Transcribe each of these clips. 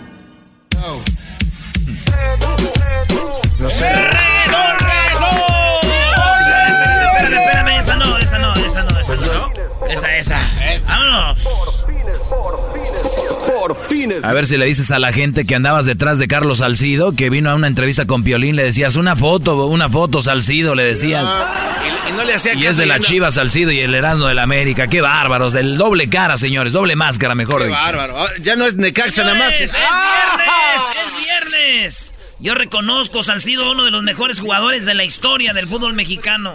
No sé. ¡Reggaetón, Espérame, espérame, esa no, esa no, esa no, esa no. Esa, esa. Vámonos. Por fines. A ver si le dices a la gente que andabas detrás de Carlos Salcido, que vino a una entrevista con Piolín, le decías una foto, una foto Salcido, le decías. Y, no le hacía Y es de la caso, Chivas Salcido y el Erasmo de la América. Qué bárbaros, del doble cara, señores, doble máscara, mejor Qué dicho. bárbaro. Ah, Ya no es Necaxa nada más. Es ¡Ah! viernes, es viernes. Yo reconozco Salcido uno de los mejores jugadores de la historia del fútbol mexicano.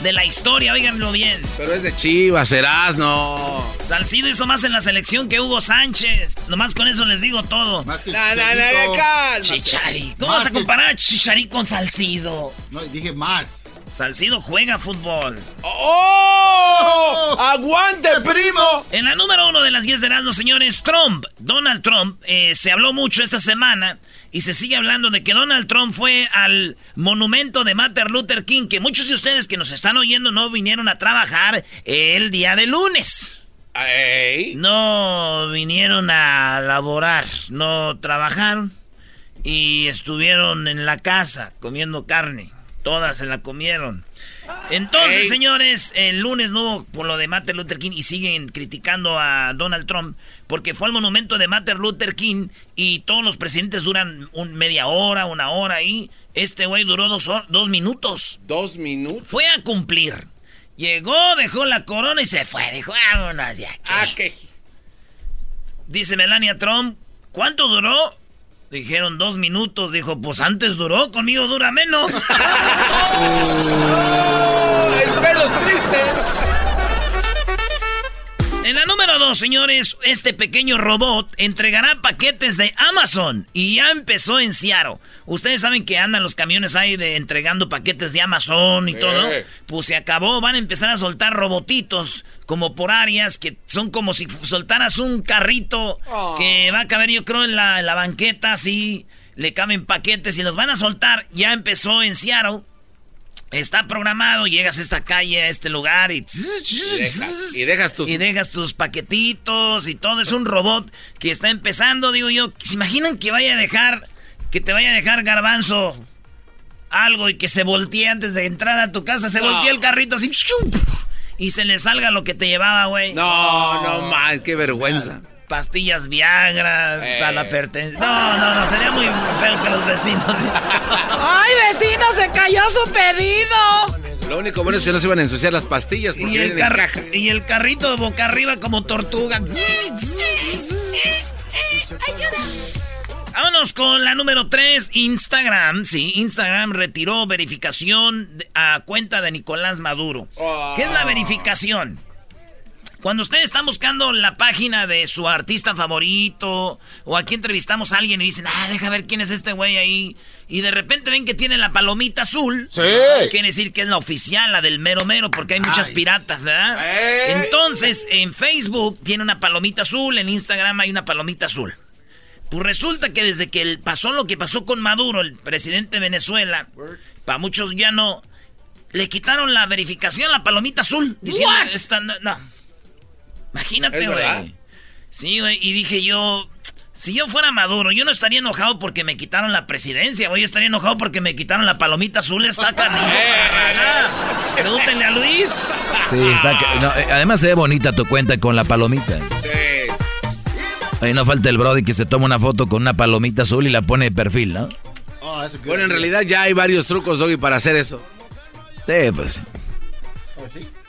De la historia, óiganlo bien. Pero es de Chivas, no. Salcido hizo más en la selección que Hugo Sánchez. Nomás con eso les digo todo. No, no, calma. Chichari. ¿Cómo Más vas a que- comparar a Chichari con Salcido? No, dije más. Salcido juega fútbol. ¡Oh! ¡Aguante, primo! En la número uno de las 10 de señores, Trump, Donald Trump, eh, se habló mucho esta semana y se sigue hablando de que Donald Trump fue al monumento de Martin Luther King, que muchos de ustedes que nos están oyendo no vinieron a trabajar el día de lunes. No vinieron a laborar, no trabajaron y estuvieron en la casa comiendo carne. Todas se la comieron. Entonces, Ey. señores, el lunes no hubo por lo de Martin Luther King y siguen criticando a Donald Trump porque fue al monumento de Martin Luther King y todos los presidentes duran un media hora, una hora ahí. Este güey duró dos, dos minutos. Dos minutos. Fue a cumplir. Llegó, dejó la corona y se fue. Dijo, vámonos. Ah, ¿qué? Dice Melania Trump, ¿cuánto duró? Dijeron dos minutos. Dijo, pues antes duró, conmigo dura menos. El triste. En la número dos, señores, este pequeño robot entregará paquetes de Amazon y ya empezó en Seattle. Ustedes saben que andan los camiones ahí de entregando paquetes de Amazon y todo. Pues se acabó, van a empezar a soltar robotitos como por áreas que son como si soltaras un carrito que va a caber yo creo en la, en la banqueta así. Le caben paquetes y los van a soltar. Ya empezó en Seattle. Está programado, llegas a esta calle, a este lugar y... Y dejas, y dejas tus. Y dejas tus paquetitos y todo. Es un robot que está empezando, digo yo. ¿Se imaginan que vaya a dejar, que te vaya a dejar garbanzo algo y que se voltee antes de entrar a tu casa? Se No. voltea el carrito así y se le salga lo que te llevaba, güey. No, no más, qué vergüenza. Pastillas Viagra, Eh. para la pertenencia. No, no, no, sería muy feo que los vecinos. ¡Ay, vecino, se cayó su pedido! Lo único bueno es que no se iban a ensuciar las pastillas porque Y el, car- caja. y el carrito de boca arriba como tortuga. Vámonos con la número 3, Instagram. Sí, Instagram retiró verificación a cuenta de Nicolás Maduro. ¿Qué es la verificación? Cuando ustedes están buscando la página de su artista favorito, o aquí entrevistamos a alguien y dicen, ah, deja ver quién es este güey ahí, y de repente ven que tiene la palomita azul, Sí. quiere decir que es la oficial, la del mero mero, porque hay muchas Ay. piratas, ¿verdad? Entonces, en Facebook tiene una palomita azul, en Instagram hay una palomita azul. Pues resulta que desde que pasó lo que pasó con Maduro, el presidente de Venezuela, para muchos ya no, le quitaron la verificación, la palomita azul. Diciendo, esta, no, Imagínate, güey. Sí, güey, y dije yo, si yo fuera Maduro, yo no estaría enojado porque me quitaron la presidencia, güey. Yo estaría enojado porque me quitaron la palomita azul. Está canijo. Pregúntenle a Luis. Sí, está. Eh, además se ve bonita tu cuenta con la palomita. Sí. Ahí no falta el Brody que se toma una foto con una palomita azul y la pone de perfil, ¿no? Oh, bueno, en realidad ya hay varios trucos, Doggy, para hacer eso. Sí, pues.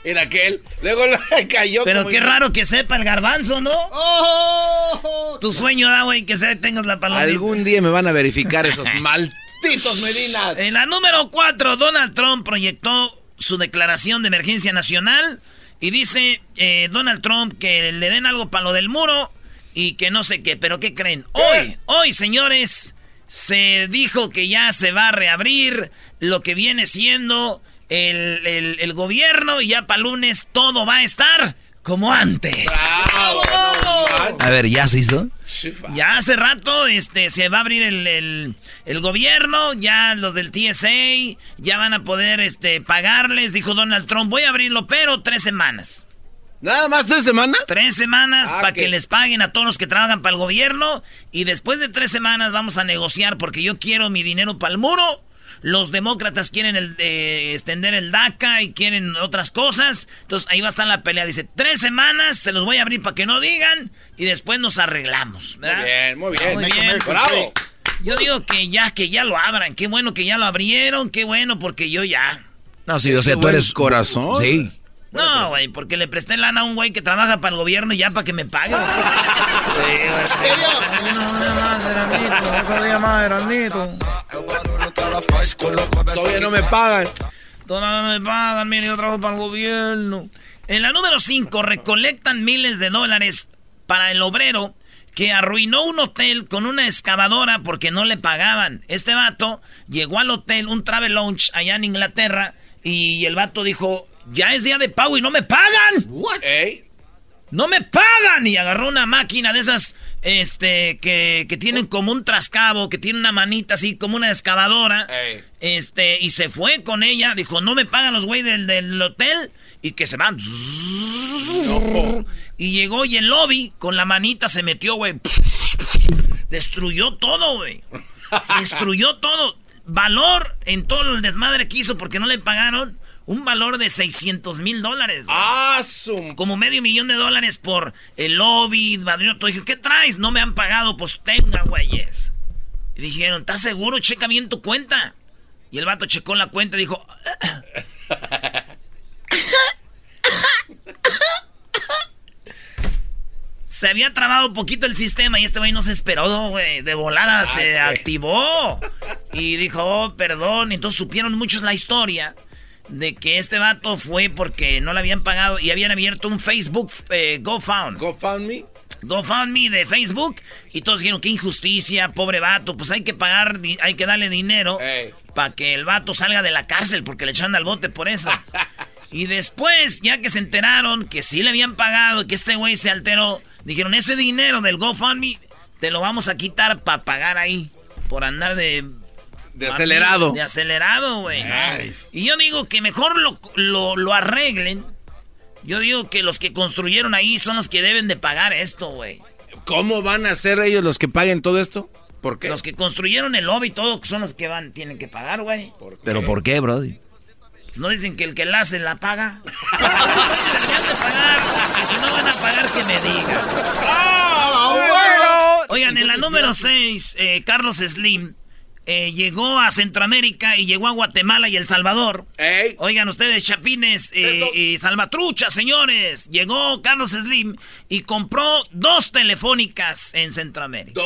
Era aquel. Luego le cayó. Pero qué raro que sepa el garbanzo, ¿no? Oh, tu sueño da, güey, que se tengas la palomita. Algún día me van a verificar esos malditos Medinas. En la número 4, Donald Trump proyectó su declaración de emergencia nacional y dice eh, Donald Trump que le den algo para lo del muro y que no sé qué, pero ¿qué creen? Hoy, hoy, señores, se dijo que ya se va a reabrir lo que viene siendo el, el, gobierno y ya para lunes todo va a estar como antes. A ver, ¿ya se hizo? Ya hace rato este, se va a abrir el, el, gobierno, ya los del TSA ya van a poder este, pagarles, dijo Donald Trump, voy a abrirlo, pero tres semanas. ¿Nada más tres semanas? Tres semanas ah, para que les paguen a todos los que trabajan para el gobierno. Y después de tres semanas vamos a negociar porque yo quiero mi dinero para el muro. Los demócratas quieren el, eh, extender el DACA y quieren otras cosas. Entonces ahí va a estar la pelea. Dice, tres semanas, se los voy a abrir para que no digan. Y después nos arreglamos. Muy bien, muy bien. Muy bien. Bravo. Yo digo que ya, que ya lo abran. Qué bueno que ya lo abrieron. Qué bueno porque yo ya... No, sí, o sea, tú eres... corazón. Sí. No, güey, porque le presté lana a un güey que trabaja para el gobierno y ya para que me pague. Todavía no me pagan. Todavía no me pagan, mire, yo trabajo para el gobierno. En la número 5, recolectan miles de dólares para el obrero que arruinó un hotel con una excavadora porque no le pagaban. Este vato llegó al hotel, un travel lounge allá en Inglaterra, y el vato dijo, ya es día de pago y no me pagan. What? No me pagan. Y agarró una máquina de esas, este, que, que tienen como un trascabo, que tiene una manita así como una excavadora. Este, y se fue con ella. Dijo, no me pagan los güey del, del hotel. Y que se van. Y llegó y el lobby con la manita se metió, güey. Destruyó todo, güey. Destruyó todo. Valor en todo el desmadre que hizo porque no le pagaron un valor de 600 mil dólares. ¡Ah, Como medio millón de dólares por el lobby, Madrioto. Dije, ¿qué traes? No me han pagado. Pues tenga, güeyes. Y dijeron, ¿estás seguro? Checa bien tu cuenta. Y el vato checó la cuenta y dijo... se había trabado un poquito el sistema y este güey no se esperó, güey. De volada ah, se activó. Y dijo, oh, perdón. Entonces supieron muchos la historia de que este vato fue porque no le habían pagado y habían abierto un Facebook eh, GoFound. ¿GoFundMe? GoFundMe de Facebook y todos dijeron, qué injusticia, pobre vato, pues hay que pagar, hay que darle dinero para que el vato salga de la cárcel porque le echan al bote por eso. y después, ya que se enteraron que sí le habían pagado y que este güey se alteró, dijeron, ese dinero del GoFundMe te lo vamos a quitar para pagar ahí por andar de de acelerado. De acelerado, güey. Y yo digo que mejor lo, lo, arreglen. Yo digo que los que construyeron ahí son los que deben de pagar esto, güey. ¿Cómo van a ser ellos los que paguen todo esto? ¿Por qué? Los que construyeron el lobby y todo son los que van, tienen que pagar, güey. ¿Pero por qué, Brody? ¿No dicen que el que la hace la paga? pagar, si no van a pagar, que me digan. Ah, Oigan, en la número 6, eh, Carlos Slim eh, llegó a Centroamérica y llegó a Guatemala y El Salvador. Oigan ustedes, chapines eh, y salvatruchas, señores. Llegó Carlos Slim y compró dos telefónicas en Centroamérica.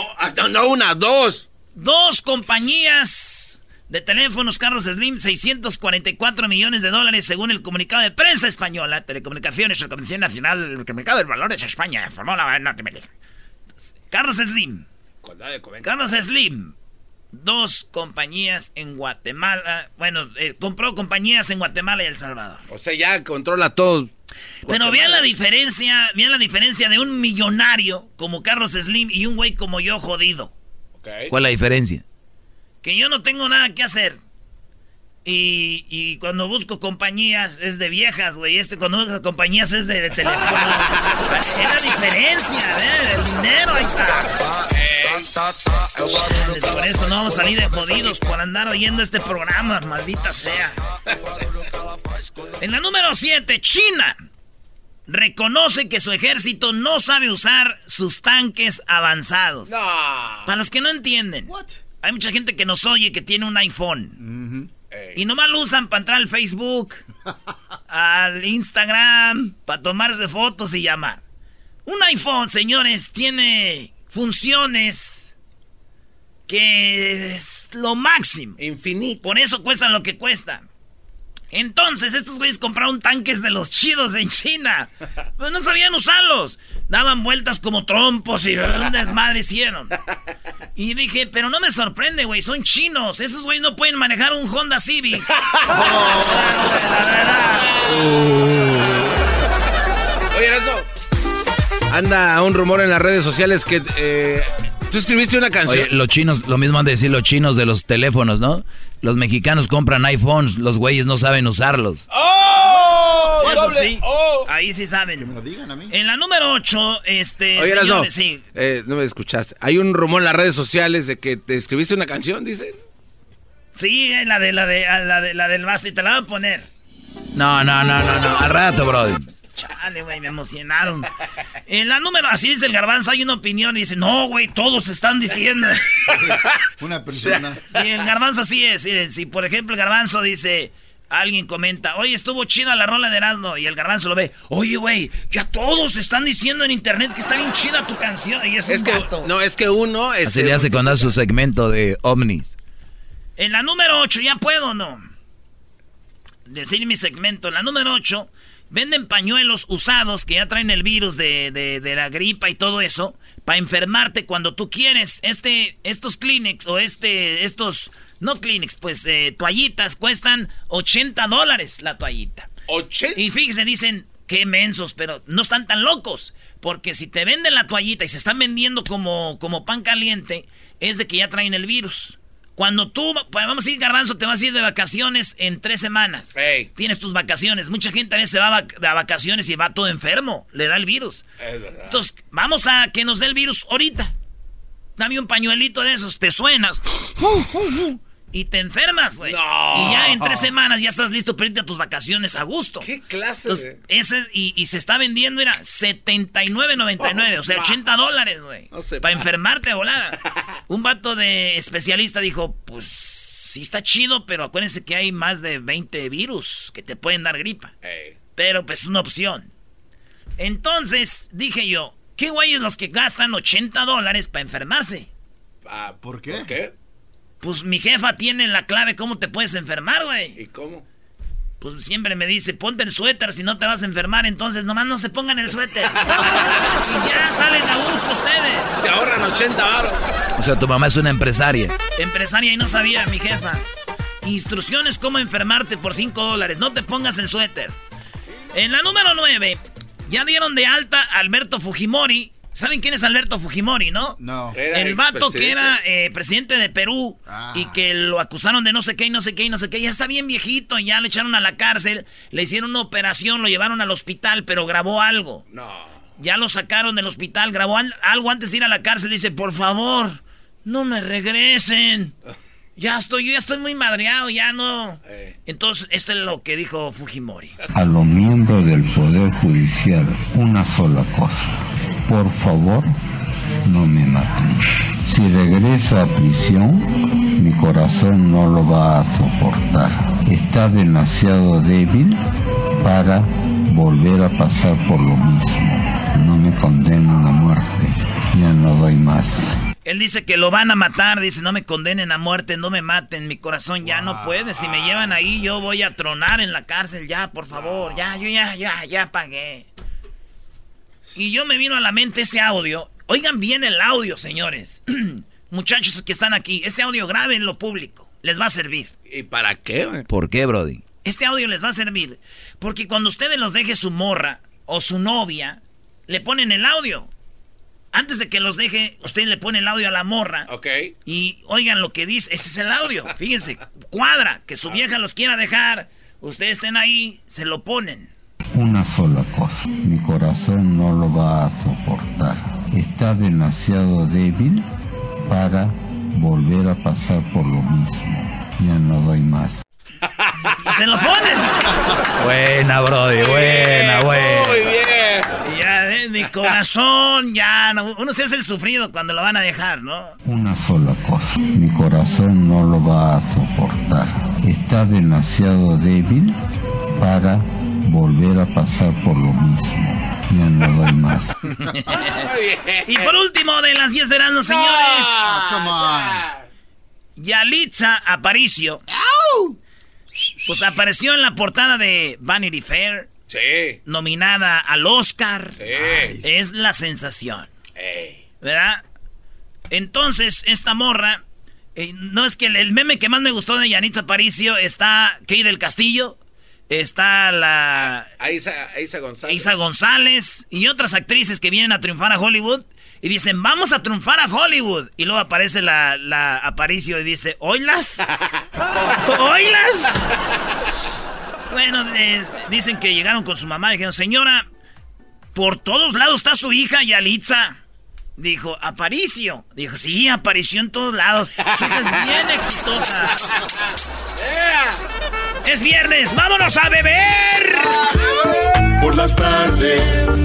no una, dos. Dos compañías de teléfonos Carlos Slim, 644 millones de dólares según el comunicado de prensa española, Telecomunicaciones, la Comisión Nacional del Mercado de Valores de España, formó la Carlos Slim. Carlos Slim dos compañías en Guatemala. Bueno, eh, compró compañías en Guatemala y El Salvador. O sea, ya controla todo. Pero vean la diferencia, vean la diferencia de un millonario como Carlos Slim y un güey como yo jodido. ¿Cuál es la diferencia? Que yo no tengo nada que hacer. Y, y, cuando busco compañías es de viejas, güey. Este cuando busco compañías es de, teléfono. es la diferencia, ¿eh? El dinero, ahí está. Por eso no vamos a salir de jodidos por andar oyendo este programa, maldita sea. En la número 7, China reconoce que su ejército no sabe usar sus tanques avanzados. Para los que no entienden, hay mucha gente que nos oye que tiene un iPhone. Y nomás lo usan para entrar al Facebook, al Instagram, para tomarse fotos y llamar. Un iPhone, señores, tiene funciones que es lo máximo. Infinito. Por eso cuesta lo que cuesta. Entonces, estos güeyes compraron tanques de los chidos en China. Pero no sabían usarlos. Daban vueltas como trompos y un desmadre hicieron. Y dije, pero no me sorprende, güey, son chinos. Esos güeyes no pueden manejar un Honda Civic. Oye, Anda un rumor en las redes sociales que eh, tú escribiste una canción. Oye, los chinos, lo mismo han de decir los chinos de los teléfonos, ¿no? Los mexicanos compran iPhones, los güeyes no saben usarlos. ¡Oh! Eso sí. Oh. Ahí sí saben. Que me lo digan a mí. En la número 8, este. Oye, no. Sí. Eh, no me escuchaste. Hay un rumor en las redes sociales de que te escribiste una canción, dicen. Sí, la de la de la de la del y te la voy a poner. No, no, no, no, no. Al rato, brother. Chale, güey, me emocionaron. En la número, así dice el garbanzo, hay una opinión y dice, no, güey, todos están diciendo. una persona. Sí, el garbanzo así es. Si, por ejemplo, el garbanzo dice, alguien comenta, oye, estuvo chida la rola de Erasmo, y el garbanzo lo ve, oye, güey, ya todos están diciendo en internet que está bien chida tu canción, y es, es que, No, es que uno... Es así le hace cuando hace su segmento de ovnis. En la número 8, ¿ya puedo o no? Decir mi segmento. En la número 8 Venden pañuelos usados que ya traen el virus de, la gripa y todo eso para enfermarte cuando tú quieres. Este, estos clinics o este, estos, no clinics, pues eh, toallitas cuestan 80 dólares la toallita. ¿80? Y fíjense, dicen, qué mensos, pero no están tan locos. Porque si te venden la toallita y se están vendiendo como, como pan caliente, es de que ya traen el virus. Cuando tú, pues, vamos a ir, Garbanzo, te vas a ir de vacaciones en tres semanas. Tienes tus vacaciones. Mucha gente a veces va a vacaciones y va todo enfermo. Le da el virus. Entonces, vamos a que nos dé el virus ahorita. Dame un pañuelito de esos, te suenas y te enfermas, güey. Y ya en tres semanas ya estás listo para irte a tus vacaciones a gusto. ¿Qué clase de... ese, y, se está vendiendo, era 79.99, o sea, 80 dólares, güey. para enfermarte volada. Un vato de especialista dijo, pues sí está chido, pero acuérdense que hay más de 20 virus que te pueden dar gripa. Pero pues es una opción. Entonces, dije yo, ¿qué güeyes los que gastan 80 dólares para enfermarse? Ah, ¿Por qué? ¿Por qué? Pues mi jefa tiene la clave cómo te puedes enfermar, güey. ¿Y cómo? Pues siempre me dice, ponte el suéter si no te vas a enfermar, entonces nomás no se pongan el suéter. y ya salen a gusto ustedes. Se ahorran 80 baros. O sea, tu mamá es una empresaria. Empresaria y no sabía, mi jefa. Instrucciones cómo enfermarte por 5 dólares. No te pongas el suéter. En la número 9, ya dieron de alta a Alberto Fujimori ¿Saben quién es Alberto Fujimori, no? No. el vato que era eh, presidente de Perú y ah. que lo acusaron de no sé qué y no sé qué y no sé qué. Ya está bien viejito, ya le echaron a la cárcel, le hicieron una operación, lo llevaron al hospital, pero grabó algo. No. Ya lo sacaron del hospital, grabó algo antes de ir a la cárcel. Dice, por favor, no me regresen. Ya estoy, yo ya estoy muy madreado, ya no. Eh. Entonces, esto es lo que dijo Fujimori. A los miembros del Poder Judicial, una sola cosa por favor, no me maten. Si regreso a prisión, mi corazón no lo va a soportar. Está demasiado débil para volver a pasar por lo mismo. No me condenen a muerte. Ya no doy más. Él dice que lo van a matar, dice, no me condenen a muerte, no me maten, mi corazón ya no puede, si me llevan ahí yo voy a tronar en la cárcel, ya, por favor, ya, yo ya, ya, ya pagué. Y yo me vino a la mente ese audio. Oigan bien el audio, señores. muchachos que están aquí, este audio grave en lo público. Les va a servir. ¿Y para qué? ¿Por qué, Brody? Este audio les va a servir porque cuando ustedes los deje su morra o su novia, le ponen el audio. Antes de que los deje, usted le pone el audio a la morra. Ok. Y oigan lo que dice. Ese es el audio. Fíjense, cuadra. Que su vieja los quiera dejar. Ustedes estén ahí, se lo ponen. Una sola cosa. Mi corazón no lo va a soportar. Está demasiado débil para volver a pasar por lo mismo. Ya no doy más. ¡Se lo ponen! Buena, Brody, buena, buena. Muy bien. Ya, ¿ves? mi corazón, ya. no- uno se hace el sufrido cuando lo van a dejar, ¿no? Una sola cosa. Mi corazón no lo va a soportar. Está demasiado débil para volver a pasar por lo mismo. Ya no doy más. Y por último, de las 10 de Erasmo, señores. Come on. Yalitza Aparicio. Pues apareció en la portada de Vanity Fair, Sí. nominada al Oscar. Sí. Es la sensación, Ey. ¿verdad? Entonces, esta morra, eh, no es que el, el meme que más me gustó de Yalitza Aparicio está Kay del Castillo, está la Aisa González. Isa González y otras actrices que vienen a triunfar a Hollywood y dicen, vamos a triunfar a Hollywood. Y luego aparece la, la Aparicio y dice, ¿oilas? ¿Oilas? Bueno, es- dicen que llegaron con su mamá y dijeron, señora, por todos lados está su hija Yalitza. Dijo, Aparicio. Dijo, sí, apareció en todos lados. Su hija es bien exitosa. Es viernes, vámonos a beber. Por las tardes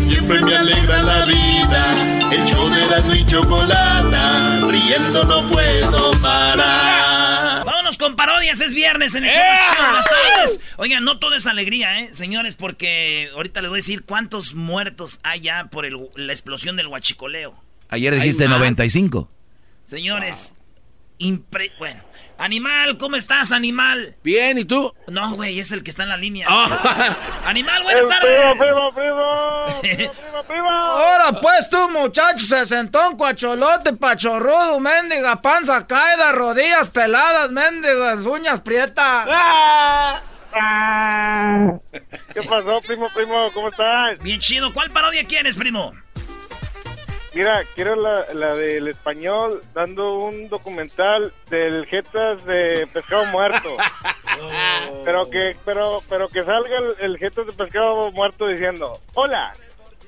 siempre me alegra la vida. El show de la y chocolata, riendo no puedo parar. Vámonos con parodias, es viernes en el show de las tardes. Oigan, no todo es alegría, ¿eh? Señores, porque ahorita les voy a decir cuántos muertos hay ya por el- la explosión del huachicoleo. Ayer dijiste más? 95. Señores, impre... Bueno, animal, ¿cómo estás, animal? Bien, ¿y tú? No, güey, es el que está en la línea. Ah. Animal, buenas tardes. primo, primo, primo, primo. Ahora pues tú, muchacho, sesentón, cuacholote, pachorrudo, mendiga, panza caída, rodillas peladas, mendigas, uñas prietas. Ah. ¿Qué pasó, primo, primo? ¿Cómo estás? Bien chido, ¿cuál parodia quieres, primo? Mira, quiero la, la del español dando un documental del Jetas de pescado muerto. Pero que, pero, pero que salga el, el Jetas de pescado muerto diciendo, hola,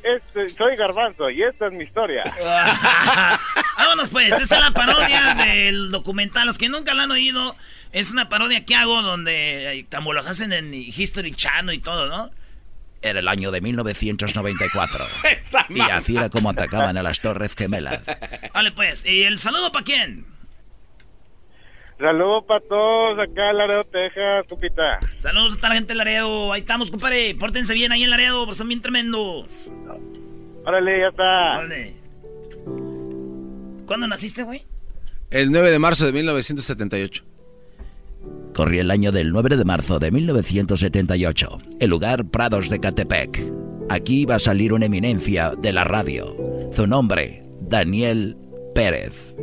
este, soy Garbanzo y esta es mi historia. Vámonos pues, esta es la parodia del documental. Los que nunca lo han oído, es una parodia que hago donde, eh, como los hacen en History Channel y todo, ¿no? Era el año de 1994. y así era como atacaban a las Torres Gemelas. Vale pues, ¿y el saludo para quién? Saludos para todos acá en Laredo, Texas, Cupita. Saludos a toda la gente de Laredo. Ahí estamos, compadre. Pórtense bien ahí en Laredo, porque son bien tremendos. Órale, ya está. Órale. ¿Cuándo naciste, güey? El 9 de marzo de 1978. Corría el año del 9 de marzo de 1978. El lugar Prados de Catepec. Aquí iba a salir una eminencia de la radio. Su nombre, Daniel Pérez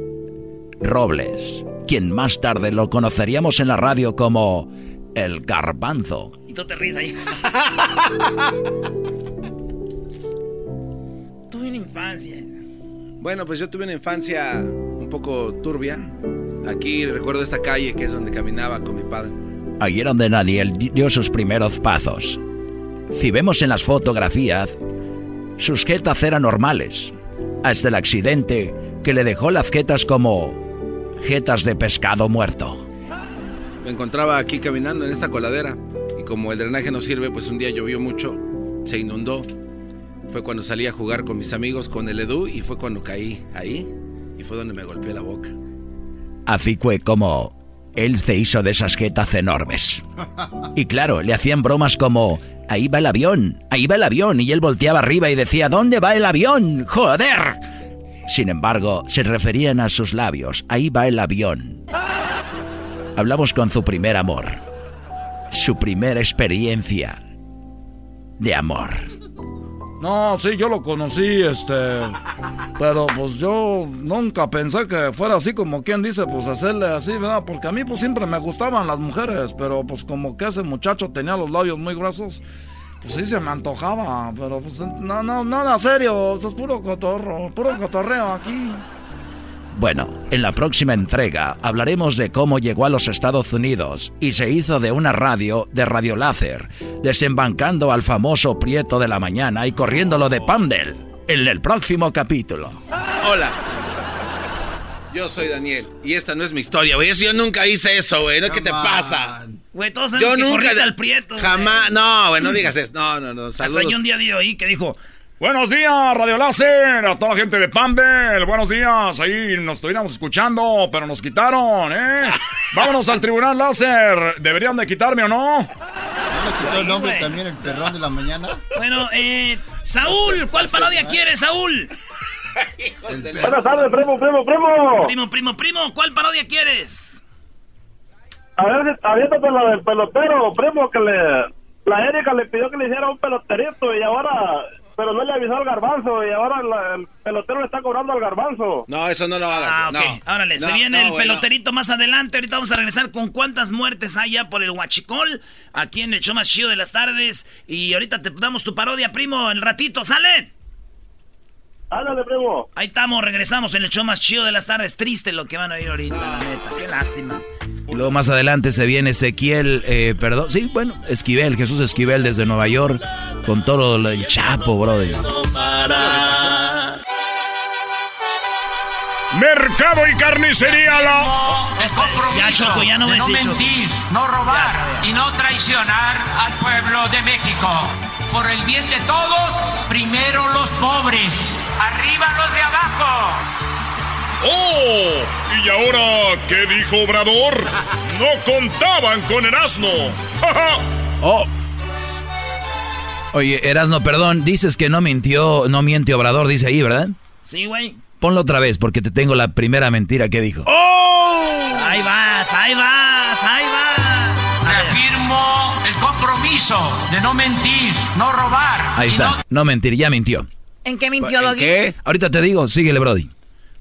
Robles, quien más tarde lo conoceríamos en la radio como El Garbanzo. Y tú te ríes ahí. Tuve una infancia. Bueno, pues yo tuve una infancia un poco turbia. Aquí recuerdo esta calle que es donde caminaba con mi padre. Allí era donde Daniel dio sus primeros pasos. Si vemos en las fotografías, sus jetas eran normales, hasta el accidente que le dejó las jetas como jetas de pescado muerto. Me encontraba aquí caminando en esta coladera y como el drenaje no sirve, pues un día llovió mucho, se inundó. Fue cuando salí a jugar con mis amigos con el Edu y fue cuando caí ahí y fue donde me golpeé la boca. Así fue como él se hizo de esas jetas enormes. Y claro, le hacían bromas como, ahí va el avión, ahí va el avión, y él volteaba arriba y decía, ¿dónde va el avión? ¡Joder! Sin embargo, se referían a sus labios, ahí va el avión. Hablamos con su primer amor, su primera experiencia de amor. No, sí, yo lo conocí, este. Pero pues yo nunca pensé que fuera así como quien dice, pues hacerle así, ¿verdad? Porque a mí pues siempre me gustaban las mujeres, pero pues como que ese muchacho tenía los labios muy gruesos, pues sí se me antojaba, pero pues no, no, nada serio, esto es puro cotorro, puro cotorreo aquí. Bueno, en la próxima entrega hablaremos de cómo llegó a los Estados Unidos y se hizo de una radio de radio láser, desembancando al famoso Prieto de la Mañana y corriéndolo de Pandel en el próximo capítulo. Hola. Yo soy Daniel y esta no es mi historia, güey. Yo nunca hice eso, güey. ¿Qué te pasa? Güey, todos sabemos Yo que nunca al prieto. Jamás. No, güey, no digas eso. No, no, no. Hasta Saludos. yo un día dio ahí que dijo, Buenos días, Radio Láser, a toda la gente de Pandel. Buenos días, ahí nos estuviéramos escuchando, pero nos quitaron, ¿eh? Vámonos al Tribunal Láser. ¿Deberían de quitarme o no? ¿No le quitó el nombre también el perrón de la mañana? bueno, eh, Saúl, ¿cuál parodia quieres, Saúl? Buenas tardes, primo, primo, primo. Primo, primo, primo, ¿cuál parodia quieres? A ver, aviéntate la del pelotero, primo, que le... La Erika le pidió que le hiciera un peloterito y ahora... Pero no le avisó al garbanzo y ahora la- el pelotero le está cobrando al garbanzo. No, eso no lo hagas. Ah, ok. no. Órale, se No, viene no, el peloterito más adelante. Ahorita vamos a regresar con cuántas muertes hay ya por el huachicol. Aquí en el show más chido de las tardes. Y ahorita te damos tu parodia, primo, el ratito, ¿sale? Ándale, primo. Ahí estamos, regresamos en el show más chido de las tardes. Triste lo que van a oír ahorita, la neta. Qué lástima. Y luego más adelante se viene Ezequiel, eh, perdón, sí, bueno, Esquivel, Jesús Esquivel desde Nueva York, con todo lo del Chapo, brother. Mercado y carnicería la... El compromiso Ya, Choco, ya no de mentir, no robar Ya, ya. y no traicionar al pueblo de México. Por el bien de todos, primero los pobres, arriba los de abajo. ¡Oh! ¿Y ahora qué dijo Obrador? No contaban con el asno. Oh. Oye, Erasno, perdón, dices que no mintió, no miente Obrador, dice ahí, ¿verdad? Sí, güey. Ponlo otra vez porque te tengo la primera mentira que dijo. Ahí vas, ahí vas, ahí vas. Reafirmo el compromiso de no mentir, no robar. Ahí está, no no mentir, ya mintió. ¿En qué mintió ¿En Doggy? qué? Ahorita te digo, síguele, Brody.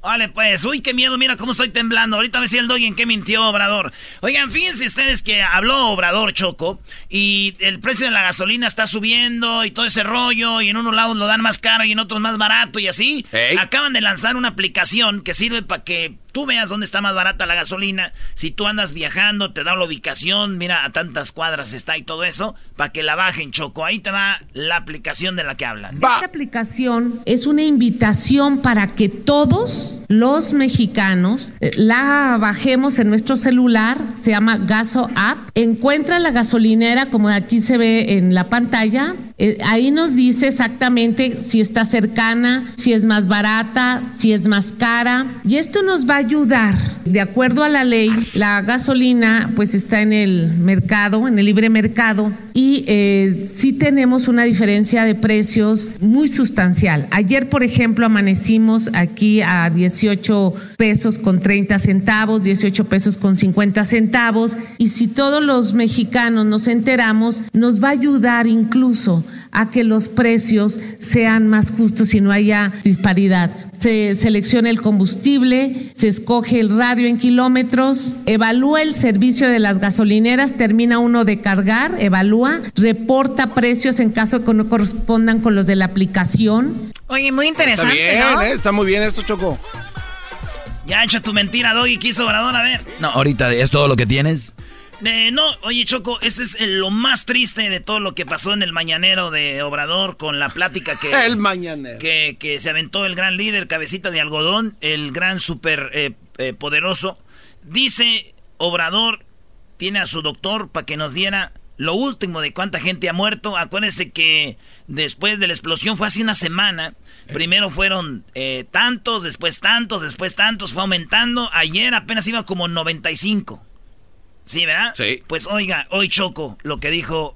Vale, pues, uy, qué miedo, mira cómo estoy temblando. Ahorita me decía el doggy en qué mintió Obrador. Oigan, fíjense ustedes que habló Obrador Choco y el precio de la gasolina está subiendo y todo ese rollo y en unos lados lo dan más caro y en otros más barato y así. Acaban de lanzar una aplicación que sirve para que tú veas dónde está más barata la gasolina. Si tú andas viajando, te da la ubicación, mira a tantas cuadras está y todo eso, para que la bajen, Choco. Ahí te va la aplicación de la que hablan. Esta aplicación es una invitación para que todos los mexicanos eh, la bajemos en nuestro celular, se llama Gaso App. Encuentra la gasolinera como aquí se ve en la pantalla. Eh, ahí nos dice exactamente si está cercana, si es más barata, si es más cara. Y esto nos va a ayudar. De acuerdo a la ley, la gasolina pues está en el mercado, en el libre mercado, y eh, sí tenemos una diferencia de precios muy sustancial. Ayer, por ejemplo, amanecimos aquí a 18 pesos con 30 centavos, 18 pesos con 50 centavos, y si todos los mexicanos nos enteramos, nos va a ayudar incluso a que los precios sean más justos y no haya disparidad. Se selecciona el combustible, se escoge el radio en kilómetros, evalúa el servicio de las gasolineras, termina uno de cargar, evalúa, reporta precios en caso de que no correspondan con los de la aplicación. Oye, muy Está interesante, bien, ¿no? ¿eh? Está muy bien esto, Choco. Ya echa tu mentira, Doggy, quiso Obrador, a ver. No, ahorita es todo lo que tienes. Eh, no, oye Choco, este es el- lo más triste de todo lo que pasó en el mañanero de Obrador con la plática que, El mañanero. que, que se aventó el gran líder, cabecita de algodón, el gran super eh, eh, poderoso. Dice Obrador, tiene a su doctor para que nos diera lo último de cuánta gente ha muerto. Acuérdense que después de la explosión fue hace una semana. Primero fueron eh, tantos, después tantos, después tantos, fue aumentando. Ayer apenas iba como 95. ¿Sí, verdad? Sí. Pues oiga, hoy choco lo que dijo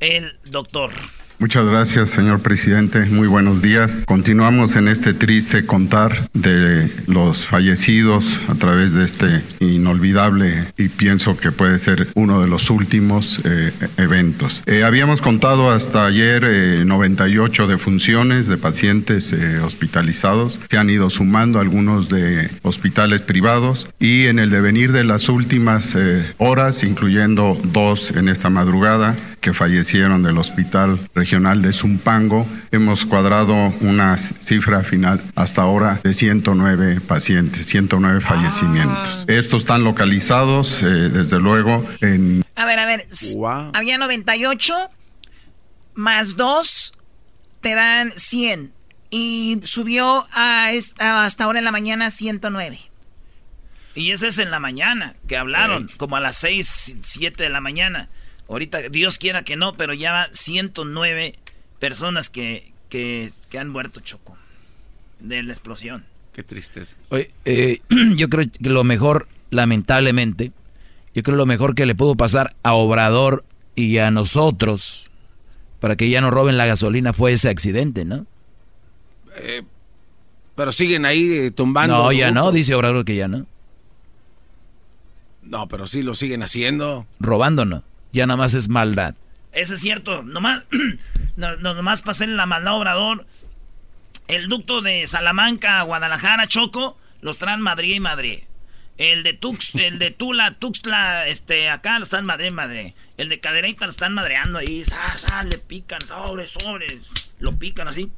el doctor. Muchas gracias, señor presidente. Muy buenos días. Continuamos en este triste contar de los fallecidos a través de este inolvidable y pienso que puede ser uno de los últimos eh, eventos. Eh, habíamos contado hasta ayer 98 eh, defunciones de pacientes hospitalizados. Se han ido sumando algunos de hospitales privados y en el devenir de las últimas horas, incluyendo dos en esta madrugada, que fallecieron del Hospital Regional de Zumpango. Hemos cuadrado una cifra final hasta ahora de 109 pacientes, 109 fallecimientos. Ah. Estos están localizados, eh, desde luego, en... A ver, a ver, había 98 más 2 te dan 100 y subió a hasta ahora en la mañana 109. Y ese es en la mañana, que hablaron, como a las 6, 7 de la mañana. Ahorita, Dios quiera que no, pero ya 109 personas que, que, han muerto, Choco, de la explosión. Qué tristeza. Oye, eh, yo creo que lo mejor, lamentablemente, yo creo lo mejor que le pudo pasar a Obrador y a nosotros para que ya no roben la gasolina fue ese accidente, ¿no? Eh, pero siguen ahí eh, tumbando. No, ya no, dice Obrador que ya no. No, pero sí lo siguen haciendo. Robando no ya nada más es maldad. Eso es cierto. Nomás, no, nomás pasé la maldad obrador. El ducto de Salamanca a Guadalajara, Choco, los traen Madrid y Madrid. El de Tux, el de Tula, Tuxtla, este, acá lo están Madrid, Madrid. El de Cadereyta lo están madreando ahí. le pican, sobres, sobres. Lo pican así.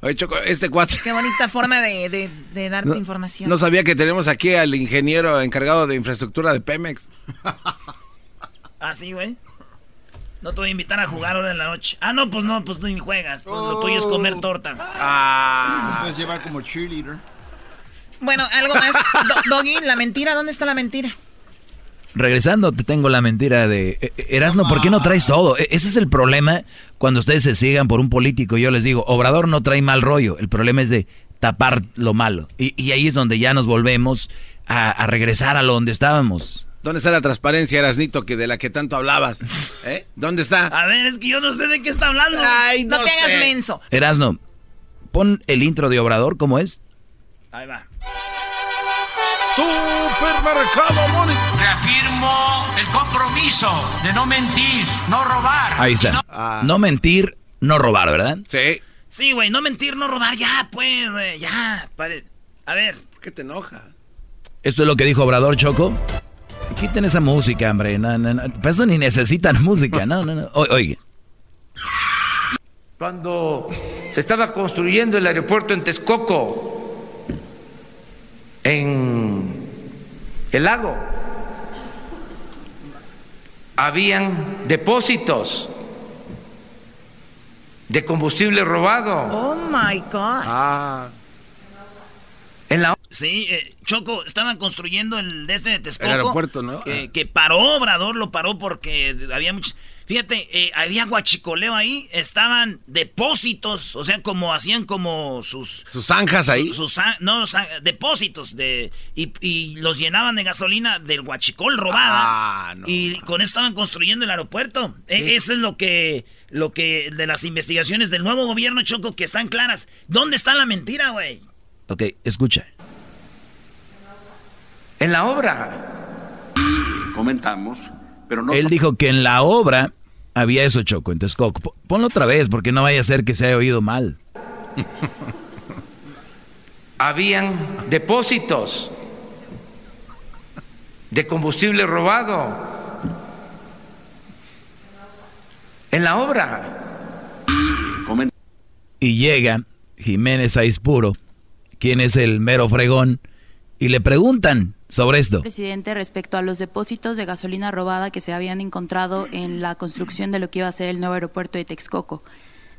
Oye, Choco, este cuate. Qué bonita forma de, darte información. No sabía que tenemos aquí al ingeniero encargado de infraestructura de Pemex. Ah, sí, güey. No te voy a invitar a jugar ahora en la noche. Ah, no, pues no, pues ni juegas. Lo tuyo es comer oh. tortas. Ah. puedes llevar como cheerleader. Bueno, algo más. Doggy, la mentira, ¿dónde está la mentira? Regresando, te tengo la mentira de eh, eh, Erasno, ¿por qué no traes todo? E, ese es el problema cuando ustedes se sigan por un político. Yo les digo, Obrador no trae mal rollo. El problema es de tapar lo malo. Y, ahí es donde ya nos volvemos a, a regresar a lo donde estábamos. ¿Dónde está la transparencia, Erasnito, que de la que tanto hablabas? ¿Eh? ¿Dónde está? A ver, es que yo no sé de qué está hablando. Ay, no, te hagas menso. Erasno, pon el intro de Obrador, ¿cómo es? Ahí va. Supermercado Mónica. Reafirmo el compromiso de no mentir, no robar. Ahí está. No... Ah. no mentir, no robar, ¿verdad? Sí. Sí, güey, no mentir, no robar, ya, pues, ya. A ver. ¿Qué te enoja? ¿Esto es lo que dijo Obrador, Choco? Quiten esa música, hombre. No, no, no. Pues ni necesitan música. No, no, no. oye. Cuando se estaba construyendo el aeropuerto en Texcoco, en el lago, habían depósitos de combustible robado. Oh my God. Ah. En la Sí, eh, Choco, estaban construyendo el de este de Texcoco. El aeropuerto, ¿no? que paró, Obrador lo paró porque había muchos... Fíjate, eh, había guachicoleo ahí, estaban depósitos, o sea, como hacían como sus... Sus zanjas ahí. Sus, no, depósitos de... Y, los llenaban de gasolina del guachicol robada. Ah, no. Y con eso estaban construyendo el aeropuerto. E, eso es lo que... Lo que... De las investigaciones del nuevo gobierno, Choco, que están claras. ¿Dónde está la mentira, güey? Ok, escucha en la obra. comentamos, pero no... Él dijo que en la obra había eso, Choco. Entonces, ponlo otra vez, porque no vaya a ser que se haya oído mal. Habían depósitos de combustible robado en la obra. Y llega Jiménez Aispuro, quien es el mero fregón, y le preguntan, sobre esto. Presidente, respecto a los depósitos de gasolina robada que se habían encontrado en la construcción de lo que iba a ser el nuevo aeropuerto de Texcoco,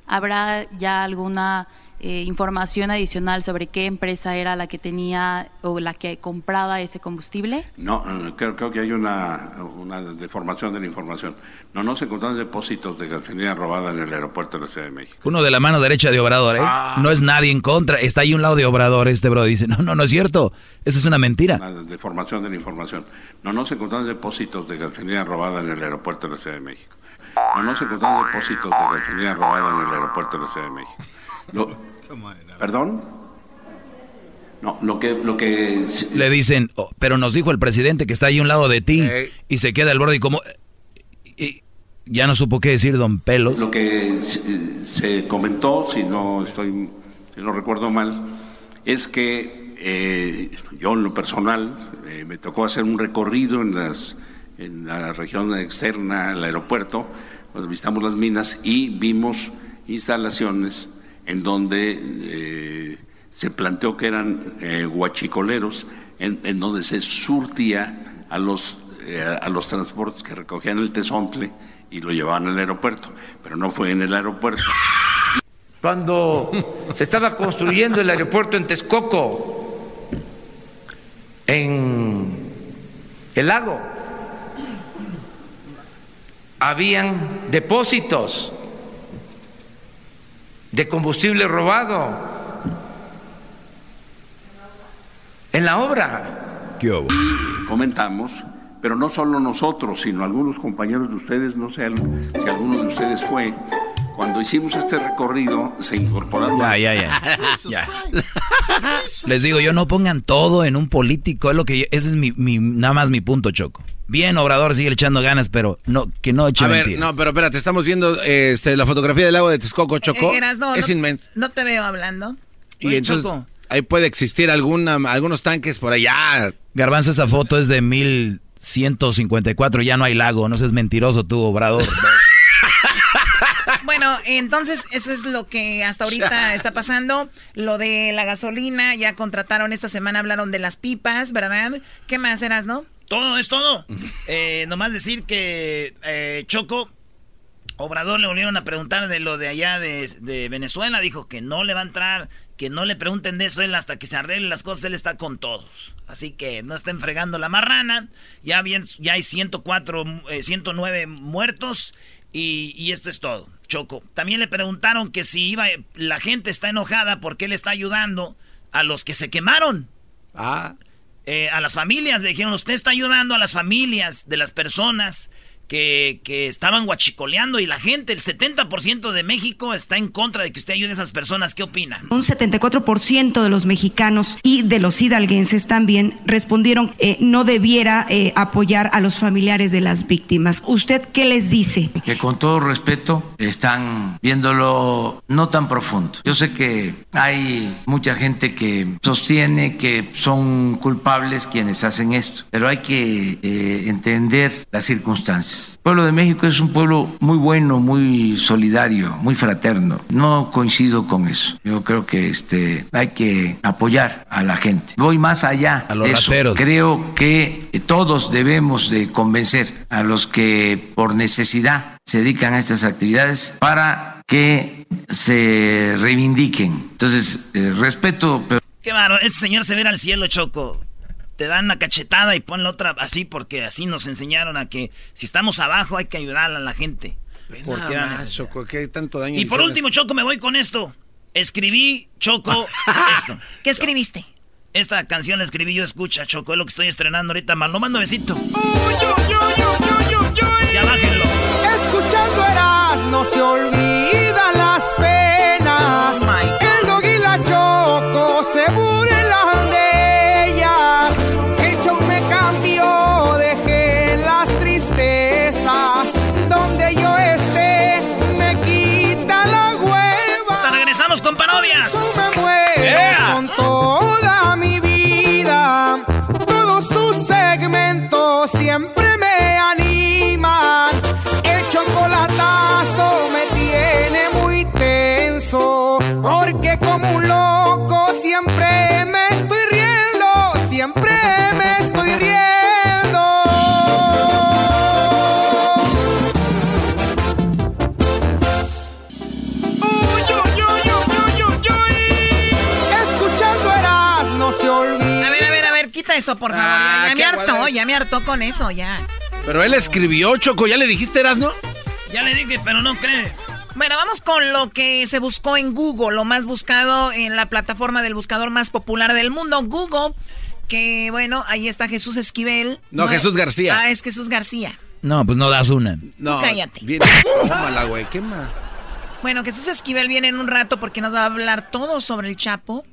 ¿habrá ya alguna eh, información adicional sobre qué empresa era la que tenía o la que compraba ese combustible? No, creo, creo que hay una, una, deformación de la información. No, no se encontraron depósitos de gasolina robada en el aeropuerto de la Ciudad de México. Uno de la mano derecha de Obrador, ¿eh? Ah. No es nadie en contra. Está ahí un lado de Obrador, este bro dice, no, no, no es cierto. Esa es una mentira. Una deformación de la información. No, no se encontraron depósitos de gasolina robada en el aeropuerto de la Ciudad de México. No, no se encontraron depósitos de gasolina robada en el aeropuerto de la Ciudad de México. Lo- ¿Perdón? No, lo que, lo que Le dicen, "Oh, pero nos dijo el presidente que está ahí a un lado de ti. Y se queda el borde y como... y ya no supo qué decir don Pelos. Lo que se, se comentó, si no estoy, si no recuerdo mal, es que eh, yo en lo personal eh, me tocó hacer un recorrido en las en la región externa al aeropuerto, cuando visitamos las minas y vimos instalaciones en donde eh, se planteó que eran eh, guachicoleros, en, en donde se surtía a los eh, a los transportes que recogían el tesontle y lo llevaban al aeropuerto, pero no fue en el aeropuerto. Cuando se estaba construyendo el aeropuerto en Texcoco, en el lago, habían depósitos de combustible robado en la obra. Y comentamos, pero no solo nosotros, sino algunos compañeros de ustedes, no sé si alguno de ustedes fue, cuando hicimos este recorrido se incorporaron... Ya, ya, ya. Ya. Les digo, yo no pongan todo en un político, es lo que yo- ese es mi, mi- nada más mi punto, Choco. Bien, Obrador sigue echando ganas, pero no, que no eche A ver, mentiras. no, pero espérate, estamos viendo este, la fotografía del lago de Texcoco. Eh, Erasno, es no, inmenso. no te veo hablando. Y Oye, entonces Choco. ahí puede existir alguna, algunos tanques por allá. Garbanzo, esa foto es de 1154, ya no hay lago, no seas mentiroso tú, Obrador. Bueno, entonces eso es lo que hasta ahorita está pasando. Lo de la gasolina, ya contrataron esta semana, hablaron de las pipas, ¿verdad? ¿Qué más eras, no? Todo es todo. Eh, nomás decir que eh, Choco, Obrador le volvieron a preguntar de lo de allá de, de Venezuela. Dijo que no le va a entrar, que no le pregunten de eso él hasta que se arreglen las cosas. Él está con todos. Así que no estén fregando la marrana. Ya, bien, ya hay 104, eh, 109 muertos. Y, y esto es todo, Choco. También le preguntaron que si iba, la gente está enojada porque él está ayudando a los que se quemaron. Ah. Eh, a las familias, le dijeron, usted está ayudando a las familias de las personas que, que estaban guachicoleando y la gente, el 70% de México está en contra de que usted ayude a esas personas. ¿Qué opina? Un 74% de los mexicanos y de los hidalguenses también respondieron eh, no debiera eh, apoyar a los familiares de las víctimas. ¿Usted qué les dice? que con todo respeto están viéndolo no tan profundo. Yo sé que hay mucha gente que sostiene que son culpables quienes hacen esto, pero hay que eh, entender las circunstancias. El pueblo de México es un pueblo muy bueno, muy solidario, muy fraterno. No coincido con eso. Yo creo que este hay que apoyar a la gente. Voy más allá A los de eso. rateros. Creo que todos debemos de convencer a los que por necesidad se dedican a estas actividades para que se reivindiquen. Entonces, eh, respeto, pero Qué bárbaro, ese señor se ve al cielo, Choco. Te dan una cachetada y pon la otra así porque así nos enseñaron a que si estamos abajo hay que ayudar a la gente. Porque Nada más, Choco, ¿qué tanto daño Y por último, Choco, me voy con esto. Escribí, Choco, esto. ¿Qué escribiste? Esta canción la escribí yo, escucha, Choco, es lo que estoy estrenando ahorita. Malo, mando besito. Ya bájenlo. Escuchando eras no se olvida eso, por favor. Ah, ya, ya qué me hartó, ya me hartó con eso, ya. Pero él escribió, Choco, ¿ya le dijiste, eras, no? Ya le dije, pero no cree. Bueno, vamos con lo que se buscó en Google, lo más buscado en la plataforma del buscador más popular del mundo, Google. Que bueno, ahí está Jesús Esquivel. No, Jesús García. Ah, es Jesús García. No, pues no das una. No, cállate. Viene, quémala, güey, quema. Bueno, Jesús Esquivel viene en un rato porque nos va a hablar todo sobre el Chapo.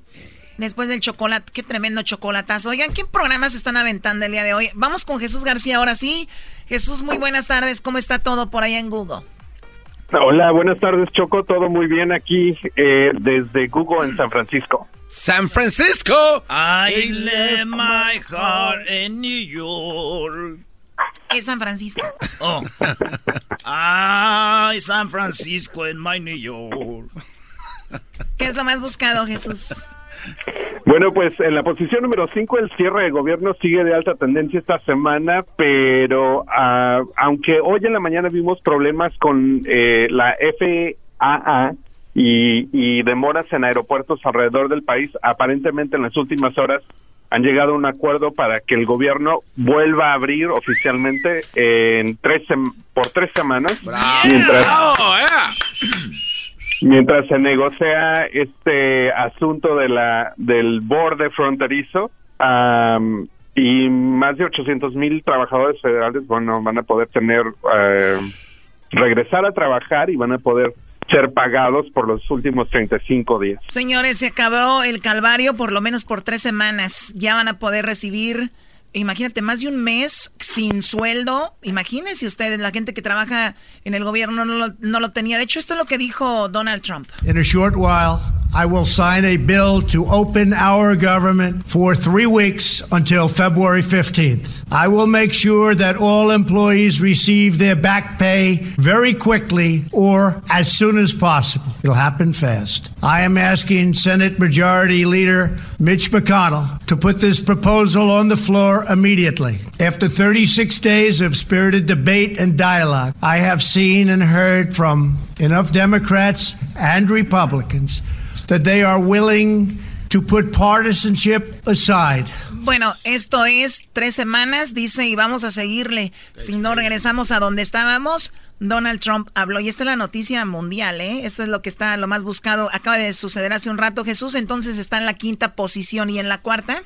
Después del chocolate, qué tremendo chocolatazo. Oigan, ¿qué programas están aventando el día de hoy? Vamos con Jesús García ahora sí. Jesús, muy buenas tardes. ¿Cómo está todo por allá en Google? Hola, buenas tardes, Choco. Todo muy bien aquí eh, desde Google en San Francisco. ¡San Francisco! I left my heart in New York. Es San Francisco. Oh. Ay, San Francisco en my New York. ¿Qué es lo más buscado, Jesús? Bueno, pues en la posición número 5 el cierre de gobierno sigue de alta tendencia esta semana, pero ah, aunque hoy en la mañana vimos problemas con eh, la FAA y, y demoras en aeropuertos alrededor del país, aparentemente en las últimas horas han llegado a un acuerdo para que el gobierno vuelva a abrir oficialmente en tres por tres semanas. Mientras mientras se negocia este asunto de la del borde fronterizo y más de 800 mil trabajadores federales bueno van a poder tener eh, regresar a trabajar y van a poder ser pagados por los últimos 35 días. Señores, se acabó el calvario por lo menos por tres semanas. Ya van a poder recibir imagínate, más de un mes sin sueldo. Imagínense ustedes, la gente que trabaja en el gobierno no lo, no lo tenía. De hecho, esto es lo que dijo Donald Trump. Short while, I will sign a bill to open our government for three weeks until February 15th. I will make sure that all employees receive their back pay very quickly or as soon as possible. It'll happen fast. I am asking Senate Majority Leader Mitch McConnell to put this proposal on the floor immediately. After 36 days of spirited debate and dialogue, I have seen and heard from enough Democrats and Republicans that they are willing to put partisanship aside. Bueno, esto es tres semanas, dice, y vamos a seguirle. Si no regresamos a donde estábamos, Donald Trump habló. Y esta es la noticia mundial, ¿eh? Esto es lo que está lo más buscado. Acaba de suceder hace un rato. Jesús entonces está en la quinta posición y en la cuarta.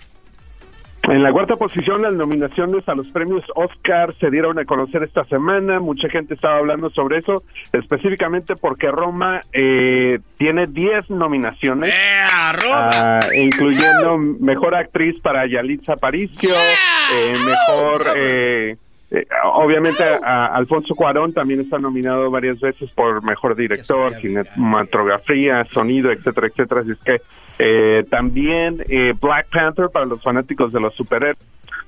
En la cuarta posición, las nominaciones a los premios Oscar se dieron a conocer esta semana. Mucha gente estaba hablando sobre eso, específicamente porque Roma eh, tiene 10 nominaciones, ah, incluyendo mejor actriz para Yalitza Aparicio, eh, mejor. Eh, eh, obviamente a, Alfonso Cuarón también está nominado varias veces por mejor director, cinematografía, sonido, etcétera, etcétera. Así es que eh, también eh, Black Panther para los fanáticos de los superhéroes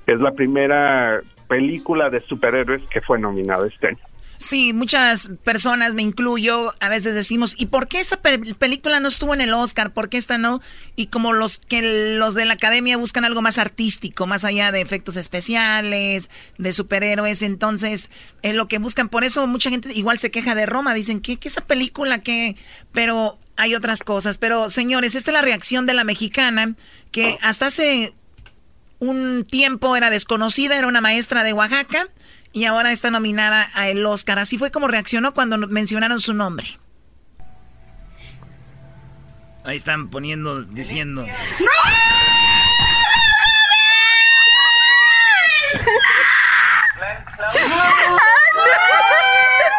es la primera película de superhéroes que fue nominada este año. Sí, muchas personas, me incluyo, a veces decimos, ¿y por qué esa película no estuvo en el Oscar? ¿Por qué esta no? Y como los que los de la academia buscan algo más artístico, más allá de efectos especiales, de superhéroes, entonces es lo que buscan. Por eso mucha gente igual se queja de Roma, dicen, ¿qué, qué esa película? que Pero hay otras cosas. Pero señores, esta es la reacción de la mexicana, que hasta hace un tiempo era desconocida, era una maestra de Oaxaca y ahora está nominada a el Oscar. Así fue como reaccionó cuando mencionaron su nombre. Ahí están poniendo, diciendo.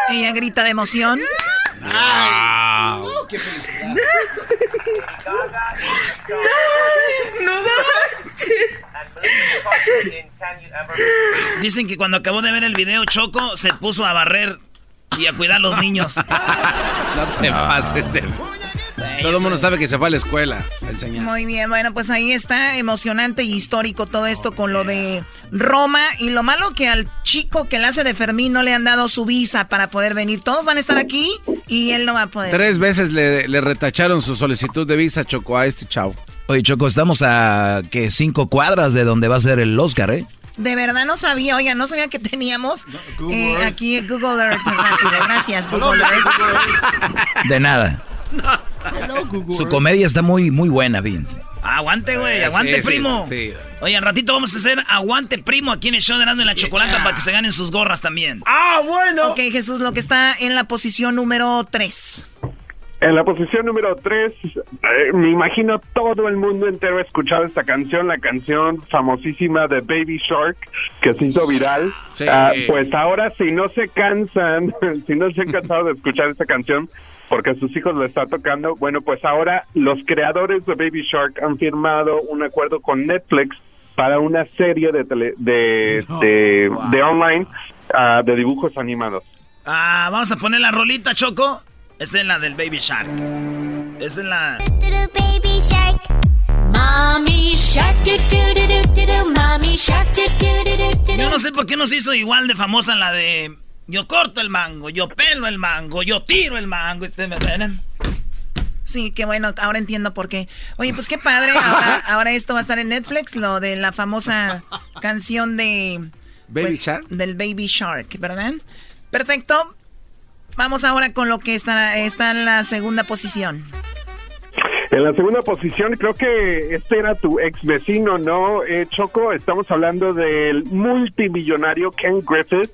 Ella grita de emoción. ¡Qué felicidad! no, no, Dicen que cuando acabó de ver el video, Choco se puso a barrer y a cuidar a los niños. no te pases de... Todo el mundo sabe que se fue a la escuela, el señor. Muy bien, bueno, pues ahí está emocionante y histórico todo esto con lo de Roma. Y lo malo que al chico que le hace de Fermín no le han dado su visa para poder venir. Todos van a estar aquí y él no va a poder. Tres veces le, le retacharon su solicitud de visa, Choco, a este chavo. Oye, Choco, estamos a que cinco cuadras de donde va a ser el Oscar, ¿eh? De verdad no sabía, oiga, no sabía que teníamos eh, aquí Google Earth. Gracias, Google Earth. De nada. Su comedia está muy, muy buena, fíjense. Aguante, güey, aguante, primo. Oye, al ratito vamos a hacer aguante, primo, aquí en el show de Erasmo y la Chocolata para que se ganen sus gorras también. ¡Ah, bueno! Ok, Jesús, lo que está en la posición número 3. En la posición número 3, eh, me imagino todo el mundo entero ha escuchado esta canción, la canción famosísima de Baby Shark, que se hizo viral. Sí. Ah, pues ahora, si no se cansan, si no se han cansado de escuchar esta canción, porque a sus hijos le está tocando, bueno, pues ahora los creadores de Baby Shark han firmado un acuerdo con Netflix para una serie de, tele- de, de, de online ah, de dibujos animados. Ah, vamos a poner la rolita, Choco. Esta es la del Baby Shark. Esta es la... Baby shark, mommy shark, do do do do do do, mommy shark, do do do do do. Yo no sé por qué nos hizo igual de famosa la de... Yo corto el mango, yo pelo el mango, yo tiro el mango. Este me ven. Sí, qué bueno, ahora entiendo por qué. Oye, pues qué padre, ahora, ahora esto va a estar en Netflix, lo de la famosa canción de... Baby pues, Shark. Del Baby Shark, ¿verdad? Perfecto. Vamos ahora con lo que está, está en la segunda posición. En la segunda posición, creo que este era tu ex vecino, ¿no, eh, Choco? Estamos hablando del multimillonario Ken Griffith,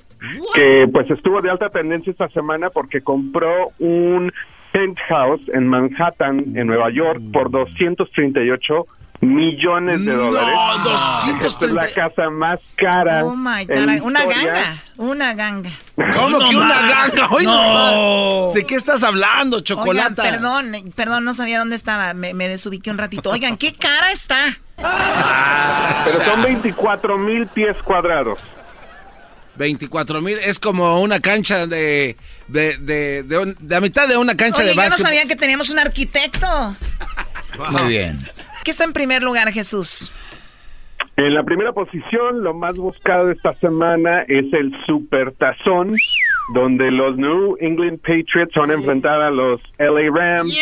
que pues estuvo de alta tendencia esta semana porque compró un penthouse en Manhattan, en Nueva York, por 238 millones de No, dólares. 230. Esta es la casa más cara. Oh my God, una ganga, una ganga. ¿Cómo que una ganga? Oye, No. ¿De qué estás hablando, Oigan, chocolate? perdón, perdón, no sabía dónde estaba, me, me desubiqué un ratito. Oigan, ¿qué cara está? Pero son 24 mil pies cuadrados. 24 mil es como una cancha de de, de, de, un- de la mitad de una cancha Oye, de yo no básquet. sabía que teníamos un arquitecto. Muy bien. ¿Qué está en primer lugar, Jesús? En la primera posición, lo más buscado de esta semana es el Super Tazón, donde los New England Patriots van a enfrentar a los LA Rams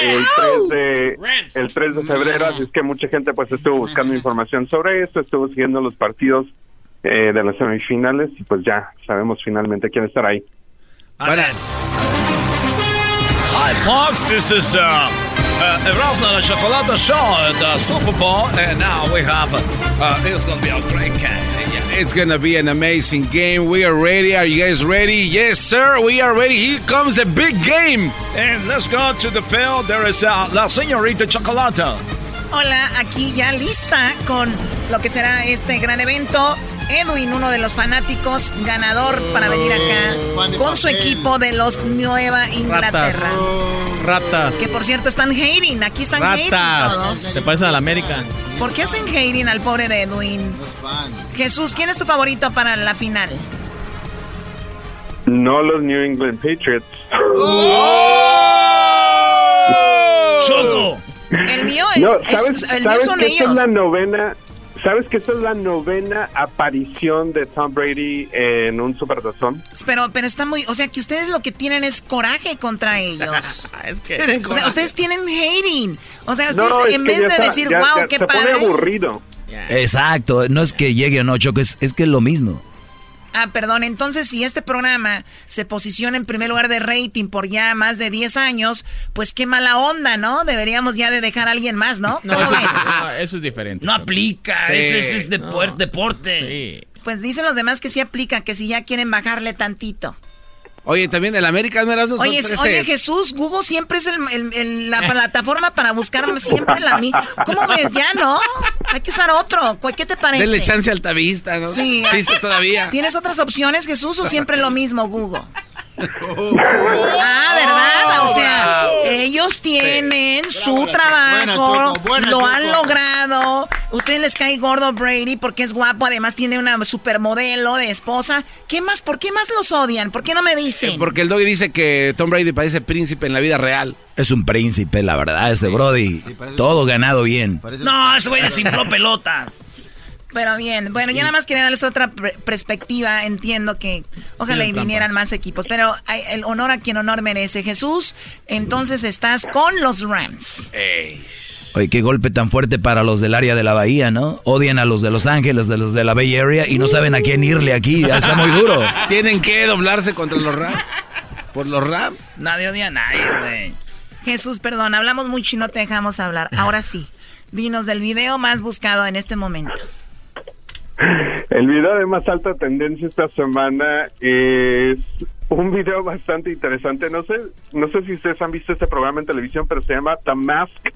el, 3 de, el 3 de febrero, así es que mucha gente pues estuvo buscando información sobre esto, estuvo siguiendo los partidos eh, de las semifinales y pues ya sabemos finalmente quién estará ahí. Hi, folks. This is uh, uh, Erasmo and Chocolate Show at the Super Bowl, and now we have. Uh, it's gonna be a great game. It's gonna be an amazing game. We are ready. Are you guys ready? Yes, sir. We are ready. Here comes the big game. And let's go to the field. There is uh, La Señorita Chocolata. Hola, aquí ya lista con lo que será este gran evento. Edwin, uno de los fanáticos, ganador para venir acá con su equipo de los Nueva Inglaterra. Ratas. Que por cierto están hating, aquí están hating Ratas. todos. Se parecen al América. ¿Por qué hacen hating al pobre de Edwin? Jesús, ¿quién es tu favorito para la final? No los New England Patriots. ¡Choco! El mío es, No, es- ¿sabes, el mío sabes son que esta ellos. es la novena? ¿Sabes que esta es la novena aparición de Tom Brady en un supertazón? Pero, pero está muy, o sea, que ustedes lo que tienen es coraje contra ellos. es que o sea, ustedes tienen hating. O sea, ustedes No, es en vez de está- decir, ya- wow, ya qué se padre. pone aburrido. Exacto, no es que llegue o no, Choco, es, es que es lo mismo. Ah, perdón, entonces si este programa se posiciona en primer lugar de rating por ya más de 10 años, pues qué mala onda, ¿no? Deberíamos ya de dejar a alguien más, ¿no? No, ¿Cómo eso, no, eso es diferente. No aplica, Sí. ese, ese es No. deporte. Pues dicen los demás que sí aplica, que si ya quieren bajarle tantito. Oye, también el América no eras Oye, oye, Jesús, Google siempre es el- el- el- la plataforma para buscar siempre la mi. ¿Cómo ves? Ya no. Hay que usar otro. ¿Cu- ¿Qué te parece? Denle chance al tabista, ¿no? Sí. Existe todavía. ¿Tienes otras opciones, Jesús, o siempre lo mismo, Google? Ah, ¿verdad? O sea, ellos tienen su trabajo, buena, lo han logrado. Ustedes les cae gordo Brady porque es guapo, además tiene una supermodelo de esposa. ¿Qué más? ¿Por qué más los odian? ¿Por qué no me dicen? Porque el doggy dice que Tom Brady parece príncipe en la vida real. Es un príncipe, la verdad, ese Brody. Todo ganado bien. No, ese güey desinfló pelotas. Pero bien, bueno, yo nada más quería darles otra pre- perspectiva. Entiendo que ojalá Sí, y vinieran más equipos, pero hay el honor a quien honor merece. Jesús, entonces estás con los Rams. Oye, qué golpe tan fuerte para los del área de la bahía, ¿no? Odian a los de Los Ángeles, de los de la Bay Area y no saben a quién irle aquí. Ya está muy duro. Tienen que doblarse contra los Rams. Por los Rams. Nadie odia a nadie, güey. Jesús, perdón, hablamos mucho y no te dejamos hablar. Ahora sí, dinos del video más buscado en este momento. El video de más alta tendencia esta semana es un video bastante interesante. No sé, no sé si ustedes han visto este programa en televisión, pero se llama The Mask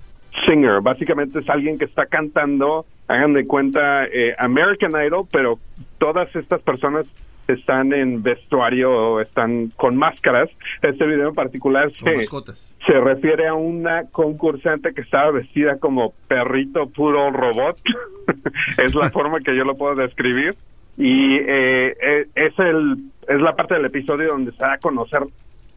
Singer. Básicamente es alguien que está cantando, hagan de cuenta, eh, American Idol, pero todas estas personas están en vestuario, están con máscaras. Este video en particular se, se refiere a una concursante que estaba vestida como perrito puro robot. es la forma que yo lo puedo describir. Y eh, eh, es, el, es la parte del episodio donde se da a conocer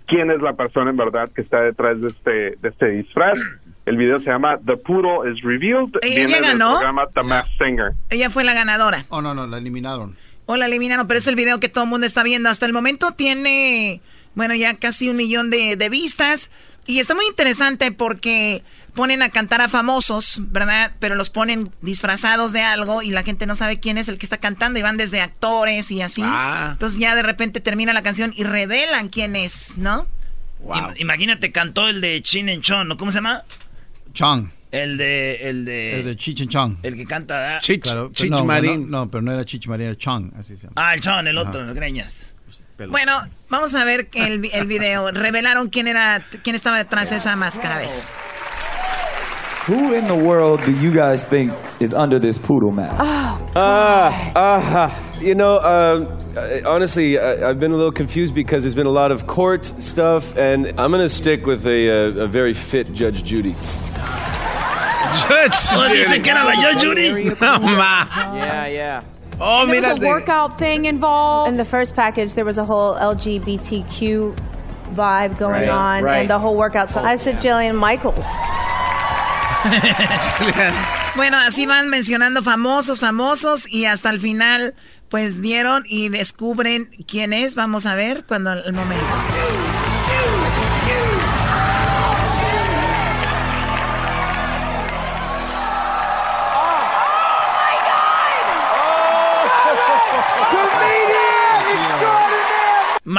quién es la persona en verdad que está detrás de este, de este disfraz. El video se llama The Poodle is Revealed. Ella Viene del ganó. programa The Masked Singer. Ella fue la ganadora. Oh, no, no, la eliminaron. O la eliminaron, pero es el video que todo el mundo está viendo. Hasta el momento tiene, bueno, ya casi un millón de, de vistas. Y está muy interesante porque ponen a cantar a famosos, ¿verdad? Pero los ponen disfrazados de algo y la gente no sabe quién es el que está cantando y van desde actores y así. Ah. Entonces ya de repente termina la canción y revelan quién es, ¿no? Im- Imagínate, cantó el de Chin en Chon, ¿no? ¿Cómo se llama? Chong. El de. El de. El de Chich and Chong. El que canta. ah. Claro, pero no, No, no, pero no era Chich Marín, era Chong, así se llama. Ah, el Chon, el Ajá. otro, el Greñas. Bueno, vamos a ver que el, el video. Revelaron quién era, quién estaba detrás de esa máscara. A ver. Who in the world do you guys think is under this poodle mask? Ah, ah, you know, um, uh, honestly, I, I've been a little confused because there's been a lot of court stuff, and I'm going to stick with a, uh, a very fit Judge Judy. Judge Oh, dice que era la Judge Judy. No, ma. Yeah, yeah. Oh, there was mírate. a workout thing involved. In the first package, there was a whole LGBTQ vibe going Right, on right. and the whole workout. So I said Jillian Michaels. Bueno, así van mencionando famosos, famosos y hasta el final pues dieron y descubren quién es. Vamos a ver cuando el momento.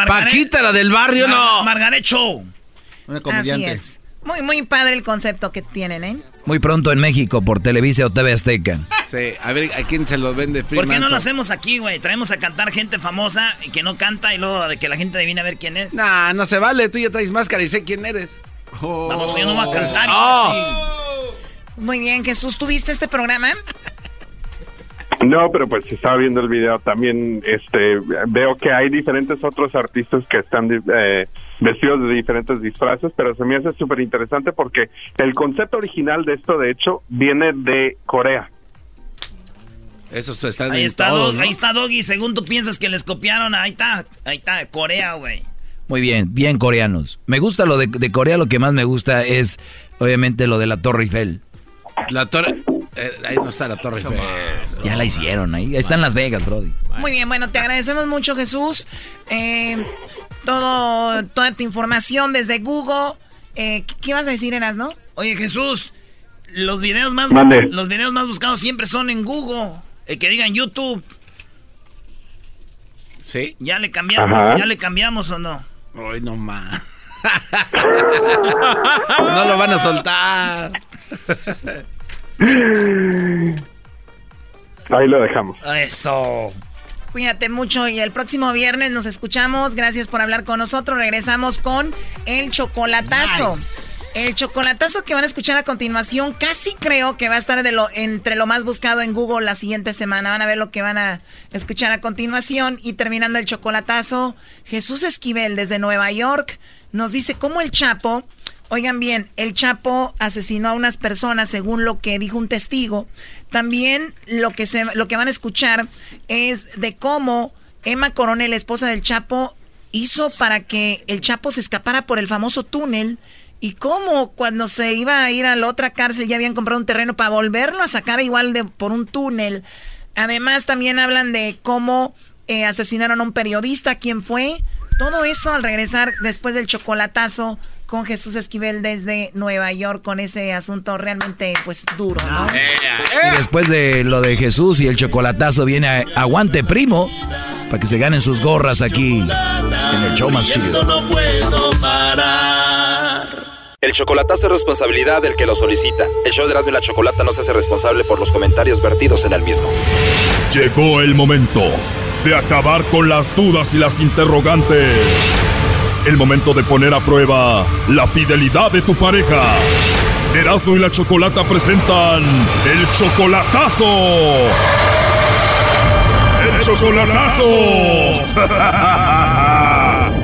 Paquita, la del barrio, no. Margaret Cho. Así es. Muy, muy padre el concepto que tienen, ¿eh? Muy pronto en México por Televisa o TV Azteca. Sí, a ver a quién se lo vende ¿Por qué no lo hacemos aquí, güey? Traemos a cantar gente famosa y que no canta y luego de que la gente adivine a ver quién es. Nah, no se vale, tú ya traes máscara y sé quién eres. Vamos, yo no voy a cantar. y Oh. Muy bien, Jesús, ¿tuviste este programa? No, pero pues si estaba viendo el video también, este, veo que hay diferentes otros artistas que están eh, vestidos de diferentes disfraces, pero se me hace súper interesante porque el concepto original de esto, de hecho, viene de Corea. Esos están Ahí en está, todo, Dog- ¿no? ahí está Doggy. Según tú piensas que les copiaron, ahí está. Ahí está, Corea, güey. Muy bien, bien coreanos. Me gusta lo de, de Corea, lo que más me gusta es obviamente lo de la Torre Eiffel. La torre... eh, ahí no está la torre Eiffel. Ya la hicieron ahí. Está en Las Vegas, Brody. Muy bien, bueno, te agradecemos mucho, Jesús. Eh, todo, toda tu información desde Google. Eh, ¿qué, ibas a decir, Eras, no? Oye, Jesús, los videos más Mande. los videos más buscados siempre son en Google. Eh, que digan YouTube. ¿Sí? Ya le cambiamos, Ajá. ya le cambiamos o no. Ay, no más. no lo van a soltar. Ahí lo dejamos. Eso. Cuídate mucho y el próximo viernes nos escuchamos. Gracias por hablar con nosotros. Regresamos con el chocolatazo. El chocolatazo que van a escuchar a continuación, casi creo que va a estar de lo, entre lo más buscado en Google la siguiente semana. Van a ver lo que van a escuchar a continuación. Y terminando el chocolatazo, Jesús Esquivel desde Nueva York nos dice cómo el Chapo, oigan bien, el Chapo asesinó a unas personas según lo que dijo un testigo. También lo que, se, lo que van a escuchar es de cómo Emma Coronel, esposa del Chapo, hizo para que el Chapo se escapara por el famoso túnel y cómo cuando se iba a ir a la otra cárcel ya habían comprado un terreno para volverlo a sacar igual de por un túnel. Además también hablan de cómo eh, asesinaron a un periodista, quién fue. Todo eso al regresar después del chocolatazo con Jesús Esquivel desde Nueva York con ese asunto realmente pues duro, ¿no? Y después de lo de Jesús y el chocolatazo viene a- Aguante Primo para que se ganen sus gorras aquí en el show más chido. No puedo parar. El chocolatazo es responsabilidad del que lo solicita. El show de Erasmo y la Chocolata no se hace responsable por los comentarios vertidos en el mismo. Llegó el momento de acabar con las dudas y las interrogantes. El momento de poner a prueba la fidelidad de tu pareja. Erasmo y la Chocolata presentan el chocolatazo. ¡El chocolatazo!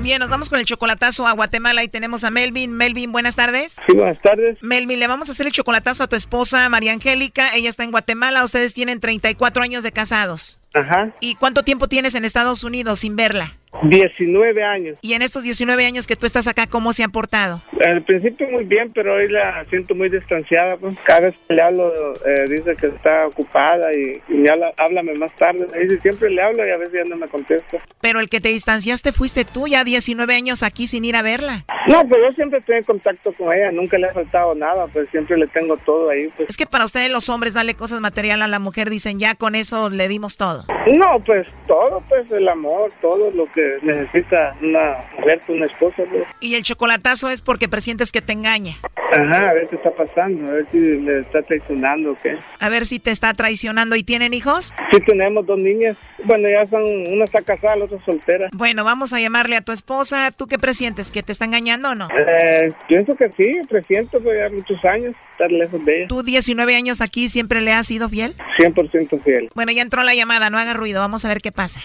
Bien, nos vamos con el chocolatazo a Guatemala y tenemos a Melvin. Melvin, buenas tardes. Sí, buenas tardes. Melvin, le vamos a hacer el chocolatazo a tu esposa María Angélica. Ella está en Guatemala. Ustedes tienen 34 años de casados. Ajá. ¿Y cuánto tiempo tienes en Estados Unidos sin verla? 19 años. Y en estos 19 años que tú estás acá, ¿cómo se han portado? Al principio muy bien, pero hoy la siento muy distanciada. Pues. Cada vez que le hablo, eh, dice que está ocupada y, y me habla, háblame más tarde. Dice, siempre le hablo y a veces ya no me contesta. Pero el que te distanciaste fuiste tú, ya 19 años aquí sin ir a verla. No, pero yo siempre estoy en contacto con ella, nunca le ha faltado nada, pues siempre le tengo todo ahí. Pues. Es que para ustedes los hombres darle cosas material a la mujer, dicen, ya con eso le dimos todo. No, pues todo, pues el amor, todo lo que necesita una mujer, una esposa. Pues. Y el chocolatazo es porque presientes que te engaña. Ajá, a ver qué está pasando, a ver si le está traicionando o qué. A ver si te está traicionando. ¿Y tienen hijos? Sí, tenemos dos niñas. Bueno, ya son, una está casada, la otra soltera. Bueno, vamos a llamarle a tu esposa. ¿Tú qué presientes? ¿Que te está engañando o no? Eh, pienso que sí, presiento, pues ya muchos años estar lejos de ella. ¿Tú 19 años aquí siempre le has sido fiel? 100% fiel. Bueno, ya entró la llamada, no haga ruido, vamos a ver qué pasa.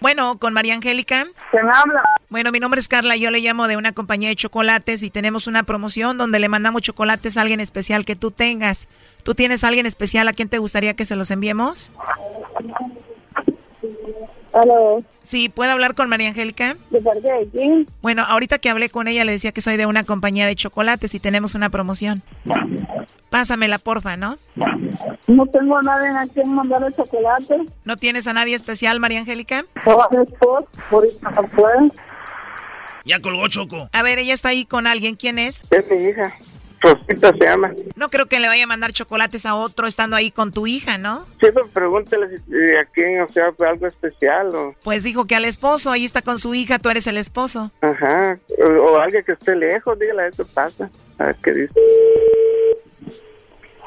Bueno, con María Angélica. ¿Quién habla? Bueno, mi nombre es Carla, yo le llamo de una compañía de chocolates y tenemos una promoción donde le mandamos chocolates a alguien especial que tú tengas. ¿Tú tienes a alguien especial a quien te gustaría que se los enviemos? ¿Aló? Sí, ¿puedo hablar con María Angélica? ¿De parte de quién? Bueno, ahorita que hablé con ella le decía que soy de una compañía de chocolates y tenemos una promoción. Pásamela, porfa, ¿no? No tengo a nadie a quien mandar el chocolate. ¿No tienes a nadie especial, María Angélica? Ya colgó Choco. A ver, ella está ahí con alguien. ¿Quién es? Es mi hija. Rosita se llama. No creo que le vaya a mandar chocolates a otro estando ahí con tu hija, ¿no? Sí, pero pregúntale si, eh, a quién, o sea, fue algo especial o... Pues dijo que al esposo, ahí está con su hija, tú eres el esposo. Ajá, o, o alguien que esté lejos, dígale, eso pasa. A ver qué dice.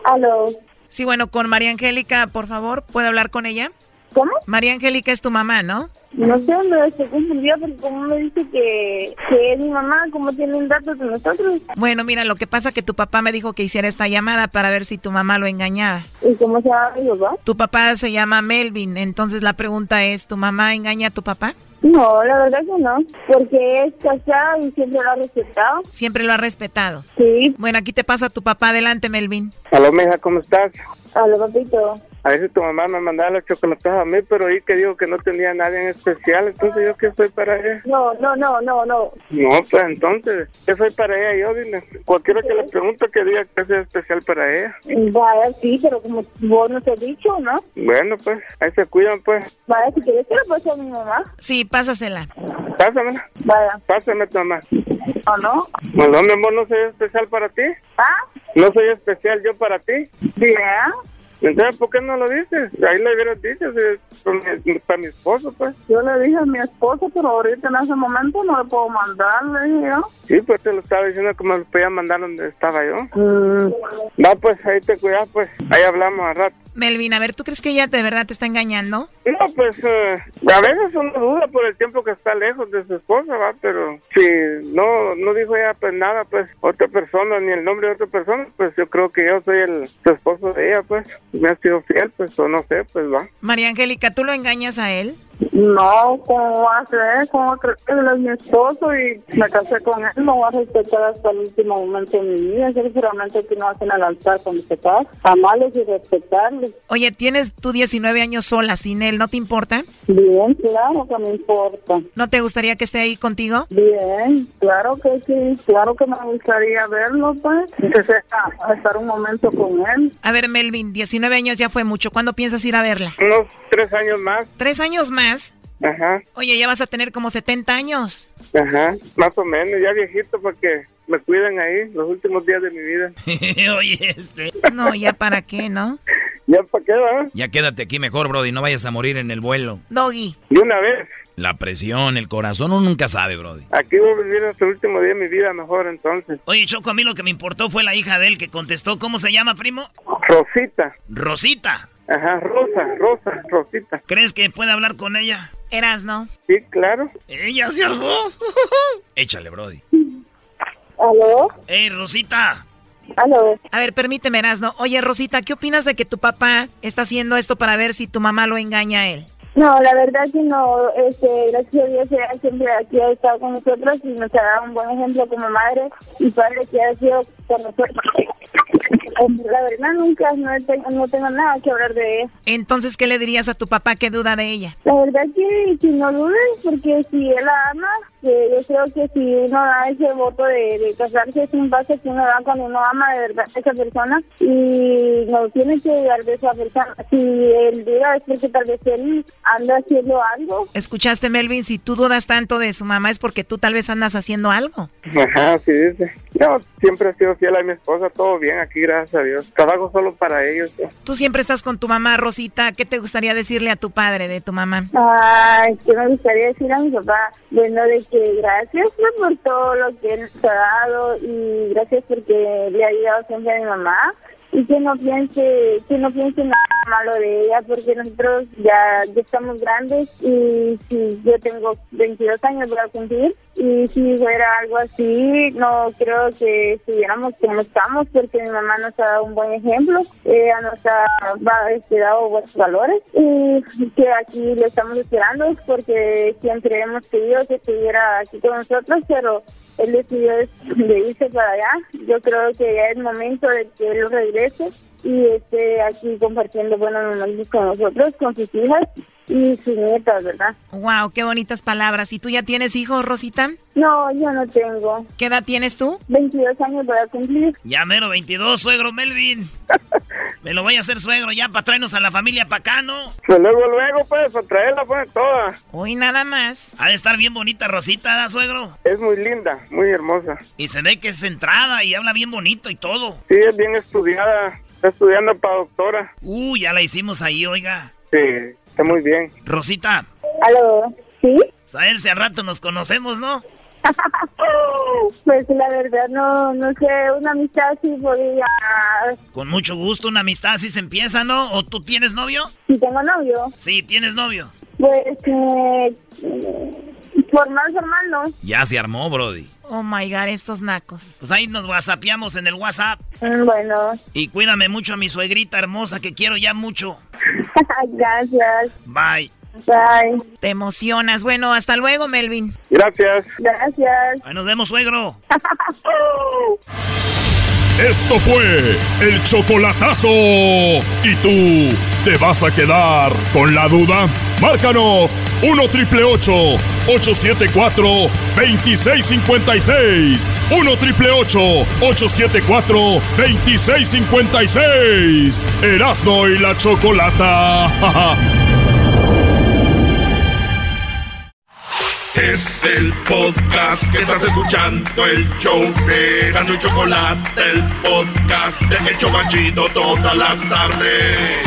¿Aló? Sí, bueno, con María Angélica, por favor, ¿puedo hablar con ella? ¿Cómo? María Angélica es tu mamá, ¿no? No sé, me estoy confundida porque como me dice que, que es mi mamá, ¿cómo tienen datos de nosotros? Bueno, mira, lo que pasa que tu papá me dijo que hiciera esta llamada para ver si tu mamá lo engañaba. ¿Y cómo se llama mi papá? Tu papá se llama Melvin, entonces la pregunta es, ¿tu mamá engaña a tu papá? No, la verdad que no, porque es casada y siempre lo ha respetado. Siempre lo ha respetado. Sí. Bueno, aquí te pasa tu papá, adelante, Melvin. Aló, mija, ¿cómo estás? Aló, papito. A veces tu mamá me mandaba los chocolates a mí, pero ahí que dijo que no tenía nadie en especial, entonces yo qué soy para ella. No, no, no, no, no. No, pues entonces, ¿qué soy para ella? Yo, dile, cualquiera que le pregunte que diga que sea especial para ella. Vaya, sí, pero como vos no te has dicho, ¿no? Bueno, pues, ahí se cuidan, pues. Vaya, si quieres que lo pase a mi mamá. Sí, pásasela. Pásamela. Vaya. Pásame tu mamá. ¿O no? No, no, mi amor, no soy especial para ti. ¿Ah? No soy especial yo para ti. Bien. Entonces, ¿por qué no lo dices? Ahí le hubieras dicho, es para mi, esposo, pues. Yo le dije a mi esposo, pero ahorita en ese momento no le puedo mandar, le dije yo. Sí, pues te lo estaba diciendo que me lo podía mandar donde estaba yo. Mm. Va, pues, ahí te cuidas, pues. Ahí hablamos a rato. Melvin, a ver, ¿tú crees que ella de verdad te está engañando? No, pues, eh, a veces uno duda por el tiempo que está lejos de su esposa, va, pero si no no dijo ella, pues nada, pues, otra persona, ni el nombre de otra persona, pues yo creo que yo soy el su esposo de ella, pues, me ha sido fiel, pues, o no sé, pues va. María Angélica, ¿tú lo engañas a él? No, ¿cómo va a ser? ¿Cómo crees que él es mi esposo y me casé con él? No voy a respetar hasta el último momento de mi vida. Sinceramente, que no hacen al altar con mis papás. Amarles y respetarles. Oye, tienes tú 19 años sola sin él, ¿no te importa? Bien, claro que me importa. ¿No te gustaría que esté ahí contigo? Bien, claro que sí. Claro que me gustaría verlo, pues. Que sea, a estar un momento con él. A ver, Melvin, 19 años ya fue mucho. ¿Cuándo piensas ir a verla? Unos tres años más. ¿Tres años más? Ajá, Oye, ya vas a tener como 70 años. ajá, más o menos, ya viejito para que me cuiden ahí los últimos días de mi vida. Oye, este. No, ya para qué, ¿no? ¿Ya para qué, va? Ya quédate aquí mejor, Brody, no vayas a morir en el vuelo. Doggy. De una vez. La presión, el corazón, uno nunca sabe, Brody. Aquí voy a vivir hasta el último día de mi vida mejor entonces. Oye, Choco, a mí lo que me importó fue la hija de él que contestó. ¿Cómo se llama, primo? Rosita. Rosita. Ajá, Rosa, Rosa, Rosita. ¿Crees que puede hablar con ella? Eras, ¿no? Sí, claro. Ella se armó. Échale, Brody. ¿Aló? Ey, Rosita. ¿Aló? A ver, permíteme, Erasno. Oye, Rosita, ¿qué opinas de que tu papá está haciendo esto para ver si tu mamá lo engaña a él? No, la verdad que no, este, gracias a Dios ella siempre aquí ha estado con nosotros y nos ha dado un buen ejemplo como madre y padre que ha sido con nosotros. La verdad nunca, no tengo, no tengo nada que hablar de ella. Entonces, ¿qué le dirías a tu papá que duda de ella? La verdad que, que no dudes, porque si él la ama, que yo creo que si uno da ese voto de, de casarse es un paso que uno da cuando uno ama de verdad a esa persona y no tiene que dudar de esa persona. Si él duda es porque tal vez él anda haciendo algo. ¿Escuchaste, Melvin? Si tú dudas tanto de su mamá es porque tú tal vez andas haciendo algo. Ajá, sí dice. No, siempre he sido fiel a mi esposa, todo bien aquí, gracias a Dios. Trabajo solo para ellos. ¿sí? Tú siempre estás con tu mamá, Rosita. ¿Qué te gustaría decirle a tu padre de tu mamá? Ay, que me gustaría decir a mi papá, bueno, de que gracias por todo lo que él nos ha dado y gracias porque le ha ayudado siempre a mi mamá y que no piense que no piense nada malo de ella porque nosotros ya, ya estamos grandes y si yo tengo 22 años voy a cumplir. Y si fuera algo así no creo que estuviéramos como estamos porque mi mamá nos ha dado un buen ejemplo ella nos ha este, dado buenos valores y que aquí le estamos esperando porque siempre hemos querido que estuviera aquí con nosotros pero él decidió de irse para allá. Yo creo que ya es momento de que él regrese y esté aquí compartiendo buenos momentos con nosotros, con sus hijas y sus nietas, ¿verdad? Wow, qué bonitas palabras. ¿Y tú ya tienes hijos, Rosita? No, yo no tengo. ¿Qué edad tienes tú? 22 años para cumplir. Ya mero 22, suegro Melvin. Me lo voy a hacer suegro ya para traernos a la familia pa' acá, ¿no? Pues luego, luego, pues, a traerla, pues, toda. Hoy nada más. Ha de estar bien bonita Rosita, ¿da, suegro? Es muy linda, muy hermosa. Y se ve que es centrada y habla bien bonito y todo. Sí, es bien estudiada. Está estudiando para doctora. Uh, ya la hicimos ahí, oiga. Sí, está muy bien. Rosita, ¿Aló? ¿Sí? a él si al rato nos conocemos, ¿no? Pues la verdad no, no sé, una amistad sí podría... Con mucho gusto, una amistad así se empieza, ¿no? ¿O tú tienes novio? Si tengo novio, Sí, tienes novio. pues eh, formal, formal no. Ya se armó, Brody. Oh my god, estos nacos. Pues ahí nos whatsappeamos en el WhatsApp. Mm, Bueno, Y cuídame mucho a mi suegrita hermosa que quiero ya mucho. gracias. Bye. Bye. Te emocionas. Bueno, hasta luego, Melvin. Gracias. Gracias. Ahí nos vemos, suegro. Esto fue el chocolatazo. ¿Y tú te vas a quedar con la duda? Márcanos 1 triple 874 2656. 1 triple 874 2656. Erasno y la chocolata. Es el podcast que estás escuchando, el show de Gano y Chocolate, el podcast de Hecho Banchito todas las tardes.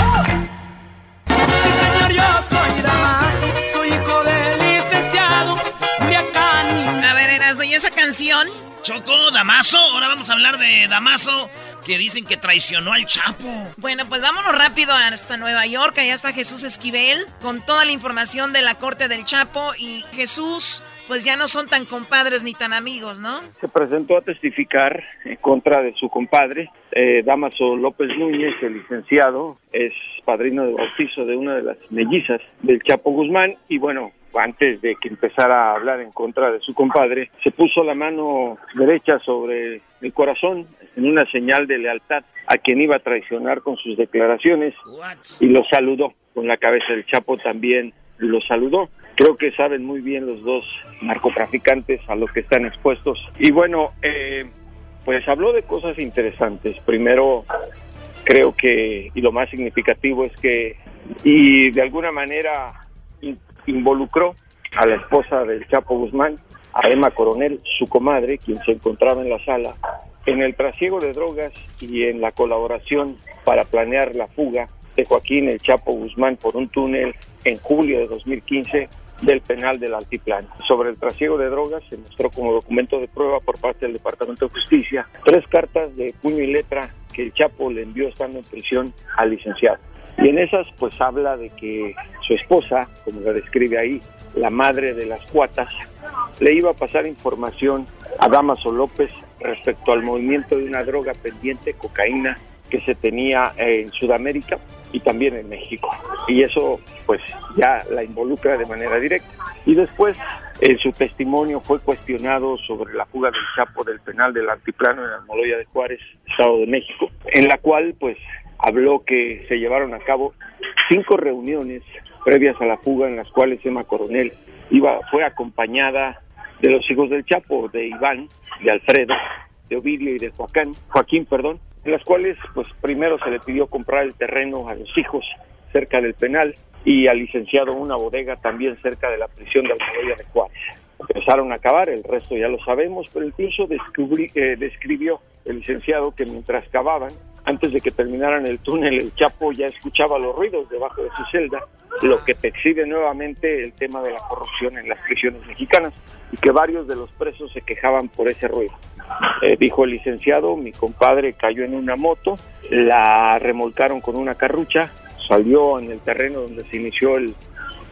Señor, yo soy Damaso, soy hijo del licenciado Culiacán. A ver, Erasno, ¿y esa canción? Choco, Damaso. Ahora vamos a hablar de Damaso, que dicen que traicionó al Chapo. Bueno, pues vámonos rápido hasta Nueva York. Allá está Jesús Esquivel con toda la información de la corte del Chapo. Y Jesús, pues ya no son tan compadres ni tan amigos, ¿no? se presentó a testificar en contra de su compadre, eh, Damaso López Núñez, el licenciado, es padrino de bautizo de una de las mellizas del Chapo Guzmán y bueno, antes de que empezara a hablar en contra de su compadre, se puso la mano derecha sobre el corazón en una señal de lealtad a quien iba a traicionar con sus declaraciones y lo saludó con la cabeza. El Chapo también lo saludó. Creo que saben muy bien los dos narcotraficantes a lo que están expuestos. Y bueno, eh, pues habló de cosas interesantes. Primero, creo que, y lo más significativo es que, y de alguna manera involucró a la esposa del Chapo Guzmán, a Emma Coronel, su comadre, quien se encontraba en la sala, en el trasiego de drogas y en la colaboración para planear la fuga de Joaquín el Chapo Guzmán por un túnel en julio de 2015 del penal del altiplano. Sobre el trasiego de drogas se mostró como documento de prueba por parte del Departamento de Justicia tres cartas de puño y letra que el Chapo le envió estando en prisión al licenciado. Y en esas pues habla de que su esposa, como la describe ahí, la madre de las cuatas, le iba a pasar información a Damaso López respecto al movimiento de una droga pendiente, cocaína, que se tenía en Sudamérica y también en México. Y eso pues ya la involucra de manera directa. Y después en su testimonio fue cuestionado sobre la fuga del Chapo del penal del Altiplano en Almoloya de Juárez, Estado de México, en la cual pues habló que se llevaron a cabo cinco reuniones previas a la fuga en las cuales Emma Coronel iba, fue acompañada de los hijos del Chapo, de Iván, de Alfredo, de Ovidio y de Joaquín, Joaquín, perdón, en las cuales pues primero se le pidió comprar el terreno a los hijos cerca del penal y al licenciado una bodega también cerca de la prisión de Almoloya de Juárez. Empezaron a acabar, el resto ya lo sabemos, pero incluso descubrí, eh, describió el licenciado que mientras cavaban, antes de que terminaran el túnel, el Chapo ya escuchaba los ruidos debajo de su celda, lo que te exhibe nuevamente el tema de la corrupción en las prisiones mexicanas y que varios de los presos se quejaban por ese ruido. Eh, dijo el licenciado, mi compadre cayó en una moto, la remolcaron con una carrucha, salió en el terreno donde se inició el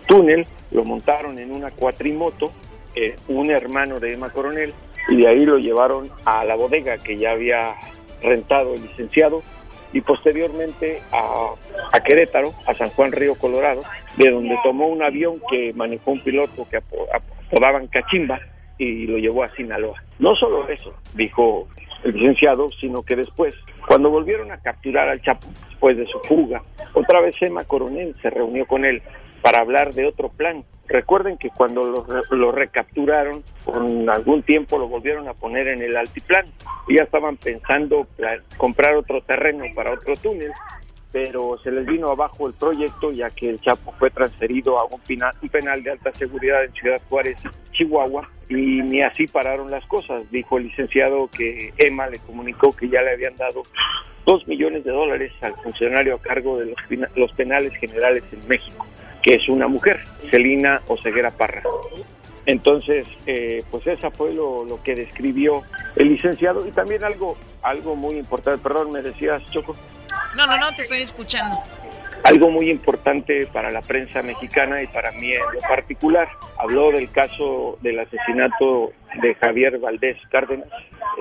túnel, lo montaron en una cuatrimoto, eh, un hermano de Emma Coronel, y de ahí lo llevaron a la bodega que ya había rentado el licenciado y posteriormente a, a Querétaro, a San Juan Río Colorado, de donde tomó un avión que manejó un piloto que apo- apodaban Cachimba y lo llevó a Sinaloa. No solo eso, dijo el licenciado, sino que después, cuando volvieron a capturar al Chapo después de su fuga, otra vez Emma Coronel se reunió con él para hablar de otro plan. Recuerden que cuando lo, lo recapturaron, con algún tiempo lo volvieron a poner en el altiplano ya estaban pensando comprar otro terreno para otro túnel, pero se les vino abajo el proyecto ya que el Chapo fue transferido a un, penal de alta seguridad en Ciudad Juárez, Chihuahua, y ni así pararon las cosas. Dijo el licenciado que Emma le comunicó que ya le habían dado dos millones de dólares al funcionario a cargo de los penales generales en México, que es una mujer, Celina Oseguera Parra. Entonces, eh, pues esa fue lo, lo que describió el licenciado y también algo, algo muy importante, perdón, me decías, Choco. No, no, no, te estoy escuchando. Algo muy importante para la prensa mexicana y para mí en lo particular. Habló del caso del asesinato de Javier Valdés Cárdenas,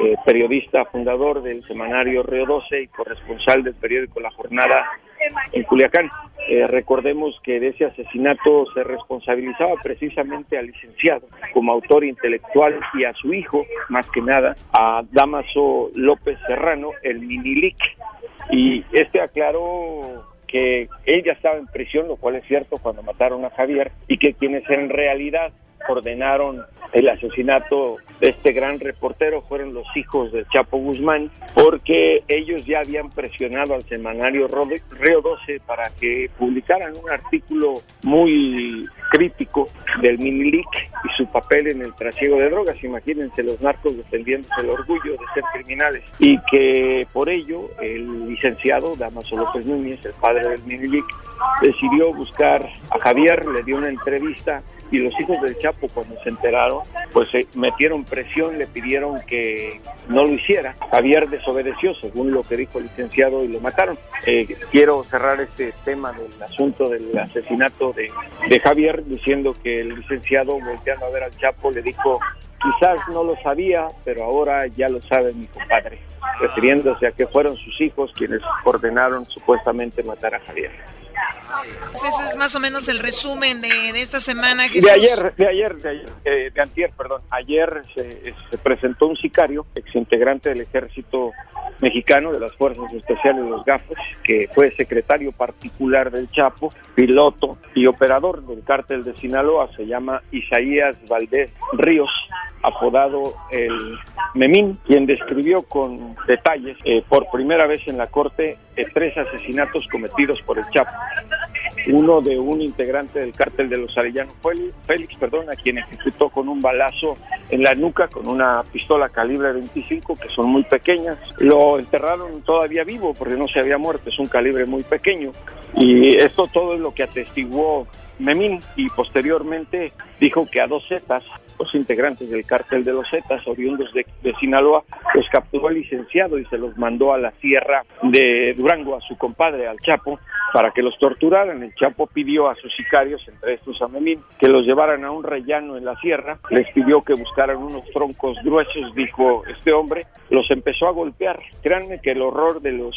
eh, periodista fundador del semanario Río 12 y corresponsal del periódico La Jornada en Culiacán. Eh, recordemos que de ese asesinato se responsabilizaba precisamente al licenciado como autor intelectual y a su hijo, más que nada, a Damaso López Serrano, el Minilic. Y este aclaró que él ya estaba en prisión, lo cual es cierto cuando mataron a Javier, y que quienes en realidad ordenaron el asesinato de este gran reportero fueron los hijos de Chapo Guzmán, porque ellos ya habían presionado al semanario Río 12 para que publicaran un artículo muy crítico del Minilic y su papel en el trasiego de drogas. Imagínense los narcos defendiéndose el orgullo de ser criminales y que por ello el licenciado Damaso López Núñez, el padre del Minilic, decidió buscar a Javier, le dio una entrevista y los hijos del Chapo cuando se enteraron pues se metieron presión, le pidieron que no lo hiciera. Javier desobedeció según lo que dijo el licenciado y lo mataron. Eh, quiero cerrar este tema del asunto del asesinato de, de Javier diciendo que el licenciado volteando a ver al Chapo le dijo quizás no lo sabía, pero ahora ya lo sabe mi compadre, refiriéndose a que fueron sus hijos quienes ordenaron supuestamente matar a Javier. Pues ese es más o menos el resumen de, de esta semana. De ayer, de ayer, de ayer, eh, de antier, perdón. Ayer se, se presentó un sicario, exintegrante del ejército mexicano, de las Fuerzas Especiales Los Gafos, que fue secretario particular del Chapo, piloto y operador del cártel de Sinaloa, se llama Isaías Valdés Ríos, apodado el Memín, quien describió con detalles eh, por primera vez en la corte eh, tres asesinatos cometidos por el Chapo uno de un integrante del cártel de los Arellanos Félix, perdón, a quien ejecutó con un balazo en la nuca con una pistola calibre 25 que son muy pequeñas. Lo enterraron todavía vivo porque no se había muerto, es un calibre muy pequeño. Y esto todo es lo que atestiguó Memín y posteriormente dijo que a dos Zetas, los integrantes del cártel de los Zetas, oriundos de, de Sinaloa, los capturó el licenciado y se los mandó a la sierra de Durango a su compadre, al Chapo, para que los torturaran. El Chapo pidió a sus sicarios, entre estos a Memín, que los llevaran a un rellano en la sierra, les pidió que buscaran unos troncos gruesos, dijo este hombre, los empezó a golpear. Créanme que el horror de los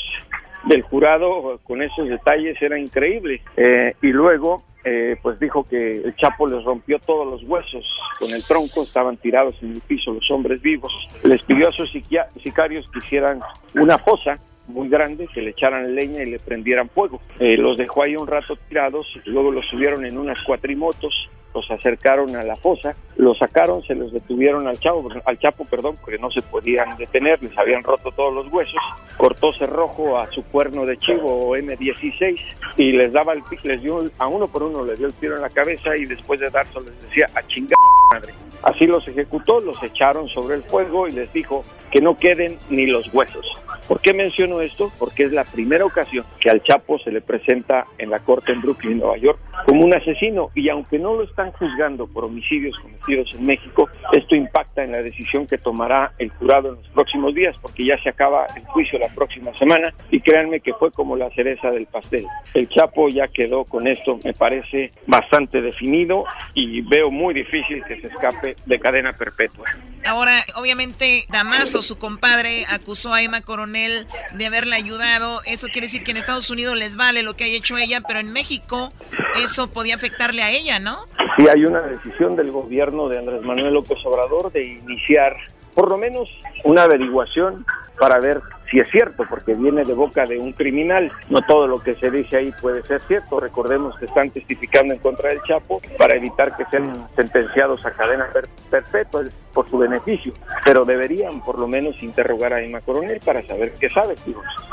del jurado con esos detalles era increíble. Eh, y luego, eh, pues dijo que el Chapo les rompió todos los huesos con el tronco, estaban tirados en el piso los hombres vivos. Les pidió a sus sicarios que hicieran una fosa muy grande, que le echaran leña y le prendieran fuego. Eh, los dejó ahí un rato tirados, luego los subieron en unas cuatrimotos, los acercaron a la fosa, los sacaron, se los detuvieron al Chapo, al Chapo, perdón, porque no se podían detener, les habían roto todos los huesos, cortó cerrojo a su cuerno de chivo M16 y les daba el les dio a uno por uno le dio el tiro en la cabeza y después de darse les decía a chingar madre. Así los ejecutó, los echaron sobre el fuego y les dijo que no queden ni los huesos. ¿Por qué menciono esto? Porque es la primera ocasión que al Chapo se le presenta en la corte en Brooklyn, Nueva York, como un asesino y aunque no lo están juzgando por homicidios cometidos en México, esto impacta en la decisión que tomará el jurado en los próximos días porque ya se acaba el juicio la próxima semana y créanme que fue como la cereza del pastel. El Chapo ya quedó con esto, me parece bastante definido y veo muy difícil que se escape de cadena perpetua. Ahora, obviamente, Damaso, su compadre, acusó a Emma Coronel de haberle ayudado. Eso quiere decir que en Estados Unidos les vale lo que haya hecho ella, pero en México eso podía afectarle a ella, ¿no? Sí hay una decisión del gobierno de Andrés Manuel López Obrador de iniciar por lo menos una averiguación para ver si es cierto, porque viene de boca de un criminal. No todo lo que se dice ahí puede ser cierto. Recordemos que están testificando en contra del Chapo para evitar que sean sentenciados a cadena per- perpetua por su beneficio. Pero deberían por lo menos interrogar a Emma Coronel para saber qué sabe.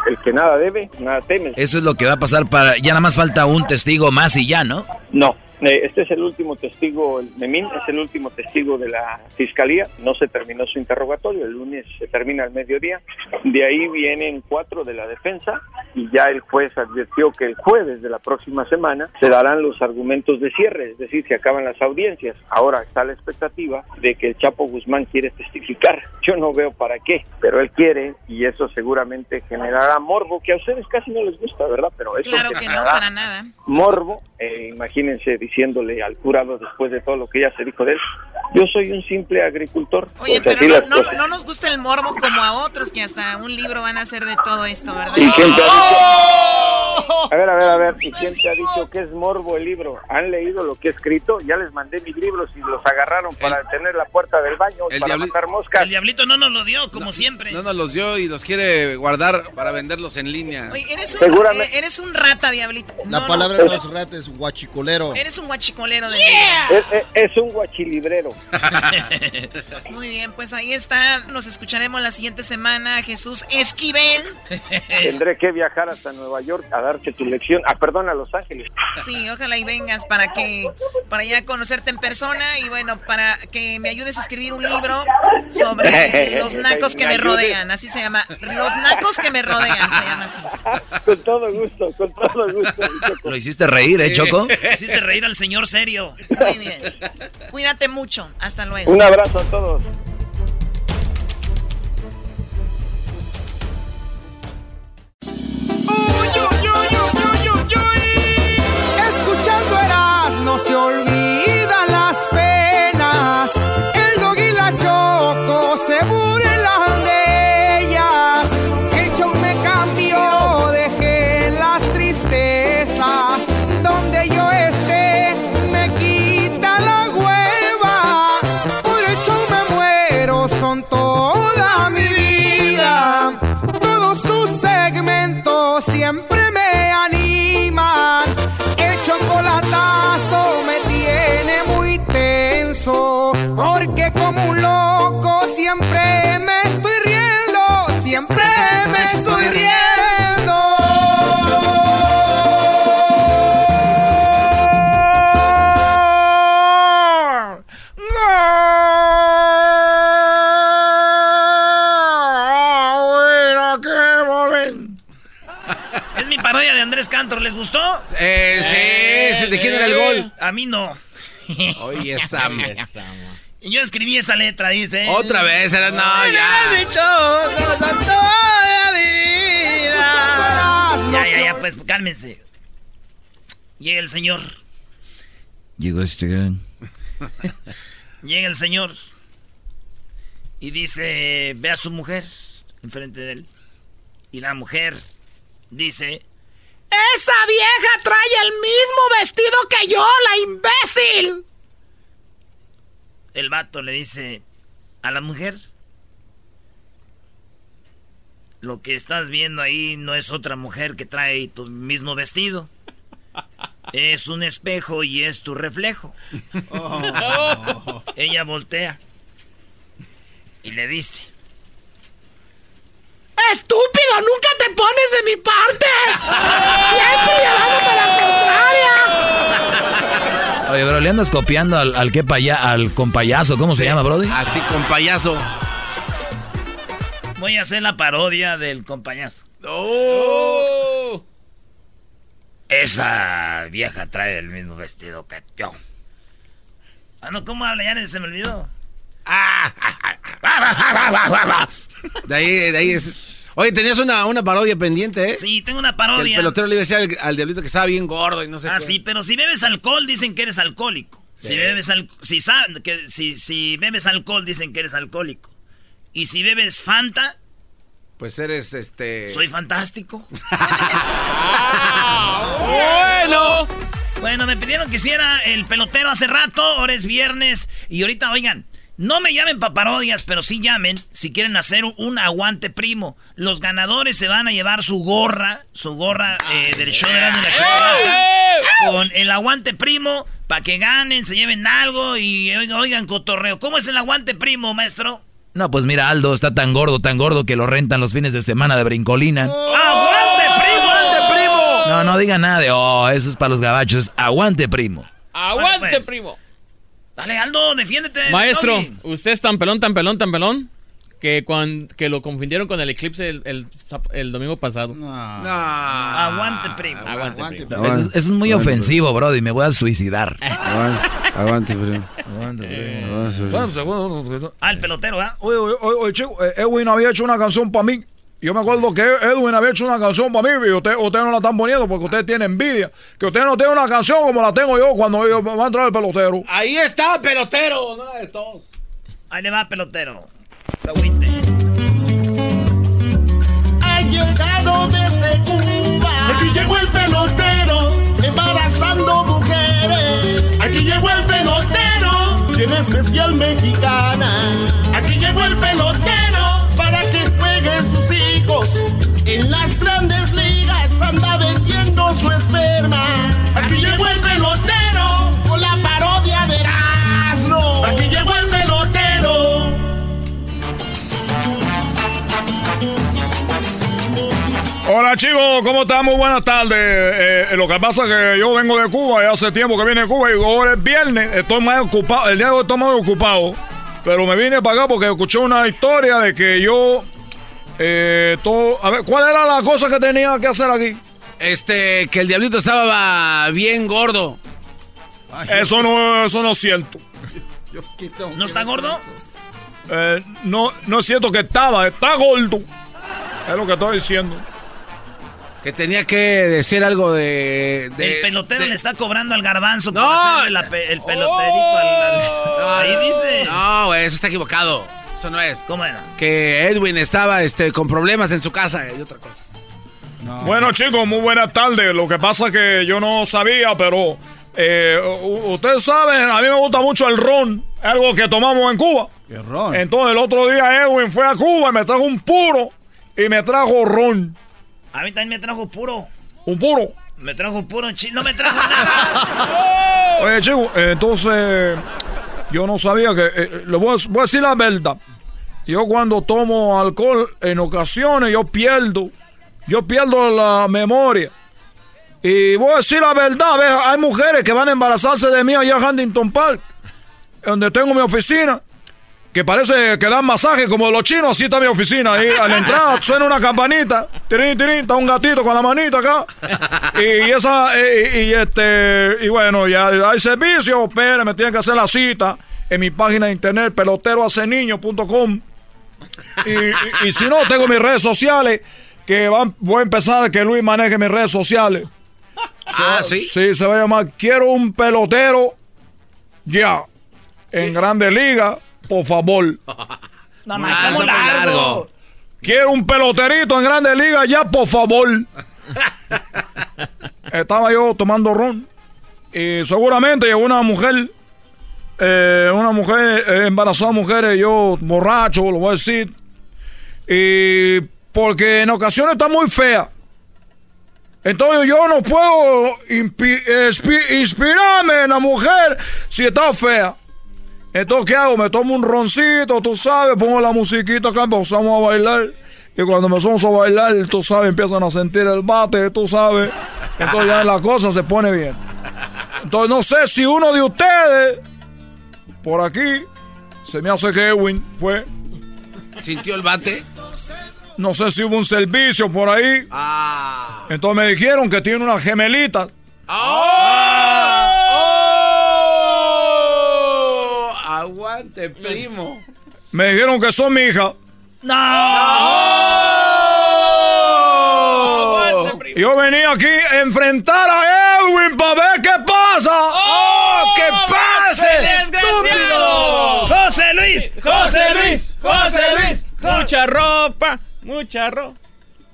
El que nada debe, nada teme. Eso es lo que va a pasar para... Ya nada más falta un testigo más y ya, ¿no? No, este es el último testigo, el Memín es el último testigo de la fiscalía. No se terminó su interrogatorio, el lunes se termina al mediodía. De ahí vienen cuatro de la defensa y ya el juez advirtió que el jueves de la próxima semana se darán los argumentos de cierre, es decir, se acaban las audiencias. Ahora está la expectativa de que el Chapo Guzmán quiere testificar. Yo no veo para qué, pero él quiere y eso seguramente generará morbo, que a ustedes casi no les gusta, ¿verdad? Pero eso Claro que no, para nada. morbo, eh, imagínense diciéndole al jurado después de todo lo que ya se dijo de él, yo soy un simple agricultor. Oye, Pues pero no, no, no nos gusta el morbo como a otros que hasta un libro van a hacer de todo esto, ¿verdad? ¿Y quién te ha dicho? A ver, a ver, a ver, ¿y quién te ha dicho que es morbo el libro? ¿Han leído lo que he escrito? Ya les mandé mis libros y los agarraron para tener la puerta del baño, el para matar moscas. El diablito no nos lo dio, como siempre. No nos los dio y los quiere guardar para venderlos en línea. Oye, eres un, Seguramente- eh, eres un rata, diablito. La No, palabra no. no es rata, es guachicolero. Eres un guachicolero de Es, es- es un guachilibrero. Muy bien, pues ahí está. Nos escucharemos la siguiente semana. Jesús Esquivel. Tendré que viajar hasta Nueva York a darte tu lección. Ah, perdón, a Los Ángeles. Sí, ojalá y vengas para que para ya conocerte en persona y bueno, para que me ayudes a escribir un libro sobre los nacos que me rodean, así se llama. Los nacos que me rodean, se llama así. Con todo gusto, con todo gusto. Lo hiciste reír, ¿eh, Choco? Hiciste reír al señor serio. Muy bien. Cuídate mucho. Hasta luego. Un abrazo a todos. A mí no. Oye, esa... Y Yo escribí esa letra, dice. Otra vez, era no, ya. Ya, ya, ya, pues cálmense. Llega el señor. Llegó este Llega el señor. Y dice, ve a su mujer enfrente de él. Y la mujer dice, ¡Esa vieja trae el mismo vestido que yo, la imbécil! el vato le dice a la mujer, lo que estás viendo ahí no es otra mujer que trae tu mismo vestido. Es un espejo y es tu reflejo. Ella voltea y le dice, ¡Estúpido! ¡Nunca te pones de mi parte! ¡Siempre llevándome la contraria! Oye, bro, le andas copiando al, al qué paya, al compayazo, ¿cómo se llama, Brody? Así, compayazo. voy a hacer la parodia del compañazo. ¡Oh! Esa vieja trae el mismo vestido que yo. Ah, no, ¿cómo habla? Ya se me olvidó. De ahí, de ahí es. Oye, tenías una, una parodia pendiente, ¿eh? Sí, tengo una Que parodia. El pelotero le iba a decir al, al diablito que estaba bien gordo y no sé Ah, qué. sí, pero si bebes alcohol dicen que eres alcohólico. Si bebes al, si, que, si, si bebes alcohol dicen que eres alcohólico. Y si bebes Fanta, Pues eres este. soy fantástico. bueno. Bueno, me pidieron que hiciera el pelotero hace rato, ahora es viernes. Y ahorita, oigan, no me llamen para parodias, pero sí llamen si quieren hacer un, aguante primo. Los ganadores se van a llevar su gorra, su gorra eh, del show de Erasmo y la Chocolata, con el aguante primo, para que ganen, se lleven algo y oigan, oigan, cotorreo. ¿Cómo es el aguante primo, maestro? No, pues mira, Aldo está tan gordo, tan gordo que lo rentan los fines de semana de brincolina. ¡Aguante primo! ¡Aguante primo! No, no diga nada de, oh, eso es para los gabachos. Aguante, primo. ¡Aguante, Bueno, pues. primo! Dale, Aldo, defiéndete. Maestro, Doggy. usted es tan pelón, tan pelón, tan pelón que, cuan- que lo confundieron con el eclipse el, el domingo pasado. Aguante primo. Aguante, primo. Eso, eso es muy ofensivo, Brody. Me voy a suicidar. Aguante, primo. Ah, el pelotero, ¿ah? Oye, oye, oye, oye, chico, eh, Edwin había hecho una canción para mí. Yo me acuerdo que Edwin había hecho una canción para mí y usted, ustedes no la están poniendo porque usted tiene envidia. Que usted no tiene una canción como la tengo yo cuando yo- va a entrar el pelotero. Ahí está, pelotero, no la de todos. Ahí le va, pelotero. Se agüite. Ha llegado desde Cuba. Aquí llegó el pelotero, embarazando mujeres. Aquí llegó el pelotero, bien especial mexicana. Aquí llegó el pelotero En las grandes ligas anda vendiendo su esperma. Aquí llegó el pelotero con la parodia de Erasmo. Aquí llegó el pelotero. Hola chicos, ¿cómo están? Muy buenas tardes. Eh, lo que pasa es que yo vengo de Cuba y hace tiempo que vine de Cuba y ahora es viernes. Estoy más ocupado, el día de hoy estoy más ocupado. Pero me vine para acá porque escuché una historia de que yo... eh, todo, a ver, ¿cuál era la cosa que tenía que hacer aquí? Este, que el diablito estaba bien gordo. Eso no, eso no es cierto. ¿No está gordo? Eh, no, no es cierto que estaba, está gordo. Es lo que estoy diciendo. Que tenía que decir algo de. de- el pelotero de- le está cobrando al garbanzo No. pe- el peloterito al, al- Ahí dice. No, eso está equivocado. Eso no es. ¿Cómo era? Que Edwin estaba este, con problemas en su casa y otra cosa. Bueno chicos, muy buenas tardes. Lo que pasa es que yo no sabía, pero eh, ustedes saben, a mí me gusta mucho el ron, algo que tomamos en Cuba. Entonces el otro día Edwin fue a Cuba y me trajo un puro y me trajo ron. A mí también me trajo puro. Un puro. Me trajo puro No me trajo nada. Oye chicos, eh, entonces yo no sabía que, eh, le voy a, voy a decir la verdad. Yo cuando tomo alcohol, en ocasiones yo pierdo, yo pierdo la memoria. Y voy a decir la verdad, ¿ves? hay mujeres que van a embarazarse de mí allá en Huntington Park, donde tengo mi oficina. Que parece que dan masaje como los chinos, así está mi oficina. Ahí a la entrada suena una campanita, tirín, tirín, está un gatito con la manita acá. Y, esa, y, y este, y bueno, ya hay servicio, pero me tienen que hacer la cita en mi página de internet, peloterohaceniño.com. Y, y, y si no, tengo mis redes sociales, que van, voy a empezar a que Luis maneje mis redes sociales. Ah, ¿sí? Sí, se va a llamar Quiero un pelotero ya en Grande Liga, por favor. No, muy largo. Quiero un peloterito en Grande Liga ya, por favor. Estaba yo tomando ron y seguramente llegó una mujer, eh, una mujer eh, embarazada, mujeres, yo borracho, lo voy a decir, y porque en ocasiones está muy fea. Entonces yo no puedo inspirarme en la mujer si está fea. Entonces, ¿qué hago? Me tomo un roncito, tú sabes, pongo la musiquita acá, empezamos a bailar. Y cuando empezamos a bailar, tú sabes, empiezan a sentir el bate, tú sabes. Entonces ya la cosa se pone bien. Entonces no sé si uno de ustedes, por aquí, se me hace que Edwin fue. ¿Sintió el bate? No sé si hubo un servicio por ahí. Ah. Entonces me dijeron que tiene una gemelita. ¡Oh! Aguante, primo. Me dijeron que son mi hija. Y Yo venía aquí a enfrentar a Edwin para ver qué pasa. ¡Oh! ¡Que pase, el estúpido! ¡José Luis! ¡José Luis! ¡José Luis! Mucha ropa, mucha ropa.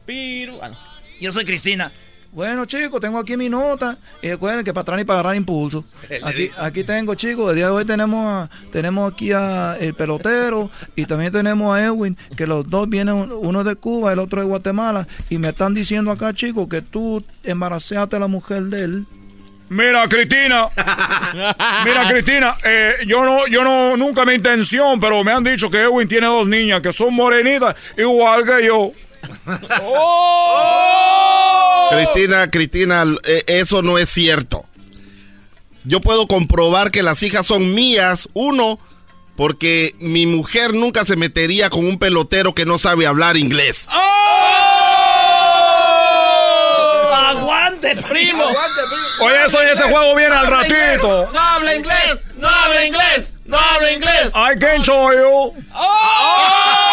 Piru. No. Yo soy Cristina. Bueno, chicos, tengo aquí mi nota. Y recuerden que para atrás y para agarrar impulso. Aquí, aquí tengo, chicos, el día de hoy tenemos, a- tenemos aquí a el pelotero y también tenemos a Edwin, que los dos vienen, uno de Cuba, el otro de Guatemala. Y me están diciendo acá, chicos, que tú embarazaste a la mujer de él. Mira, Cristina. Mira, Cristina, eh, yo no, yo no, nunca mi intención, pero me han dicho que Edwin tiene dos niñas que son morenitas, igual que yo. Cristina, Cristina, eh, eso no es cierto. Yo puedo comprobar que las hijas son mías. Uno, porque mi mujer nunca se metería con un pelotero que no sabe hablar inglés. ¡Aguante, primo! Oye, eso, ese juego viene al ratito. ¡No habla inglés! ¡No habla inglés! ¡No habla inglés! I can show you. ¡Oh!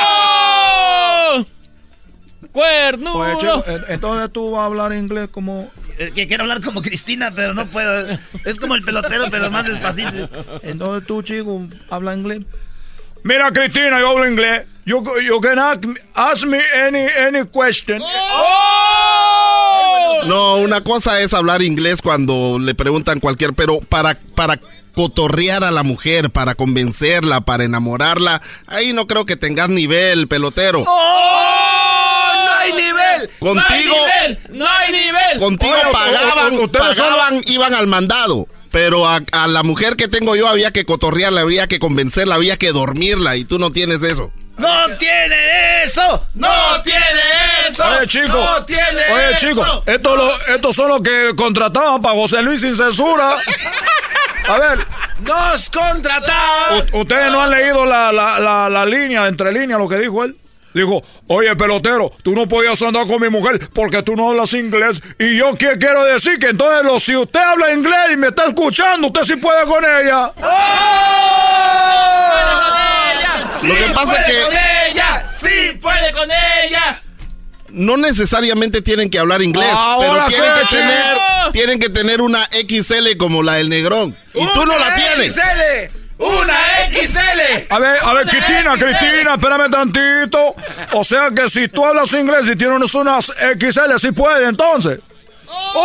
¡Cuernudo! Oye, chico, en- entonces tú vas a hablar inglés como... Eh, Que quiero hablar como Cristina, pero no puedo. Es como el pelotero, pero más despacito. Entonces tú, chico, habla inglés. Mira, Cristina, yo hablo inglés. You, you can ask, me- ask me any, any question. No, una cosa es hablar inglés cuando le preguntan cualquier, pero para, para cotorrear a la mujer, para convencerla, para enamorarla, ahí no creo que tengas nivel, pelotero. ¡Oh! ¡No hay nivel! ¡No hay Contigo- nivel! ¡No hay nivel! Contigo Oye, pagaban, ustedes son- pagaban, iban al mandado. Pero a, a la mujer que tengo yo había que cotorrearla, había que convencerla, había que dormirla y tú no tienes eso. ¡No tiene eso! ¡No tiene eso! Oye, chico. ¡No tiene Oye, eso! chico. Estos lo- estos son los que contrataban para José Luis sin censura. A ver, ¡Nos contrataron! u- ustedes no han leído la, la, la, la línea, entre líneas, lo que dijo él. Dijo, oye, pelotero, tú no podías andar con mi mujer porque tú no hablas inglés. Y yo ¿qué quiero decir que entonces lo- si usted habla inglés y me está escuchando, usted sí puede con ella. Lo que pasa es que- con ella! ¡Sí puede con ella! No necesariamente tienen que hablar inglés, Ahora pero tienen que, tener, tienen que tener una XL como la del Negrón. Y tú no la ¡Una tienes. XL! ¡Una XL! A ver, a ver, Cristina, XL. Cristina, espérame tantito. O sea que si tú hablas inglés y tienes unas XL, sí puede entonces. ¡Que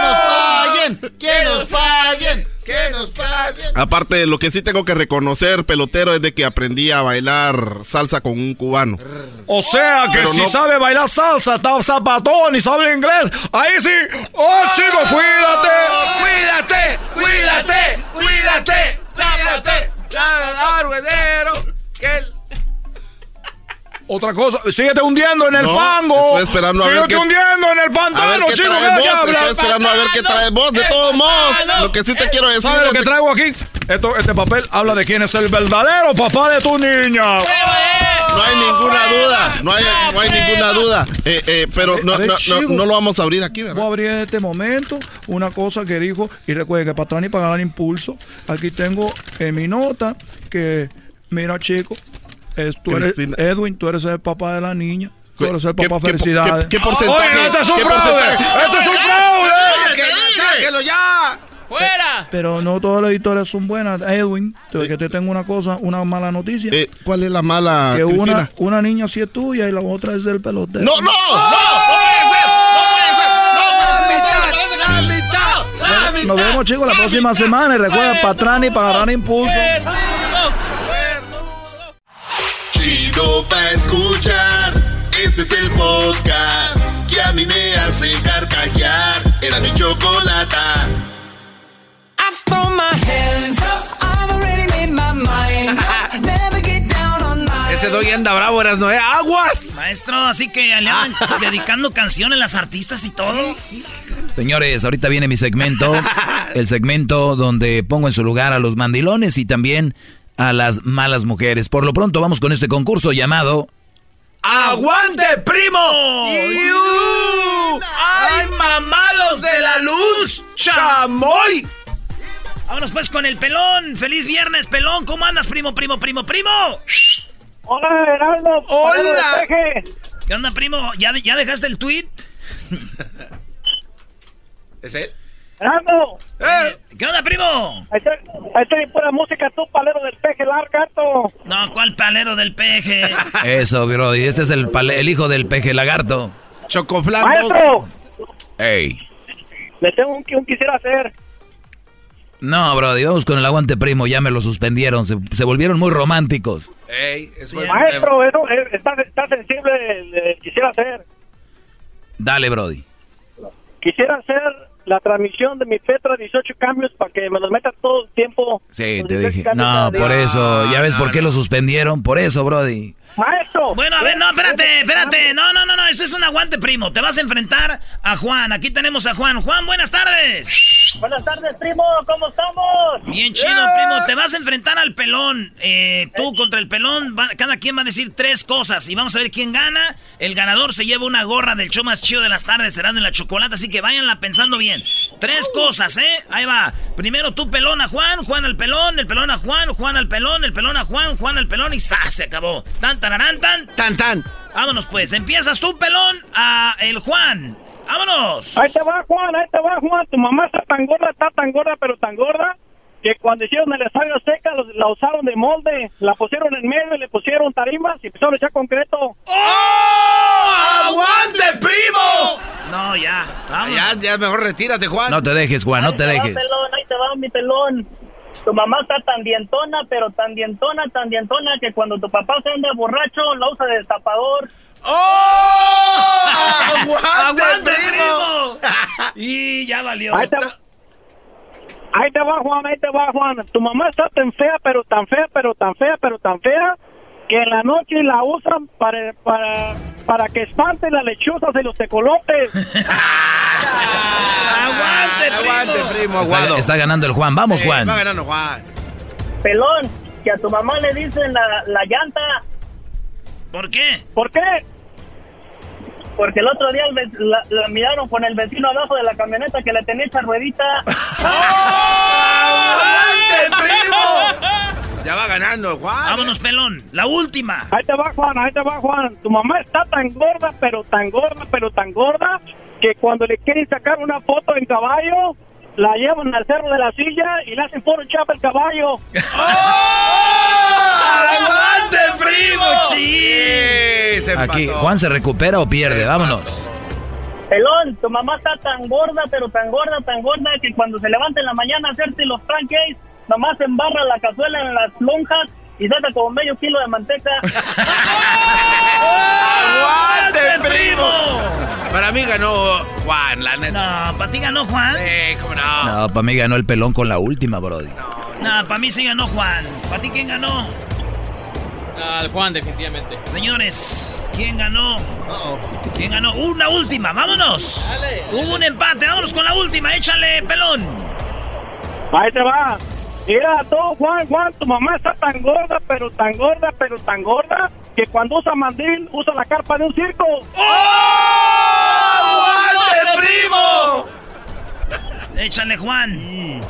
nos paguen! ¡Que nos paguen! ¡Que nos paguen! Aparte, lo que sí tengo que reconocer, pelotero, es de que aprendí a bailar salsa con un cubano. O sea que Pero si no- sabe bailar salsa, está zapatón y sabe inglés, ahí sí. ¡Oh, chico, cuídate! ¡Cuídate! ¡Cuídate! ¡Cuídate! ¡Cuídate! ¡Sabe dar ruedero! Que el- Otra cosa, síguete hundiendo en el No, fango. estoy esperando a ver síguete qué- hundiendo en el A ver pantano, chico. trae ¿qué vos, hablas? estoy esperando a ver qué trae vos. De todos modos, lo que sí te quiero decir ¿Sabes lo que traigo aquí? Esto, este papel habla de quién es el verdadero papá de tu niña. No hay ninguna duda, no hay, no hay ninguna duda. Eh, eh, pero no, A ver, no, no, chico. no lo vamos a abrir aquí, ¿verdad? Voy a abrir en este momento una cosa que dijo, y recuerden que para atrás ni para ganar impulso, aquí tengo en mi nota que, mira chico, es- tú eres. Edwin, tú eres el papá de la niña, tú eres el ¿Qué- papá, qué- felicidades. qué- qué porcentaje? Oye, este es un ¿Qué fraude. Este es un fraude. ¡Sáquelo ya! ¡Fuera! Pero no todas las historias son buenas, Edwin, te- que te tengo una cosa, una mala noticia. Eh, ¿Cuál es la mala, que una, una niña sí es tuya y la otra es del pelotero. ¡No, no! ¡No! ¡No puede ser! ¡No puede ser! ¡No puede ser! ¡La mitad! ¡La mitad! Nos vemos chicos la próxima semana y recuerda para atrás ni para agarrar impulso. Chido pa' escuchar. Este es el podcast que a mí me hace carcajear. Era mi chocolata. I throw my hands up, I've already made my mind up. Never get down on my Ese doy anda bravo, eras no, ¿eh? ¡Aguas! Maestro, así que le andan dedicando canciones las artistas y todo. Señores, ahorita viene mi segmento, el segmento donde pongo en su lugar a los mandilones y también a las malas mujeres. Por lo pronto vamos con este concurso llamado ¡Aguante, primo! ¡Iu! ¡Ay, mamalos de la luz! ¡Chamoy! Vámonos pues con el pelón. Feliz viernes, pelón. ¿Cómo andas, primo, primo, primo, primo? Hola, Heraldo. Hola. ¿Qué onda, primo? ¿Ya, ya dejaste el tweet? ¿Es él? Heraldo. ¿Qué onda, primo? Ahí está, ahí está pura música, tú, palero del peje largato. No, ¿cuál palero del peje? Eso, Brody. Este es el, pale- el hijo del peje lagarto. Chocoflando. Maestro, Ey. le tengo un, un quisiera hacer. No, Brody, vamos con el aguante primo. Ya me lo suspendieron. Se, se volvieron muy románticos. Ey, eso fue- Maestro, eso, eh, está, está sensible, le quisiera hacer. Dale, Brody. Quisiera hacer la transmisión de mi Petra 18 cambios para que me los meta todo el tiempo. Sí, te 18 dije. No, por eso. ¿Ya ves por qué lo suspendieron? Por eso, Brody. Maestro. Bueno, a ver, no, espérate, espérate. No, no, no, no. Esto es un aguante, primo. Te vas a enfrentar a Juan. Aquí tenemos a Juan. Juan, buenas tardes. Buenas tardes, primo, ¿cómo estamos? Bien chido, primo. Te vas a enfrentar al pelón. Eh, tú contra el pelón. va- cada quien va a decir tres cosas. Y vamos a ver quién gana. El ganador se lleva una gorra del show más chido de las tardes, será en la chocolate. Así que váyanla pensando bien. Tres cosas, ¿eh? Ahí va. Primero tú, pelón a Juan. Juan al pelón. El pelón a Juan. Juan al pelón. El pelón a Juan. Juan al pelón. Y ¡za! Se acabó. Tan, tararán, tan. Tan, tan. Vámonos, pues. Empiezas tú, pelón, a el Juan. ¡Vámonos! Ahí te va, Juan, ahí te va, Juan. Tu mamá está tan gorda, está tan gorda, pero tan gorda, que cuando hicieron el estadio seca, los- la usaron de molde, la pusieron en medio, le pusieron tarimas y empezaron a echar concreto. ¡Aguante, primo! No, ya. Vámonos. Ya, ya mejor retírate, Juan. No te dejes, Juan, no te Ahí te va, dejes. pelón, ahí te va, mi pelón. Tu mamá está tan dientona, pero tan dientona, tan dientona, que cuando tu papá se anda borracho, la usa de destapador. ¡Oh! ¡Aguante, ¡Aguante, primo! Y ya valió. Ahí te va. Ahí te va, Juan, ahí te va, Juan. Tu mamá está tan fea, pero tan fea, pero tan fea, pero tan fea, que en la noche la usan para, para, para que espante las lechuzas y los tecolotes. ¡Aguante, primo! ¡Aguante, primo! Está, Aguado. está ganando el Juan. Vamos, Sí, Juan. Va ganando Juan. Pelón, que a tu mamá le dicen la, la llanta. ¿Por qué? ¿Por qué? Porque el otro día el la, la miraron con el vecino abajo de la camioneta que le tenía esa ruedita. ¡Aguante, primo! Ya va ganando, Juan. Vámonos, pelón. La última. Ahí te va, Juan, ahí te va, Juan. Tu mamá está tan gorda, pero tan gorda, pero tan gorda, que cuando le quieren sacar una foto en caballo, la llevan al cerro de la silla y le hacen puro chapa el caballo. ¡Aguante, primo! Sí. se Aquí. Juan se recupera o pierde. Vámonos. Pelón, tu mamá está tan gorda, pero tan gorda, tan gorda, que cuando se levanta en la mañana a hacerse los pancakes, nomás embarra la cazuela en las lonjas y saca como medio kilo de manteca. ¡Aguante, primo! Para mí ganó Juan, la neta. No, ¿para ti ganó Juan? Eh, cómo no. No, para mí ganó el pelón con la última, Brody. No, para mí sí ganó Juan. ¿Para ti quién ganó? Al Juan, definitivamente. Señores, ¿quién ganó? ¿Quién ganó? Una última, vámonos. Hubo un empate, vámonos con la última, échale, pelón. Ahí te va. Mira, todo Juan, Juan, tu mamá está tan gorda, pero tan gorda, pero tan gorda, que cuando usa mandil, usa la carpa de un circo. ¡Aguante, primo! Échale, Juan.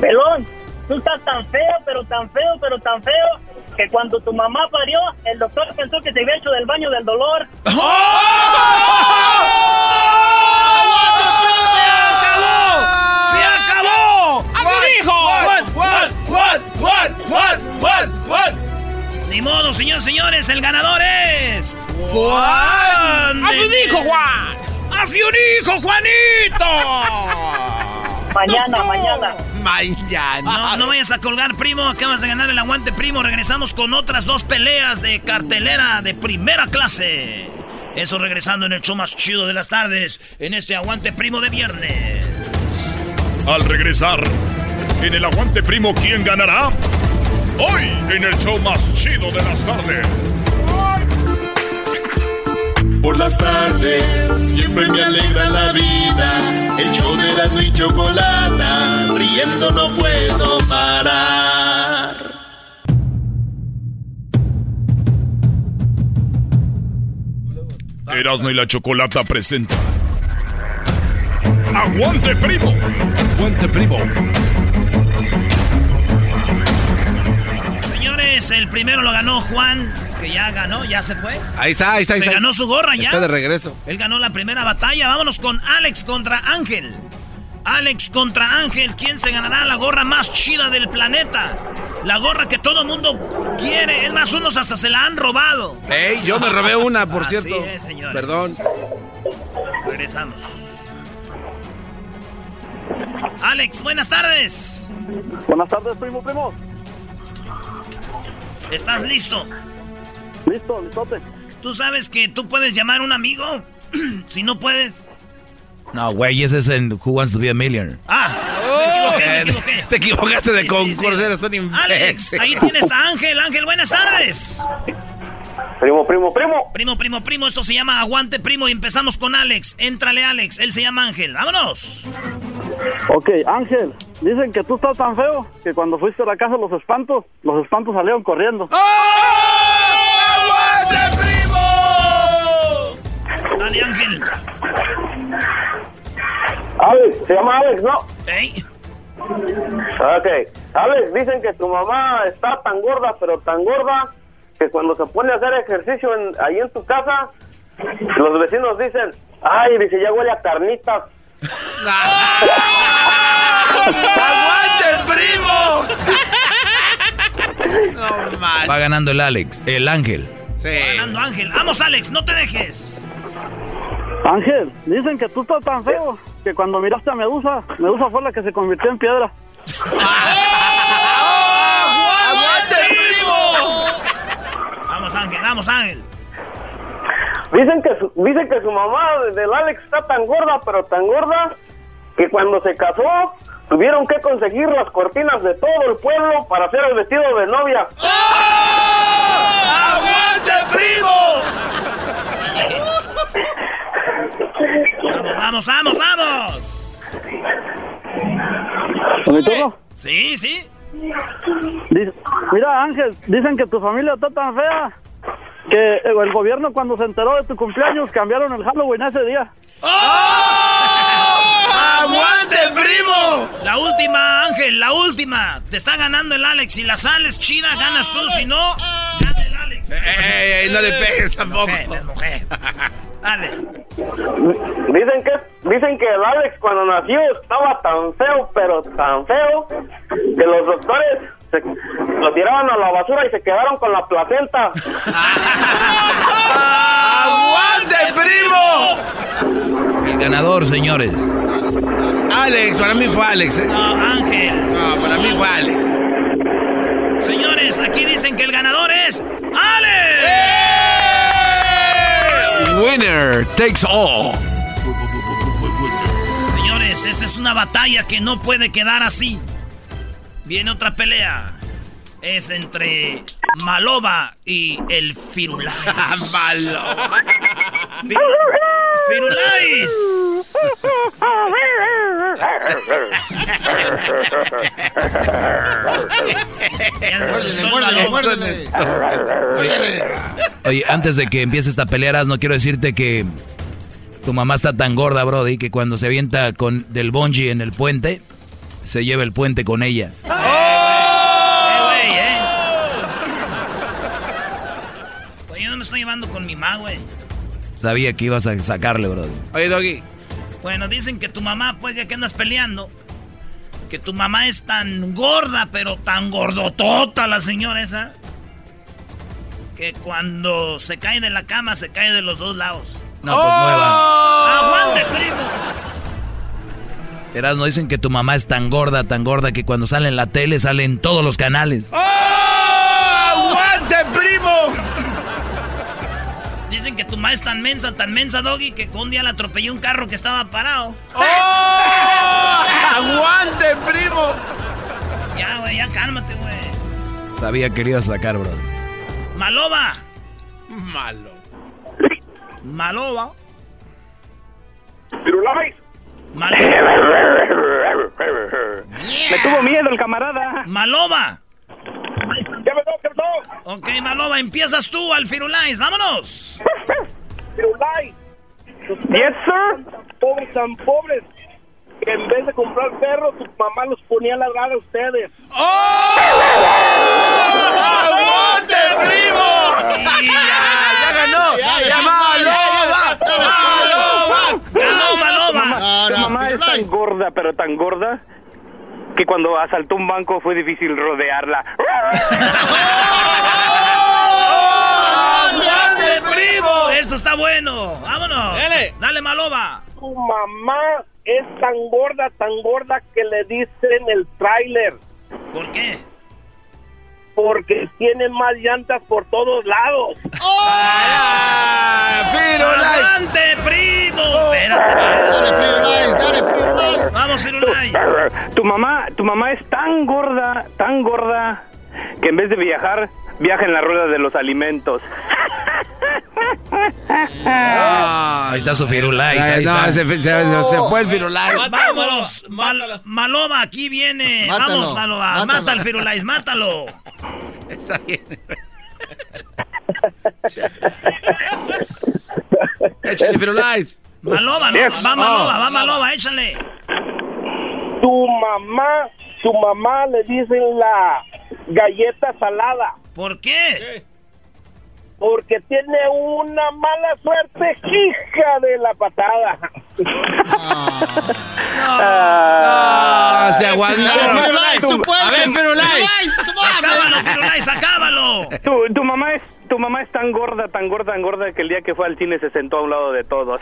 Pelón, tú estás tan feo, pero tan feo, pero tan feo, que cuando tu mamá parió, el doctor pensó que te había hecho del baño del dolor. ¡Se acabó! ¡Así dijo! ¡Juan, Juan, Juan, Juan, Juan, Juan, Juan! Ni modo, señores, señores, el ganador es... ¡Juan! ¡Así dijo, Juan! ¡Hazme un hijo, Juanito! Mañana, mañana. Mañana. No, no vayas a colgar, primo. Acabas de ganar el aguante, primo. Regresamos con otras dos peleas de cartelera de primera clase. Eso regresando en el show más chido de las tardes, en este aguante primo de viernes. Al regresar, en el aguante primo, ¿quién ganará? Hoy, en el show más chido de las tardes. Por las tardes siempre me alegra la vida. El show de Erasmo y Chocolata, riendo no puedo parar. Erasmo y la Chocolata presenta. ¡Aguante, primo! ¡Aguante, primo! El primero lo ganó Juan, que ya ganó, ya se fue. Ahí está, ahí está. ahí Se está. ganó su gorra ya. Está de regreso. Él ganó la primera batalla. Vámonos con Alex contra Ángel. Alex contra Ángel. ¿Quién se ganará la gorra más chida del planeta? La gorra que todo mundo quiere. Es más, unos hasta se la han robado. Ey, yo me robé una, por Así cierto. es, señores. Perdón. Regresamos. Alex, buenas tardes. Buenas tardes, primo, primo. ¿Estás listo? Listo, listote. ¿Tú sabes que tú puedes llamar a un amigo? si no puedes. No, güey, ese es en Who Wants to Be a Millionaire. Ah, me equivoqué, me equivoqué. Te equivocaste de Sí, sí, sí. concurso, eres un imbécil. Alex, ahí tienes a Ángel. Ángel, buenas tardes. Primo, primo, primo. Primo, primo, primo, esto se llama Aguante Primo y empezamos con Alex. Éntrale, Alex. Él se llama Ángel. ¡Vámonos! Ok, Ángel, dicen que tú estás tan feo que cuando fuiste a la casa de los espantos, los espantos salieron corriendo. ¡Aguante, primo! Dale, Ángel. Alex, se llama Alex, ¿no? ¿Ey? Ok, Alex, dicen que tu mamá está tan gorda, pero tan gorda, que cuando se pone a hacer ejercicio en- ahí en tu casa, los vecinos dicen, ay, dice, ya huele a carnitas. ¡Aguante, primo! No mal. Va ganando el Alex, el Ángel. Sí. Ganando Ángel. Vamos, Alex, no te dejes. Ángel, dicen que tú estás tan feo que cuando miraste a Medusa, Medusa fue la que se convirtió en piedra. Ángel, vamos, Ángel. Dicen que su, dicen que su mamá del Alex está tan gorda, pero tan gorda, que cuando se casó tuvieron que conseguir las cortinas de todo el pueblo para hacer el vestido de novia. ¡Aguante, primo! Vamos, vamos, vamos. ¿Mi turno? Sí, sí. Dice- mira, Ángel, dicen que tu familia está tan fea que el gobierno cuando se enteró de tu cumpleaños cambiaron el Halloween ese día. ¡Aguante, primo! La última, Ángel, la última. Te está ganando el Alex. Si la sales chida, ganas tú. Si no, gana el Alex. Ey, ey, no le pegues tampoco. Mujer, mujer. Dale. Dicen que dicen que el Alex cuando nació estaba tan feo, pero tan feo, que los doctores se- lo tiraban a la basura y se quedaron con la placenta. ¡Aguante, primo! El ganador, señores. Alex, para mí fue Alex, ¿eh? No, Ángel. No, para mí fue Alex. Señores, aquí dicen que el ganador es ¡Alex! Winner takes all. Señores, esta es una batalla que no puede quedar así. Viene otra pelea. es entre Maloba y el Firulais. Maloba. Fi- Firulais. Oye, antes de que empieces esta pelea, no quiero decirte que tu mamá está tan gorda, Brody, que cuando se avienta con del bungee en el puente, se lleva el puente con ella. Eh, güey, eh. Pues yo no me estoy llevando con mi mamá, güey. Sabía que ibas a sacarle, Brody. Oye, Doggy. Bueno, dicen que tu mamá, pues ya que andas peleando, que tu mamá es tan gorda, pero tan gordotota la señora esa, que cuando se cae de la cama se cae de los dos lados. No, pues nueva. ¡Aguante, primo! Eras, no dicen que tu mamá es tan gorda, tan gorda que cuando sale en la tele sale en todos los canales. ¡Aguante, primo! Dicen que tu mamá es tan mensa, tan mensa, Doggy, que un día le atropelló un carro que estaba parado. ¡Aguante, primo! Ya, güey, ya cálmate, güey. Sabía que le ibas a sacar, Brody. Maloba. Malo. Maloba. Me tuvo miedo el camarada. Maloba. ¿Qué pasó? ¿Qué pasó? Ok, Maloba, empiezas tú al Firulais. ¡Vámonos! Firulais. Yes, sir. Pobres, tan pobres. Que en vez de comprar perros, su mamá los ponía a ladrar a ustedes. ¡Aguante, primo! ¡Ya ganó! ¡Ya Maloba! ¡Maloba! ¡Ganó, Tu mamá es tan gorda, pero tan gorda, que cuando asaltó un banco fue difícil rodearla. ¡Dale, primo! Esto está bueno. ¡Vámonos! Dale. Dale, Maloba. Tu mamá es tan gorda, tan gorda que le dicen el tráiler. ¿Por qué? Porque tiene más llantas por todos lados. ¡Adelante, primo! Espérate. Dale, Firulais, dale, Firulais. Vamos, Firulais. Tu mamá, tu mamá es tan gorda, tan gorda, que en vez de viajar, viaja en la rueda de los alimentos. Ahí está su Firulais, ahí no, está. se, se- se- se fue el Firulais. Vamos, Mal- Maloba, aquí viene. Mátalo, Vamos, Maloba. mátalo. Mata al Firulais, mátalo. Está bien. Échale, Firulais. Maloba, no, va Maloba, va Maloba, échale. Tu mamá, tu mamá le dicen la galleta salada. ¿Por qué? Porque tiene una mala suerte, hija de la patada. Ah, se aguantaron. Firulais, tú puedes. A ver, Firulais. Acábalo, Firulais, acábalo. Tu, tu mamá es tu mamá es tan gorda, tan gorda, tan gorda que el día que fue al cine se sentó a un lado de todos.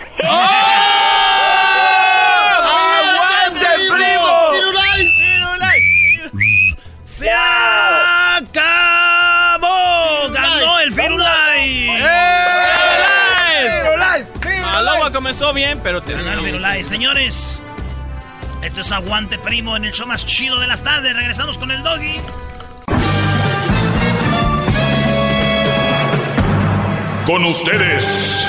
¡Aguante, primo! Firulais. ¡Se acabó! ¡Ganó el Firulais! Firulais. Maloba comenzó bien, pero Ganó el terminó. Firulais. Señores, esto es Aguante Primo en el show más chido de las tardes. Regresamos con el Doggy. Con ustedes.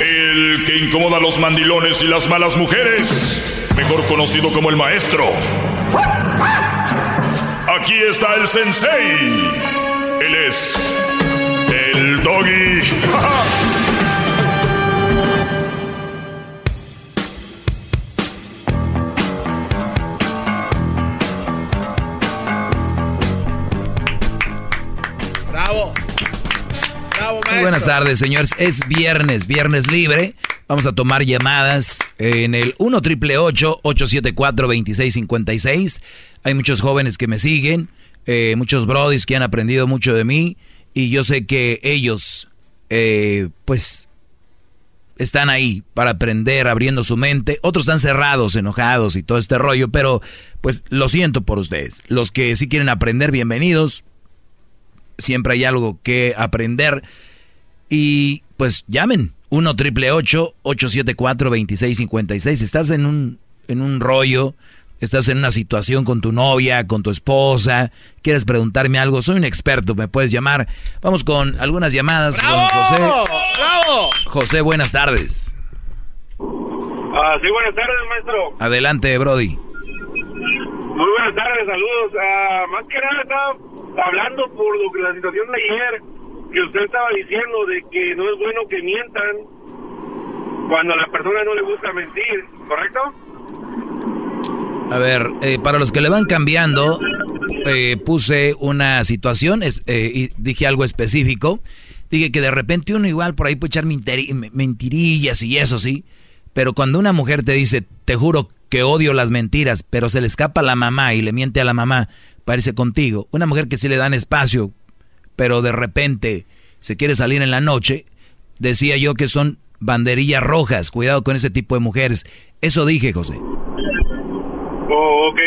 El que incomoda a los mandilones y las malas mujeres. Mejor conocido como el maestro. Aquí está el sensei. Él es. El doggy. Bravo. Bravo, maestro. Muy buenas tardes, señores. Es viernes, viernes libre. Vamos a tomar llamadas en el 1 triple 874 2656. Hay muchos jóvenes que me siguen, eh, muchos brodis que han aprendido mucho de mí y yo sé que ellos, eh, pues, están ahí para aprender, abriendo su mente. Otros están cerrados, enojados y todo este rollo, pero pues lo siento por ustedes. Los que sí quieren aprender, bienvenidos. Siempre hay algo que aprender. Y pues llamen 1 triple 874 2656. Estás en un, en un rollo, estás en una situación con tu novia, con tu esposa, quieres preguntarme algo, soy un experto, me puedes llamar. Vamos con algunas llamadas con José. ¡Bravo! José, buenas tardes. Ah, sí, buenas tardes, maestro. Adelante, Brody. Muy buenas tardes, saludos. Ah, más que nada estaba hablando por lo que la situación de ayer, que usted estaba diciendo de que no es bueno que mientan cuando a la persona no le gusta mentir, ¿correcto? A ver, eh, para los que le van cambiando, eh, puse una situación es- eh, y dije algo específico. Dije que de repente uno igual por ahí puede echar mentiri- mentirillas y eso sí. Pero cuando una mujer te dice, te juro que odio las mentiras, pero se le escapa a la mamá y le miente a la mamá, parece contigo. Una mujer que sí le dan espacio, pero de repente se quiere salir en la noche, decía yo que son banderillas rojas. Cuidado con ese tipo de mujeres. Eso dije, José. Oh, ok.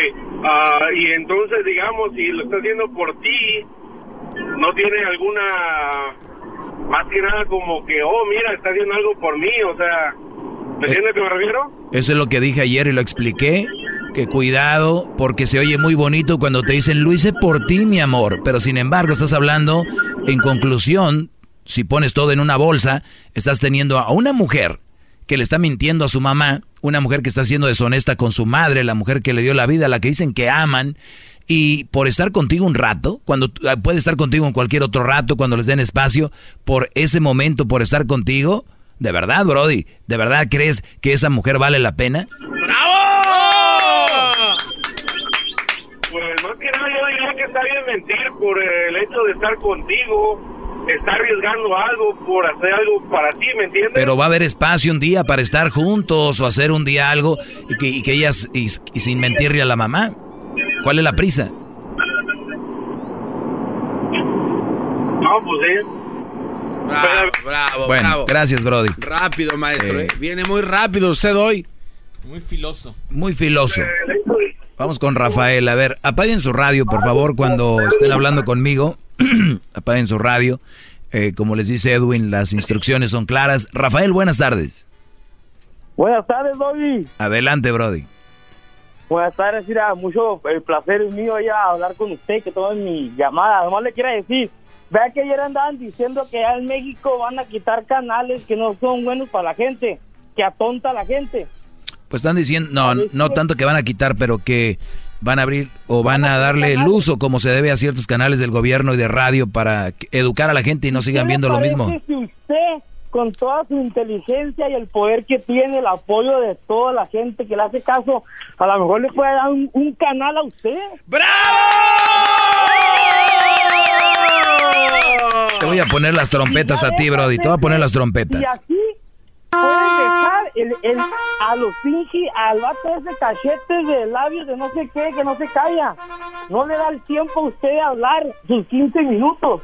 Ah, y entonces, digamos, si lo está haciendo por ti, no tiene alguna, más que nada como que, oh, mira, está haciendo algo por mí, o sea, ¿me entiendes a qué me refiero? Eso es lo que dije ayer y lo expliqué. Que cuidado, porque se oye muy bonito cuando te dicen, lo hice por ti, mi amor. Pero sin embargo, estás hablando, en conclusión, si pones todo en una bolsa, estás teniendo a una mujer que le está mintiendo a su mamá, una mujer que está siendo deshonesta con su madre, la mujer que le dio la vida, la que dicen que aman, y por estar contigo un rato, cuando ah, puede estar contigo en cualquier otro rato, cuando les den espacio, por ese momento, por estar contigo, de verdad, Brody, ¿de verdad crees que esa mujer vale la pena? Pues está bien mentir por el hecho de estar contigo, está arriesgando algo por hacer algo para ti, ¿me entiendes? Pero va a haber espacio un día para estar juntos o hacer un día algo y que, y que ellas, y, y sin mentirle a la mamá. ¿Cuál es la prisa? No, pues sí. Bravo, bravo, Bueno, bravo. gracias, Brody. Rápido, maestro, Eh. ¿eh? Viene muy rápido usted hoy. Muy filoso. Muy filoso. Vamos con Rafael. A ver, apaguen su radio, por favor, cuando estén hablando conmigo. apaguen su radio. Eh, como les dice Edwin, las instrucciones son claras. Rafael, buenas tardes. Buenas tardes, Doggy. Adelante, Brody. Buenas tardes, mira, mucho el placer es mío ya hablar con usted, que tomen mi llamada. Además le quiero decir, vea que ayer andaban diciendo que ya en México van a quitar canales que no son buenos para la gente, que atonta a la gente. Pues están diciendo, no, no tanto que van a quitar, pero que van a abrir o van a darle el uso como se debe a ciertos canales del gobierno y de radio para educar a la gente y no sigan ¿Qué le viendo lo mismo. Si usted, con toda su inteligencia y el poder que tiene, el apoyo de toda la gente que le hace caso, a lo mejor le puede dar un, un canal a usted. Te voy a poner las trompetas a ti, Brody. Te voy a poner las trompetas. Y así puede dejar el, el, a los pinches, al vato ese cachetes de labios de no sé qué, que no se calla. No le da el tiempo a usted de hablar sus 15 minutos.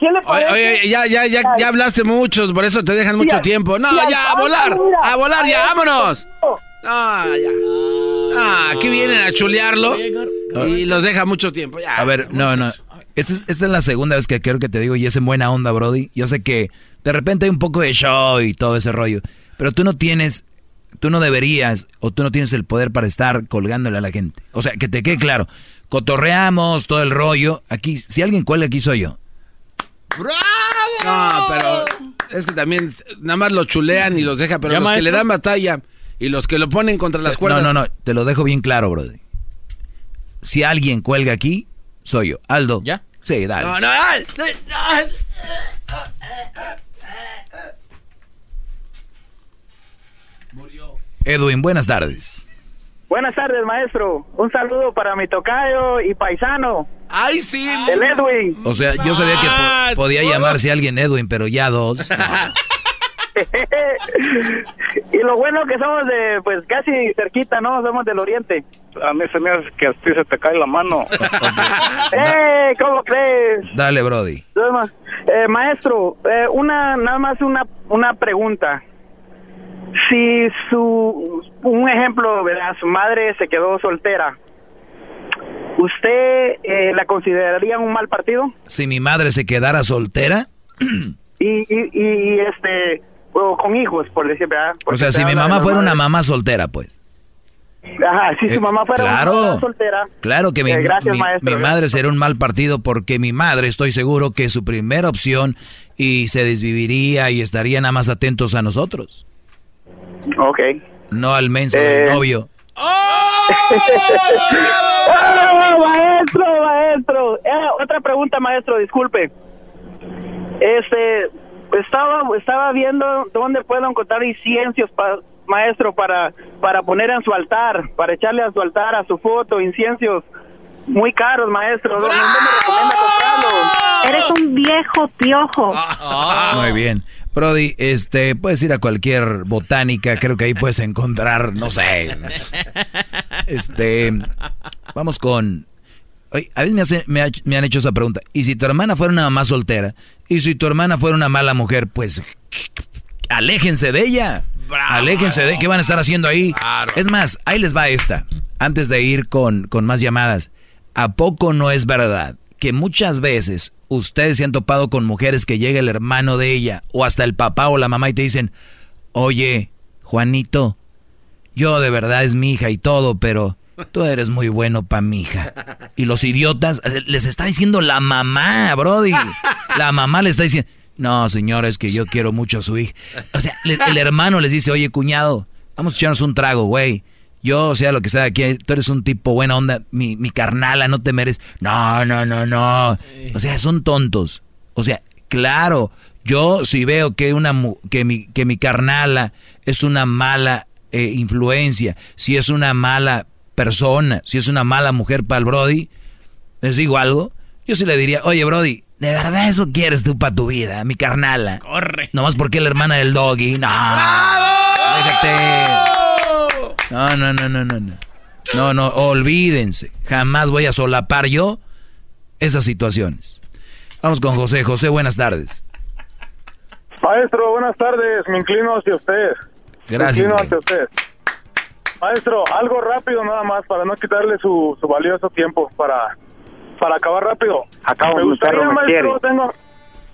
¿Qué le Oye, parece? oye, ya, ya, ya, ya hablaste mucho, por eso te dejan mucho al- tiempo. No, ya, a volar, mira, a volar, ya, a vámonos. Ah, ya. Ah, aquí vienen a chulearlo y los deja mucho tiempo. Ya. A ver, no, no. Esta es, esta es la segunda vez que quiero que te digo y es en buena onda, Brody. Yo sé que de repente hay un poco de show y todo ese rollo, pero tú no tienes, tú no deberías o tú no tienes el poder para estar colgándole a la gente. O sea, que te quede claro. Cotorreamos todo el rollo. Aquí, si alguien cuelga aquí soy yo. No, pero es que también nada más lo chulean y los deja, pero ¿Ya, los que le dan batalla y los que lo ponen contra las No, cuerdas. no, no, te lo dejo bien claro, Brody. Si alguien cuelga aquí, soy yo. Aldo. ¿Ya? Sí, dale. No, no, ay, ay. Edwin, buenas tardes. Buenas tardes, maestro. Un saludo para mi tocayo y paisano. ¡Ay, sí! El Edwin. O sea, yo sabía que po- podía llamarse alguien Edwin, pero ya dos. y lo bueno que somos de, pues casi cerquita, ¿no? Somos del oriente. A mí se me hace que a ti se te cae la mano. ¡Eh! ¿Cómo crees? Dale, Brody. Eh, maestro, eh, una, nada más una, una pregunta. Si su, un ejemplo, ¿verdad? Su madre se quedó soltera. ¿Usted eh, la consideraría un mal partido? Si mi madre se quedara soltera, Y, y, y este, o con hijos, por decir, ¿verdad? o sea, se si mi mamá fuera una mamá soltera, pues. Ajá, si su Eh, mamá fuera claro. una soltera. Claro que mi, Eh, gracias, mi- maestro. mi madre sería un mal partido porque mi madre estoy seguro que es su primera opción y se desviviría y estaría nada más atentos a nosotros. Ok. No al menso Eh. del novio. ¡Ah, maestro, maestro! Eh, otra pregunta, maestro, disculpe. Este, estaba, estaba viendo dónde puedo encontrar inciensos, pa- maestro, para, para poner en su altar, para echarle a su altar, a su foto, inciensos muy caros, maestro. ¿Dónde me recomienda comprarlos? Eres un viejo piojo. Muy bien. Brody, este, puedes ir a cualquier botánica, creo que ahí puedes encontrar, no sé. Este, vamos con... Oye, a veces me, hace- me, ha- me han hecho esa pregunta. ¿Y si tu hermana fuera una mamá soltera? ¿Y si tu hermana fuera una mala mujer? Pues aléjense de ella. aléjense de qué van a estar haciendo ahí. Es más, ahí les va esta. Antes de ir con, con más llamadas. ¿A poco no es verdad que muchas veces ustedes se han topado con mujeres que llega el hermano de ella o hasta el papá o la mamá y te dicen, oye, Juanito, yo de verdad es mi hija y todo, pero tú eres muy bueno para mi hija. Y los idiotas, eh, les está diciendo la mamá, Brody. La mamá le está diciendo, no, señores, que yo quiero mucho a su hija. O sea, el hermano les dice, oye, cuñado, vamos a echarnos un trago, güey. Yo, sea lo que sea, aquí tú eres un tipo buena onda, mi, mi carnala, no te mereces. No, no, no, no. O sea, son tontos. O sea, claro, yo si veo que una que mi, que mi carnala es una mala eh, influencia, si es una mala persona, si es una mala mujer para el Brody, les digo algo, yo sí le diría, oye Brody, ¿de verdad eso quieres tú para tu vida, mi carnala? Corre. Nomás porque es la hermana del doggy. No. Déjate. No, no, no, no, no, no. No, no, olvídense. Jamás voy a solapar yo esas situaciones. Vamos con José. José, buenas tardes. Maestro, buenas tardes. Me inclino hacia usted. Gracias, Me inclino ante usted. Maestro, algo rápido nada más para no quitarle su, su valioso tiempo para, para acabar rápido. Acabo, me gustaría, me maestro, tengo,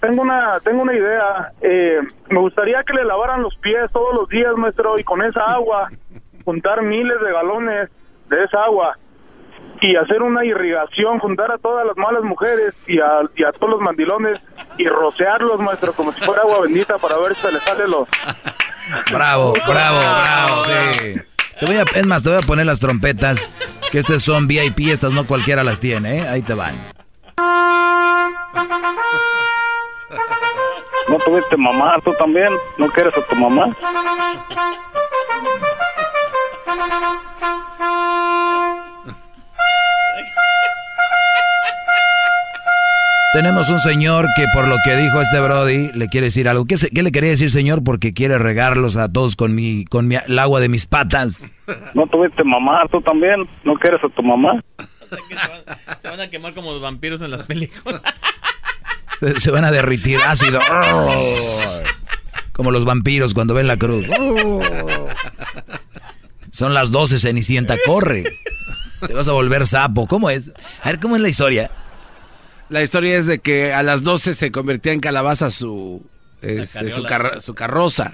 tengo una, tengo una idea. Eh, me gustaría que le lavaran los pies todos los días, maestro, y con esa agua juntar miles de galones de esa agua y hacer una irrigación, juntar a todas las malas mujeres y a, y a todos los mandilones y rociarlos, maestro, como si fuera agua bendita para ver si se les sale los... Bravo, bravo, bravo. sí. Te voy a, es más, te voy a poner las trompetas, que estas son VIP, estas no cualquiera las tiene, ¿eh? Ahí te van. ¿No tuviste mamá tú también? ¿No quieres a tu mamá? Tenemos un señor que por lo que dijo este Brody le quiere decir algo. ¿Qué, se- qué le quería decir señor? Porque quiere regarlos a todos con mi, con mi, el agua de mis patas. ¿No tuviste mamá tú también? ¿No quieres a tu mamá? Se van a quemar como los vampiros en las películas. Se van a derritir ácido. Como los vampiros cuando ven la cruz. Son las 12, Cenicienta, corre. Te vas a volver sapo. ¿Cómo es? A ver, ¿cómo es la historia? La historia es de que a las 12 se convertía en calabaza su, este, su, carro- su carroza.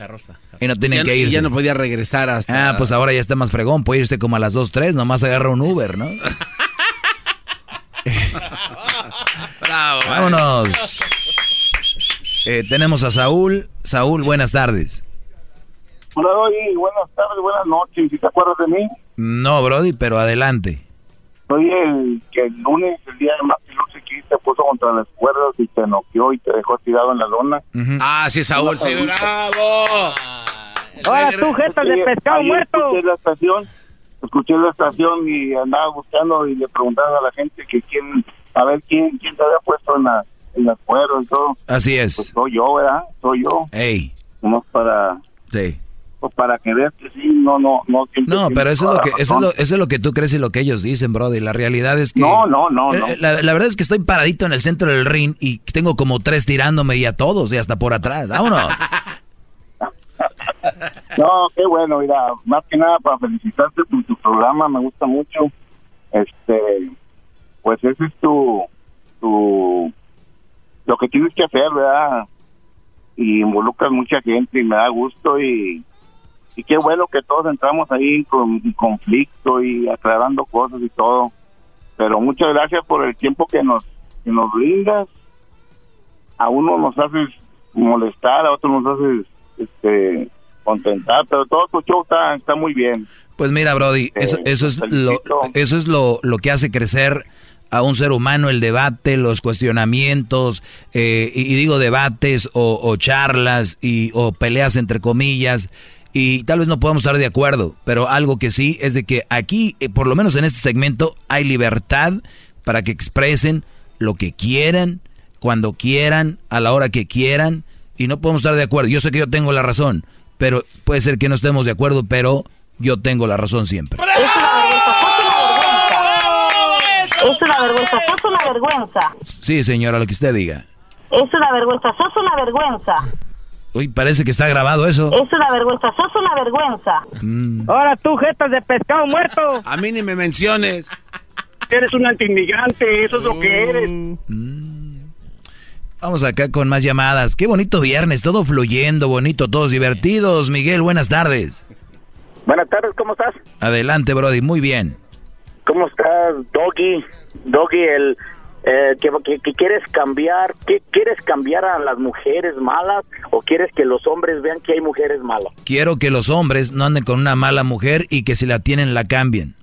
Y no tienen Ya- que y irse. ya no podía regresar hasta... Ah, pues ahora ya está más fregón. Puede irse como a las 2, 3. Nomás agarra un Uber, ¿no? Bravo. Vámonos. Eh, tenemos a Saúl. Saúl, buenas tardes. Hola. Buenas tardes, buenas noches. ¿Sí te acuerdas de mí? No, Brody, pero adelante. Soy el que el lunes, el día de Martin Luther King, te puso contra las cuerdas y te noqueó y te dejó tirado en la lona. Ah, sí, Saúl, sí, bravo. Ahora tú, de pescado muerto. Escuché la estación, escuché la estación y andaba buscando y le preguntaba a la gente que quién, a ver quién, quién te había puesto en, la, en las cuerdas y todo. Así es. Pues soy yo, ¿verdad? Soy yo. Ey. Nomás para, Sí. Pues para que veas que sí, no, no, no. pero eso es lo que eso es lo, eso es lo que tú crees y lo que ellos dicen, Brody. La realidad es que No, no, no, no. Eh, La, la verdad es que estoy paradito en el centro del ring y tengo como tres tirándome y a todos y hasta por atrás. Vámonos. No, qué bueno, mira, más que nada para felicitarte por tu programa, me gusta mucho. Este, pues ese es tu, tu, lo que tienes que hacer, ¿verdad? Y involucras mucha gente y me da gusto y, y qué bueno que todos entramos ahí en, con- en conflicto y aclarando cosas y todo. Pero muchas gracias por el tiempo que nos, que nos brindas. A uno nos haces molestar, a otro nos haces este, contentar, pero todo tu show está, está muy bien. Pues mira, Brody, eso, eso es, lo, eso es lo, lo que hace crecer a un ser humano, el debate, los cuestionamientos, eh, y, y digo debates o, o charlas y, o peleas entre comillas, y tal vez no podamos estar de acuerdo, pero algo que sí es de que aquí, eh, por lo menos en este segmento, hay libertad para que expresen lo que quieran, cuando quieran, a la hora que quieran, y no podemos estar de acuerdo. Yo sé que yo tengo la razón, pero puede ser que no estemos de acuerdo, pero yo tengo la razón siempre. Es una vergüenza, sos una vergüenza. Sí, señora, lo que usted diga. Es una vergüenza, sos una vergüenza. Uy, parece que está grabado eso. Es una vergüenza, sos una vergüenza. Mm. Ahora tú, jetas de pescado muerto. A mí ni me menciones. Eres un antiinmigrante, eso es lo que eres. Vamos acá con más llamadas. Qué bonito viernes, todo fluyendo, bonito, todos divertidos. Miguel, buenas tardes. Buenas tardes, ¿cómo estás? Adelante, Brody, muy bien. ¿Cómo estás, Doggy? Doggy, el eh, que, que- que quieres cambiar, ¿qué, ¿quieres cambiar a las mujeres malas o quieres que los hombres vean que hay mujeres malas? Quiero que los hombres no anden con una mala mujer y que si la tienen la cambien.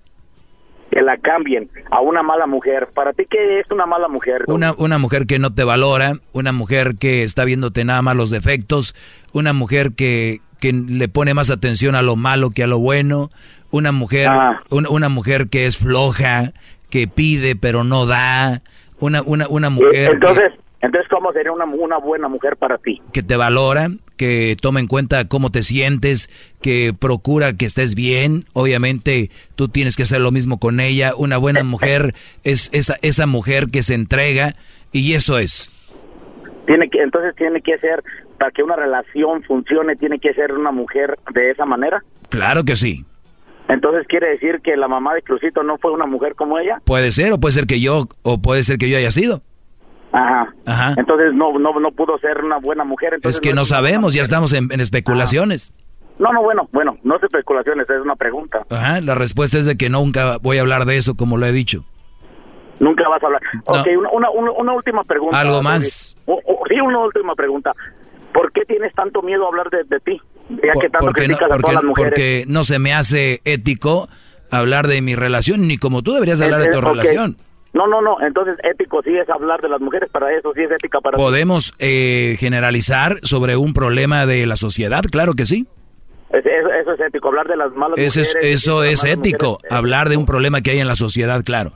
Que la cambien a una mala mujer. ¿Para ti qué es una mala mujer? Una, una mujer que no te valora, una mujer que está viéndote nada más los defectos, una mujer que, que le pone más atención a lo malo que a lo bueno, una mujer, Ah. una mujer que es floja, que pide pero no da, una, una, una mujer que- Entonces, entonces ¿cómo sería una, una buena mujer para ti? que te valora, que toma en cuenta cómo te sientes, que procura que estés bien. Obviamente tú tienes que hacer lo mismo con ella. Una buena mujer es esa, esa mujer que se entrega y eso es. Tiene que, entonces tiene que ser, para que una relación funcione, tiene que ser una mujer de esa manera. Claro que sí. Entonces quiere decir que la mamá de Crucito no fue una mujer como ella. Puede ser o puede ser que yo o puede ser que yo haya sido. Ajá. Ajá. Entonces no, no, no pudo ser una buena mujer. Entonces Es que no sabemos, ya estamos en, en especulaciones. No, no, bueno, bueno, no es especulaciones, es una pregunta. Ajá, la respuesta es de que nunca voy a hablar de eso como lo he dicho. Nunca vas a hablar. Ok, una, una, una- una última pregunta. Algo más. O- o- sí, una última pregunta. ¿Por qué tienes tanto miedo a hablar de, de ti? Ya que tanto porque, no, a porque, todas las mujeres. porque no se me hace ético hablar de mi relación, ni como tú deberías hablar de Eh, tu eh, relación. No, no, no. Entonces ético sí es hablar de las mujeres. Para eso sí es ética para. ¿Podemos eh, generalizar sobre un problema de la sociedad? Claro que sí. Es- Eso, eso es ético, hablar de las malas Eso es, mujeres. eso es ético, mujeres. hablar de un problema que hay en la sociedad, claro.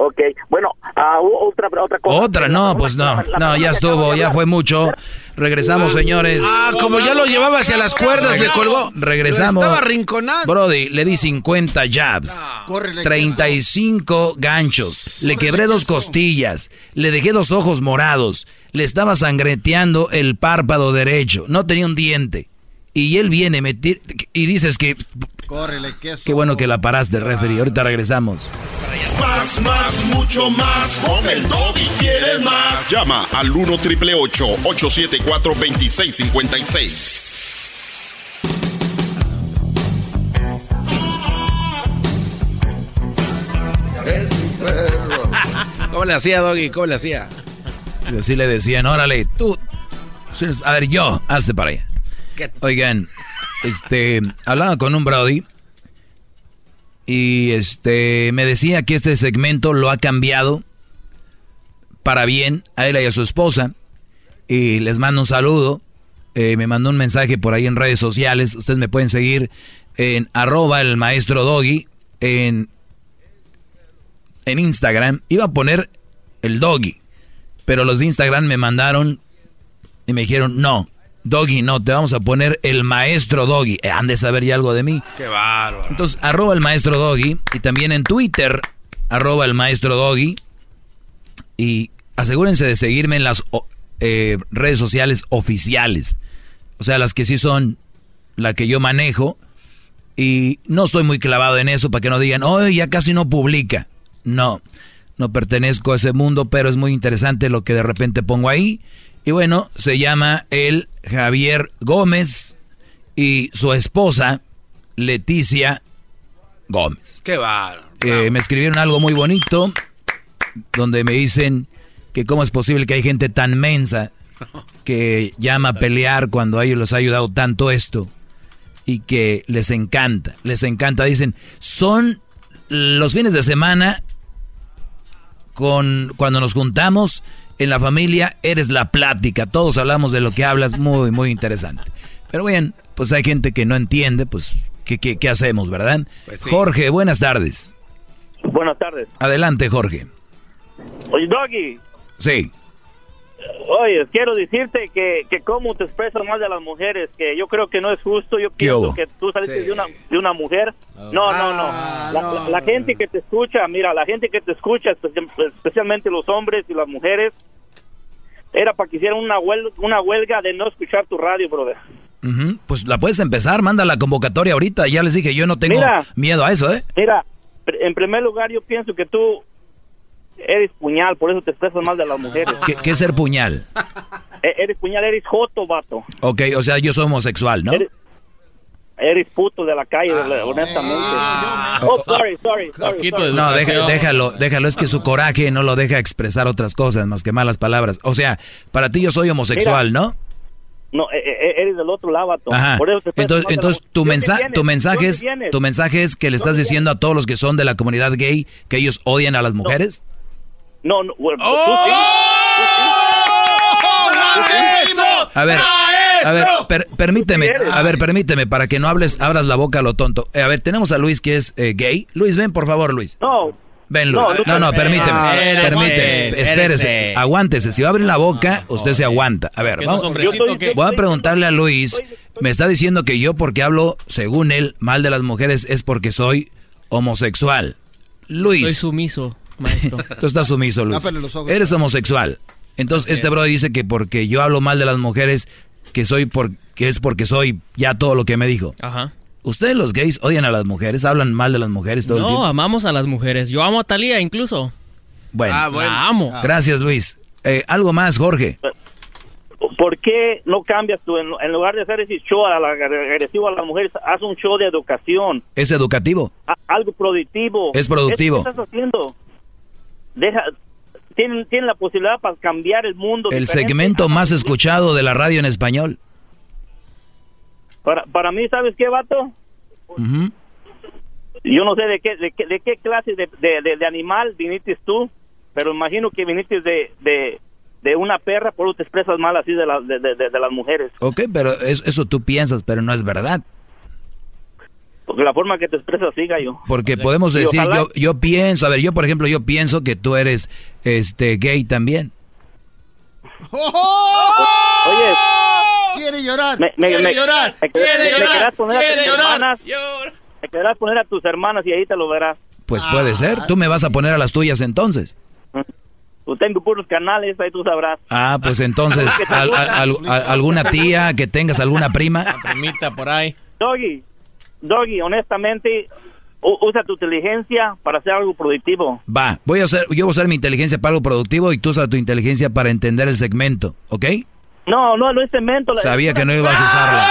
Ok, bueno, ah, otra, otra cosa. Otra, no, pues no, no, ya estuvo, ya fue mucho. Regresamos, señores. Ah, como ya lo llevaba hacia las cuerdas, le colgó. Regresamos. Estaba arrinconando. Brody, le di 50 jabs, Córrele, 35 ganchos, le quebré dos costillas, le dejé dos ojos morados, le estaba sangreteando el párpado derecho, no tenía un diente. Y él viene me ti- y dices que Córrele, queso. qué bueno que la paraste, referee. Ahorita regresamos. Más, más, mucho más. Con el doggy quieres más. Llama al 1 triple 874 2656. ¿Cómo le hacía, Doggy? ¿Cómo le hacía? Y así le decían, órale, tú. A ver, yo, hazte para allá. Oigan, este, hablaba con un Brody y este me decía que este segmento lo ha cambiado para bien a él y a su esposa. Y les mando un saludo. Eh, me mandó un mensaje por ahí en redes sociales. Ustedes me pueden seguir en arroba el maestro Doggy en, en Instagram. Iba a poner el Doggy. Pero los de Instagram me mandaron y me dijeron, no, Doggy, no, te vamos a poner el maestro Doggy. Eh, han de saber ya algo de mí. Qué bárbaro. Entonces, arroba el maestro Doggy y también en Twitter, arroba el maestro Doggy. Y asegúrense de seguirme en las eh, redes sociales oficiales. O sea, las que sí son la que yo manejo. Y no estoy muy clavado en eso para que no digan, oh, ya casi no publica. No, no pertenezco a ese mundo, pero es muy interesante lo que de repente pongo ahí. Y bueno, se llama el Javier Gómez y su esposa Leticia Gómez. Qué va. Eh, me escribieron algo muy bonito donde me dicen que cómo es posible que hay gente tan mensa que llama a pelear cuando a ellos les ha ayudado tanto esto y que les encanta, les encanta. Dicen, son los fines de semana con cuando nos juntamos en la familia, eres la plática, todos hablamos de lo que hablas, muy, muy interesante. Pero bien, pues hay gente que no entiende, pues, ¿qué, qué, qué hacemos, verdad? Pues sí. Jorge, buenas tardes. Buenas tardes. Adelante, Jorge. Oye, Doggy, Sí. Oye, quiero decirte que, que cómo te expresas más de las mujeres, que yo creo que no es justo. Yo pienso que tú saliste Sí. de, una, de una mujer. No, no, no. Ah, La, la- la gente que te escucha, mira, la gente que te escucha, espe- especialmente los hombres y las mujeres, era para que hicieran una huelga, una huelga de no escuchar tu radio, brother. Pues la puedes empezar, manda la convocatoria ahorita. Ya les dije, yo no tengo Mira. miedo a eso, ¿eh? Mira, en primer lugar, yo pienso que tú eres puñal, por eso te expresas más de las mujeres. ¿Qué, qué es ser puñal? E- Eres puñal, eres joto, vato. Ok, o sea, yo soy homosexual, ¿no? Eres, eres puto de la calle, honestamente. oh, sorry, sorry, sorry. sorry. No, deja- déjalo, déjalo, es que su coraje no lo deja expresar otras cosas más que malas palabras. O sea, para ti yo soy homosexual, Mira. ¿no? No, e- e- eres del otro lado, vato. Ajá. Por eso te Entonces, entonces tu, ¿Dónde mensa- tu mensaje ¿Dónde es tu mensaje es que le estás ¿Dónde diciendo a todos los que son de la comunidad gay que ellos odian a las mujeres. No, no, bueno, ¡Oh! tú sí. A ver, a ver, per- permíteme, a ver, permíteme para que no hables, abras la boca a lo tonto. Eh, a ver, tenemos a Luis que es eh, gay. Luis, ven por favor, Luis. No. Ven, No, Luis. no, No, no, permíteme. Ah, espérese, Permíteme. espérese. Espérese. Aguántese. Si va a abrir la boca, usted se aguanta. A ver, ¿Qué vamos. Voy a preguntarle a Luis. Me está diciendo que yo porque hablo, según él, mal de las mujeres es porque soy homosexual. Luis. Soy sumiso, maestro. Tú estás sumiso, Luis. Los ojos. Eres homosexual. Entonces, este bro dice que porque yo hablo mal de las mujeres, que soy por, que es porque soy ya todo lo que me dijo. Ajá. ¿Ustedes los gays odian a las mujeres? ¿Hablan mal de las mujeres todo el No, tiempo? amamos a las mujeres. Yo amo a Talía incluso. Bueno, La amo. gracias Luis. Eh, algo más, Jorge. ¿Por qué no cambias tú? En, en lugar de hacer ese show a la- agresivo a las mujeres, haz un show de educación, ¿Es educativo? a- algo productivo. Es productivo. ¿Eso ¿Qué estás haciendo? Deja, tienen, tienen la posibilidad para cambiar el mundo. El segmento más escuchado de la radio en español. Para, para mí, ¿sabes qué, vato? Yo no sé de qué, de qué, de qué clase de, de, de- animal viniste tú, pero imagino que viniste de, de, de una perra, por eso te expresas mal así de, la- de, de- las mujeres. Ok, pero es- eso tú piensas, pero no es verdad. Porque la forma que te expresas, sí, gallo. Porque podemos decir, ojalá- yo, yo pienso, a ver, yo por ejemplo, yo pienso que tú eres este gay también. Oye, Quiere llorar. me, me, quiere me- llorar. me- quiere me- me llorar. quiere tus llorar. hermanas, me querrás poner a tus hermanas y ahí te lo verás. Pues puede ser. Tú me vas a poner a las tuyas entonces. Tú tengo puros canales, ahí tú sabrás. Ah, pues entonces, al- al- al- al- alguna tía que tengas, alguna prima. Primita por ahí. Doggy, Doggy, honestamente, usa tu inteligencia para hacer algo productivo. Va, voy a hacer, yo voy a usar mi inteligencia para algo productivo y tú usas tu inteligencia para entender el segmento, ¿ok? No, no, no es cemento. la- Sabía que no ibas a usarla.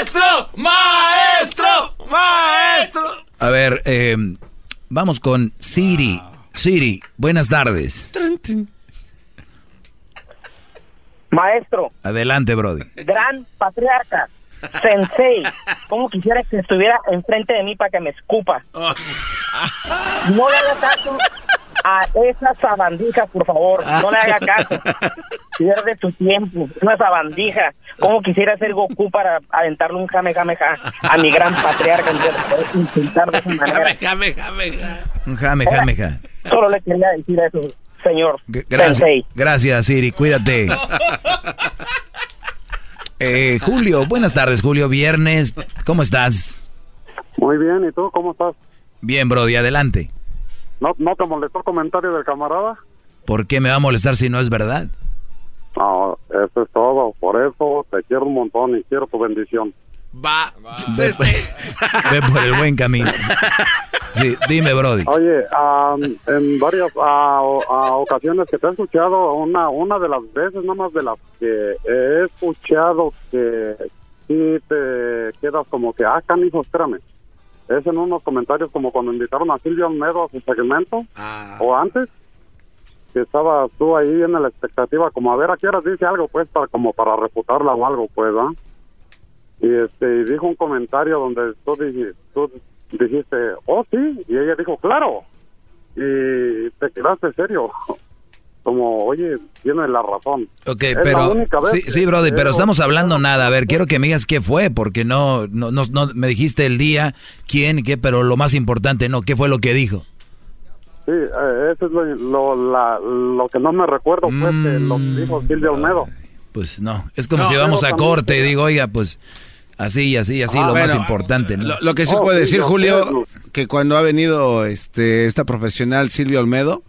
¡Maestro! ¡Maestro! ¡Maestro! A ver, eh, vamos con Siri. Siri, buenas tardes. Maestro, Adelante, Brody. gran patriarca, sensei, ¿cómo quisiera que estuviera enfrente de mí para que me escupa? No le haga caso a esa sabandija, por favor. No le haga caso. Pierde su tiempo. Una sabandija. ¿Cómo quisiera ser Goku para aventarle un jame, jame, ja a mi gran patriarca? Intentar de esa manera. Jame, jame, jame. Jame, jame, ja. Solo le quería decir eso, señor. Gracias, Sensei. gracias, Siri, cuídate. Eh, Julio, buenas tardes, Julio. Viernes, ¿cómo estás? Muy bien, ¿y tú cómo estás? Bien, Brody, adelante. ¿No, ¿No te molestó el comentario del camarada? ¿Por qué me va a molestar si no es verdad? No, eso es todo. Por eso te quiero un montón y quiero tu bendición. Va. Ve, ve por el buen camino. Sí, dime, Brody. Oye, am, en varias ah, ah, ocasiones que te he escuchado, una una de las veces, nada más de las que he escuchado que, sí te quedas como que, ah, canijo, espérame. Es en unos comentarios como cuando invitaron a Silvio Almedo a su segmento, o antes, que estabas tú ahí en la expectativa, como a ver a qué horas dice algo, pues, para, como para refutarla o algo, pues, ¿ah? Y este, y dijo un comentario donde tú, tú dijiste, oh, sí, y ella dijo, claro, y te quedaste serio. Como, oye, tiene la razón. Ok, Es la pero única vez sí, sí, Brody, pero estamos hablando nada. A ver, quiero que me digas qué fue, porque no, no, no, no- me dijiste el día, quién y qué, pero lo más importante, no, qué fue lo que dijo. Sí, eh, eso es lo, lo, la- lo que no me recuerdo, fue que lo que dijo Silvia Olmedo. Pues no, es como No, si vamos a corte y digo, oiga, pues así y así y así, Ah, lo más importante. ¿no? Lo, lo que sí Oh, puede sí, decir, Julio, que cuando ha venido este esta profesional Silvio Olmedo,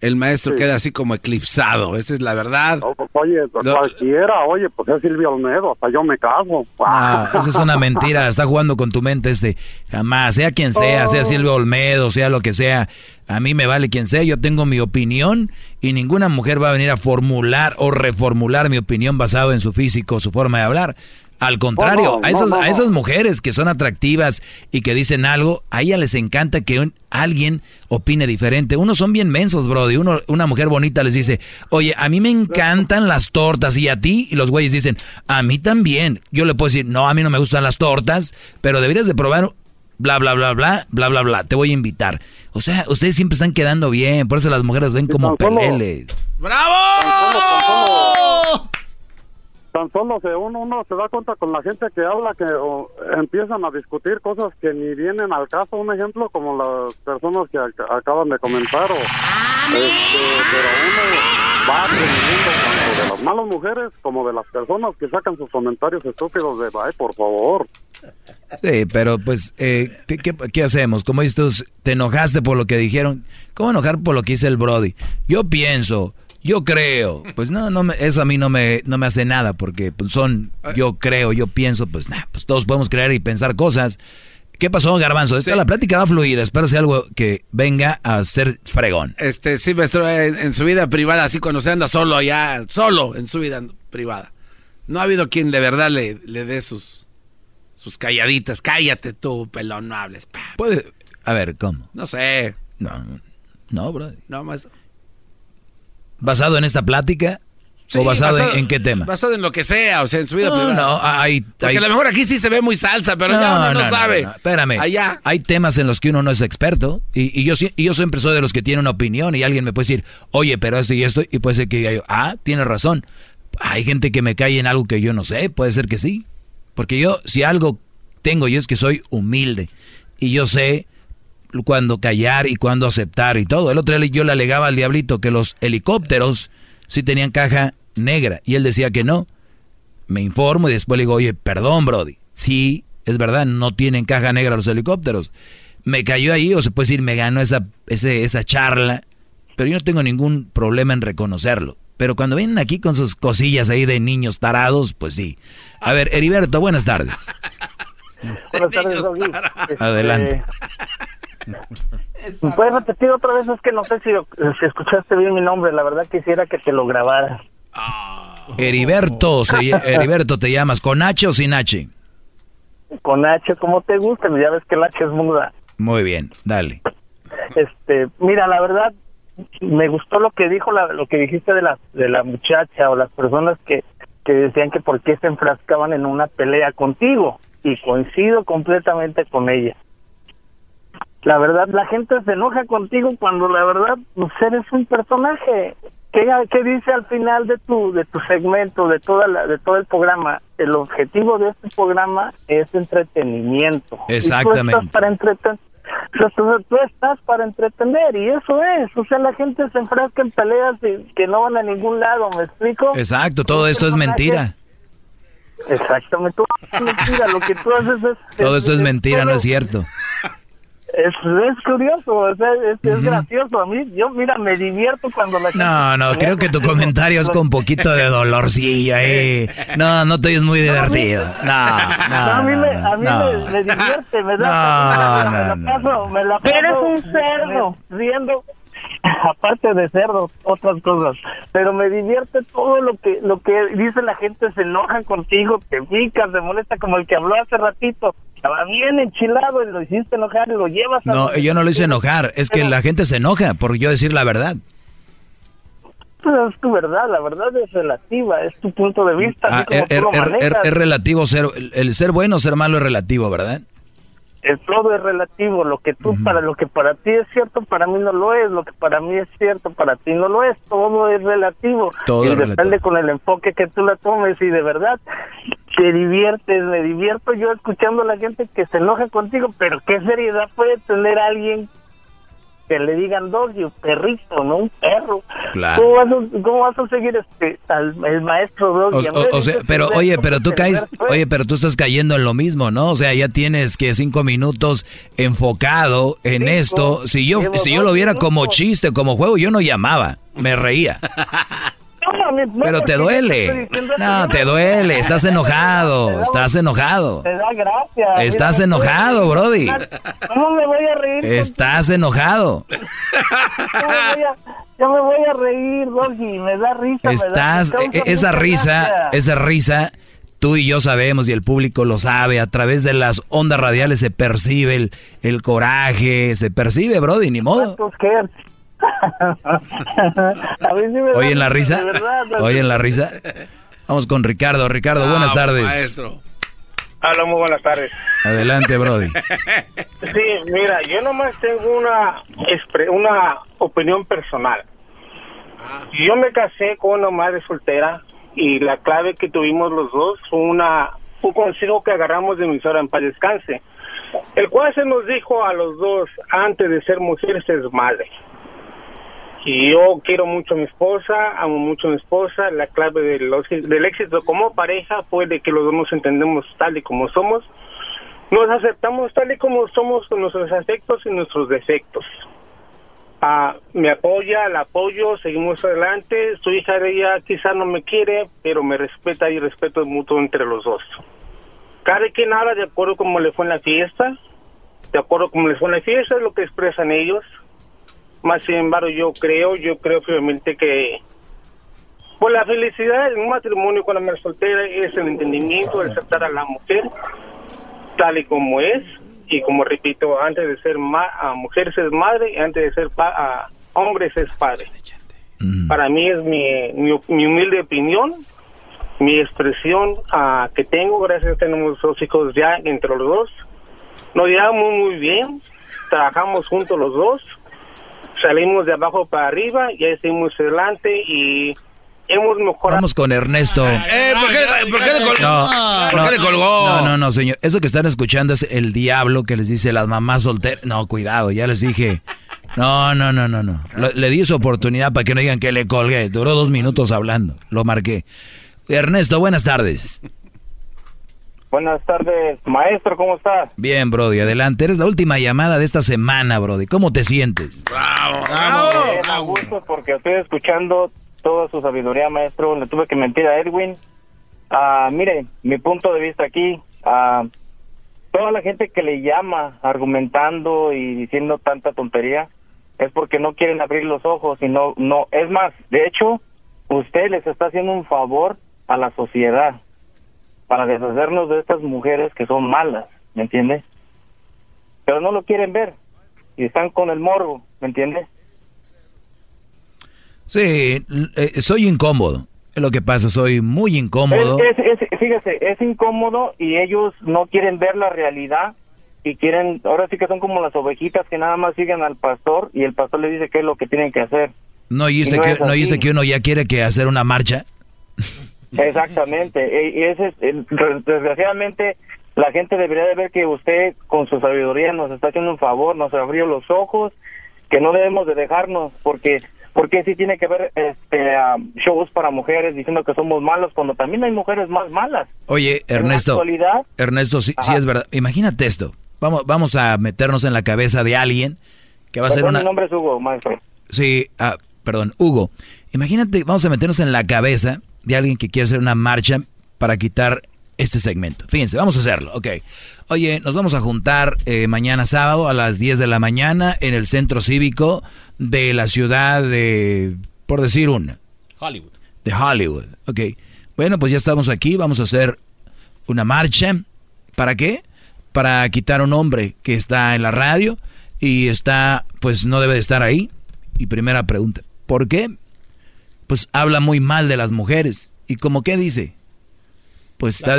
el maestro queda así como eclipsado. Esa es la verdad. Oye, cualquiera, oye, pues es Silvia Olmedo, hasta yo me caso. Ah, esa es una mentira, está jugando con tu mente este. Jamás, sea quien sea, sea Silvio Olmedo, sea lo que sea, a mí me vale quien sea, yo tengo mi opinión y ninguna mujer va a venir a formular o reformular mi opinión basado en su físico, su forma de hablar. Al contrario, No, no, a, esas, no, no, a no. esas mujeres que son atractivas y que dicen algo, a ellas les encanta que un- alguien opine diferente. Unos son bien mensos, brody. Uno, una mujer bonita les dice, oye, a mí me encantan las tortas y a ti, y los güeyes dicen, a mí también. Yo le puedo decir, no, a mí no me gustan las tortas, pero deberías de probar bla, bla, bla, bla, bla, bla, bla. Te voy a invitar. O sea, ustedes siempre están quedando bien, por eso las mujeres ven como peleles. ¡Bravo! Tan solo se uno, se da cuenta con la gente que habla que o, empiezan a discutir cosas que ni vienen al caso. Un ejemplo como las personas que ac- acaban de comentar. O, este, pero uno va aprendiendo tanto de las malas mujeres como de las personas que sacan sus comentarios estúpidos de, ay, por favor. Sí, pero pues, eh, ¿qué, qué, hacemos? Como dices te enojaste por lo que dijeron. ¿Cómo enojar por lo que dice el Brody? Yo pienso, yo creo. Pues no, no me- eso a mí no me, no me hace nada porque pues, son, yo creo, yo pienso, pues nada, pues todos podemos creer y pensar cosas. ¿Qué pasó, Garbanzo? Esta la plática va fluida. Espero sea algo que venga a ser fregón. Este, sí, maestro, en, en su vida privada, así cuando se anda solo allá, solo en su vida privada. No ha habido quien de verdad le, le dé sus, sus calladitas. Cállate tú, pelón, no hables. pa. Puede, a ver, ¿cómo? No sé. No, no, Brody. No, más. ¿Basado en esta plática? Sí, ¿O basado, en, en qué tema? Basado en lo que sea, o sea, en su vida No, privada. no, hay- Porque hay- a lo mejor aquí sí se ve muy salsa, pero ya uno no, sabe. Espérame. Allá. Hay temas en los que uno no es experto. Y, y yo, y yo siempre soy de los que tiene una opinión. Y alguien me puede decir, oye, pero esto y esto. Y puede ser que diga yo, ah, tienes razón. Hay gente que me cae en algo que yo no sé. Puede ser que sí. Porque yo, si algo tengo yo es que soy humilde. Y yo sé cuándo callar y cuándo aceptar y todo. El otro día yo le alegaba al diablito que los helicópteros sí tenían caja negra. Y él decía que no me informo y después le digo, oye, perdón, Brody. Sí, es verdad, no tienen caja negra los helicópteros. Me cayó ahí, o se puede decir, me ganó esa, ese- esa charla, pero yo no tengo ningún problema en reconocerlo. Pero cuando vienen aquí con sus cosillas ahí de niños tarados, pues sí. A ver, Heriberto, buenas tardes. Buenas tardes. Este, Adelante. ¿Me puedes repetir otra vez? Es que no sé si, si escuchaste bien mi nombre. La verdad quisiera que te lo grabara. Heriberto, se- Heriberto, ¿te llamas con H o sin H? Con H, como te guste. Ya ves que el H es muda. Muy bien, dale. Este, mira, la verdad, me gustó lo que dijo, la- lo que dijiste de la, de la muchacha o las personas que, que decían que por qué se enfrascaban en una pelea contigo. Y coincido completamente con ella. La verdad, la gente se enoja contigo cuando la verdad pues, eres un personaje. ¿Qué, qué dice al final de tu de tu segmento, de toda la, de todo el programa? El objetivo de este programa es entretenimiento. Y tú Exactamente. estás para. Tú, estás para entretener y eso es. O sea, la gente se enfrasca en peleas y- que no van a ningún lado, ¿me explico? Exacto, todo esto es mentira. Exactamente. Todo es mentira. Lo que tú haces es... Todo esto es mentira, no es cierto. Es, es curioso, o sea, es, es gracioso. A mí, yo, mira, me divierto cuando la gente... No, no, creo que tu comentario es con poquito de dolorcillo ahí. No, no te oyes muy divertido. No, a no, mí, no, me, a mí no. me, me divierte, me da... No, me la no, paso, me la paso... Eres un cerdo. Riendo, aparte de cerdos, otras cosas. Pero me divierte todo lo que lo que dice la gente, se enoja contigo, te pica, se molesta como el que habló hace ratito. Estaba bien enchilado y lo hiciste enojar y lo llevas a... No, yo no lo hice enojar, es que la gente se enoja por yo decir la verdad. Pues es tu verdad, la verdad es relativa, es tu punto de vista. Ah, como er- er- er- manejas. es relativo ser, el- el ser bueno o ser malo es relativo, ¿verdad? El todo es relativo, lo que tú para lo que para ti es cierto, para mí no lo es, lo que para mí es cierto, para ti no lo es, todo es relativo. Todo y es depende con el enfoque que tú la tomes y de verdad te diviertes, me divierto yo escuchando a la gente que se enoja contigo, pero qué seriedad puede tener alguien que le digan doggy, un perrito, no un perro. Claro. ¿Cómo, vas a, cómo vas a seguir este al el maestro O, doggy? o- o sea, pero oye, pero tú caes, oye, pero tú estás cayendo en lo mismo, ¿no? O sea, ya tienes que cinco minutos enfocado en esto. Si yo, si yo lo viera como chiste, como juego, yo no llamaba, me reía. No, mi- no, Pero te duele. No, te duele. Estás enojado. Estás enojado. Te da gracia. Estás Mira, enojado, Brody. ¿Cómo me voy a reír? Estás enojado. Yo me voy a, yo me voy a reír, Doggy. Me da risa. me da- Estás, me causa e- esa risa, gracia. esa risa, tú y yo sabemos y el público lo sabe. A través de las ondas radiales se percibe el, el coraje, se percibe, Brody, ni modo. ¿Cuántos hertz? A mí sí me da ¿Oyen la risa? verdad, ¿Oyen la risa? Vamos con Ricardo. Ricardo, buenas tardes. Hola, muy buenas tardes. Adelante, Brody. Sí, mira, yo nomás tengo una una opinión personal. Yo me casé con una madre soltera y la clave que tuvimos los dos fue una un consejo que agarramos de mi suegra en paz descanse, el cual se nos dijo a los dos antes de ser mujeres es madre. Y yo quiero mucho a mi esposa, amo mucho a mi esposa. La clave de los- del éxito como pareja fue de que los dos nos entendemos tal y como somos. Nos aceptamos tal y como somos con nuestros afectos y nuestros defectos. Ah, me apoya, la apoyo, seguimos adelante. Su hija de ella quizá no me quiere, pero me respeta y respeto mutuo entre los dos. Cada quien habla de acuerdo como le fue en la fiesta, de acuerdo como les fue en la fiesta, es lo que expresan ellos. Más sin embargo, yo creo, yo creo firmemente que pues la felicidad en un matrimonio con la mujer soltera es el entendimiento, el aceptar a la mujer tal y como es y como repito, antes de ser ma a mujeres es madre y antes de ser pa a hombres es padre. Para mí es mi, mi, mi humilde opinión, mi expresión ah, que tengo, gracias a que tenemos dos hijos ya entre los dos. Nos llevamos muy bien, trabajamos juntos los dos, salimos de abajo para arriba y ahí seguimos adelante y hemos mejorado. Vamos con Ernesto. Eh, ¿por qué, por qué le colgó? No, ¿Por no, qué le colgó? No, no, no, señor. Eso que están escuchando es el diablo que les dice las mamás solteras. No, cuidado, ya les dije. No, no, no, no, no. Lo- le di su oportunidad para que no digan que le colgué. Duró dos minutos hablando. Lo marqué. Ernesto, buenas tardes. Buenas tardes, maestro, ¿cómo estás? Bien, Brody, adelante. Eres la última llamada de esta semana, Brody. ¿Cómo te sientes? Bien, a gusto porque estoy escuchando toda su sabiduría, maestro. Le tuve que mentir a Edwin. Ah, mire, mi punto de vista aquí, ah, toda la gente que le llama argumentando y diciendo tanta tontería es porque no quieren abrir los ojos y no, no, es más, de hecho, usted les está haciendo un favor a la sociedad para deshacernos de estas mujeres que son malas, ¿me entiende? Pero no lo quieren ver y están con el morbo, ¿me entiende? Sí, eh, soy incómodo. Es lo que pasa, soy muy incómodo. Es, es- es- fíjese, es incómodo y ellos no quieren ver la realidad y quieren, ahora sí que son como las ovejitas que nada más siguen al pastor y el pastor le dice qué es lo que tienen que hacer. ¿No oíste, no que, ¿no que uno ya quiere que hacer una marcha? Exactamente. E- Y ese desgraciadamente, la gente debería de ver que usted, con su sabiduría, nos está haciendo un favor, nos abrió los ojos, que no debemos de dejarnos, porque porque sí tiene que haber este, shows para mujeres diciendo que somos malos, cuando también hay mujeres más malas. Oye, En la Ernesto. actualidad, Ernesto, sí, sí es verdad. Imagínate esto. Vamos, vamos a meternos en la cabeza de alguien que va a ser una... mi nombre es Hugo, maestro. Sí, ah, perdón, Hugo. Imagínate, vamos a meternos en la cabeza de alguien que quiere hacer una marcha para quitar este segmento. Fíjense, vamos a hacerlo, ok. Oye, nos vamos a juntar eh, mañana sábado a las 10 de la mañana en el centro cívico de la ciudad de, por decir una. Hollywood. De Hollywood, ok. Bueno, pues ya estamos aquí, vamos a hacer una marcha. ¿Para qué? Para quitar a un hombre que está en la radio y está, pues no debe de estar ahí. Y primera pregunta, ¿por qué? Pues habla muy mal de las mujeres. ¿Y como qué dice? Pues está,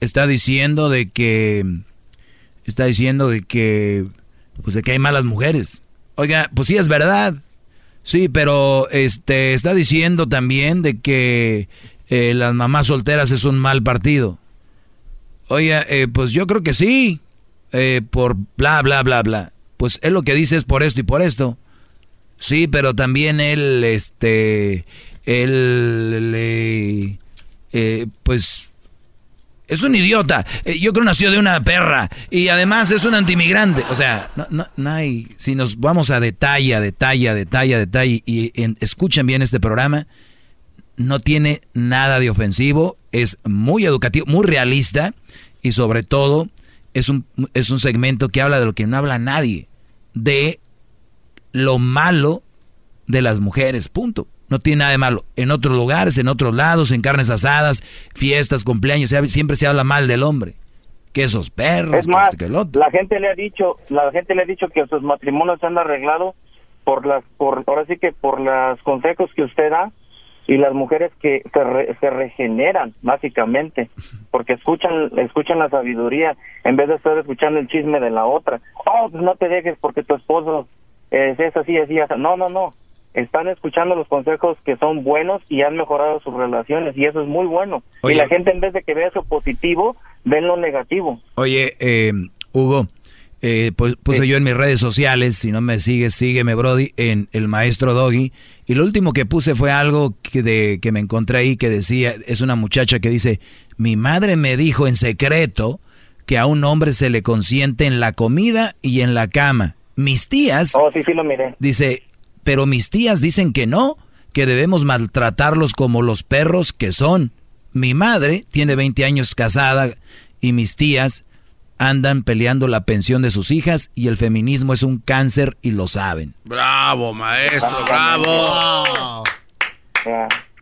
está diciendo de que está diciendo de que pues de que hay malas mujeres. Oiga, pues sí es verdad. Sí, pero este está diciendo también de que eh, las mamás solteras es un mal partido. Oiga, eh, pues yo creo que sí, eh, por bla bla bla bla. Pues él lo que dice es por esto y por esto. Sí, pero también él, este, él le, pues es un idiota. Eh, yo creo nació de una perra. Y además es un antimigrante. O sea, no, no, hay. Si nos vamos a detalle, a detalle, detalle, detalle. Y escuchen bien este programa. No tiene nada de ofensivo. Es muy educativo, muy realista. Y sobre todo, es un, es un segmento que habla de lo que no habla nadie. De lo malo de las mujeres. Punto. No tiene nada de malo. En otros lugares, en otros lados, en carnes asadas, fiestas, cumpleaños, siempre se habla mal del hombre. Que esos perros, es más, la gente le ha dicho, la gente le ha dicho que sus matrimonios se han arreglado por las, por, ahora sí que por los consejos que usted da y las mujeres que se, regeneran básicamente porque escuchan escuchan la sabiduría en vez de estar escuchando el chisme de la otra oh pues no te dejes porque tu esposo es, es así así así no no no están escuchando los consejos que son buenos y han mejorado sus relaciones y eso es muy bueno. Y la gente en vez de que vea eso positivo, ven lo negativo. Oye, eh, Hugo, eh, pues puse yo en mis redes sociales, si no me sigues, sígueme Brody, en el maestro Doggy. Y lo último que puse fue algo que, de, que me encontré ahí que decía, es una muchacha que dice, mi madre me dijo en secreto que a un hombre se le consiente en la comida y en la cama. Mis tías... Oh, sí, sí lo miré. Dice, pero mis tías dicen que no, que debemos maltratarlos como los perros que son. Mi madre tiene 20 años casada y mis tías andan peleando la pensión de sus hijas y el feminismo es un cáncer y lo saben. Bravo, maestro, bravo.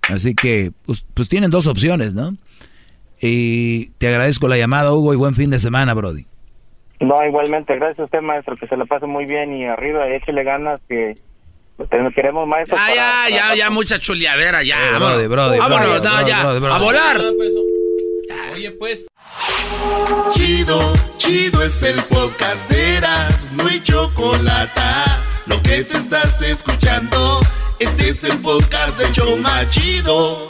Así que, pues, pues, tienen dos opciones, ¿no? Y te agradezco la llamada, Hugo, y buen fin de semana, Brody. No, igualmente, gracias a usted, maestro, que se la pase muy bien y arriba, échele ganas que queremos maestros. Ah, ya, ya, ya, mucha chuleadera, ya. Eh, brody, brody, vámonos, ya. a volar. Oye, pues. Chido, chido es el podcast de Eras, no hay chocolate. Lo que te estás escuchando, este es el podcast de Choma Chido.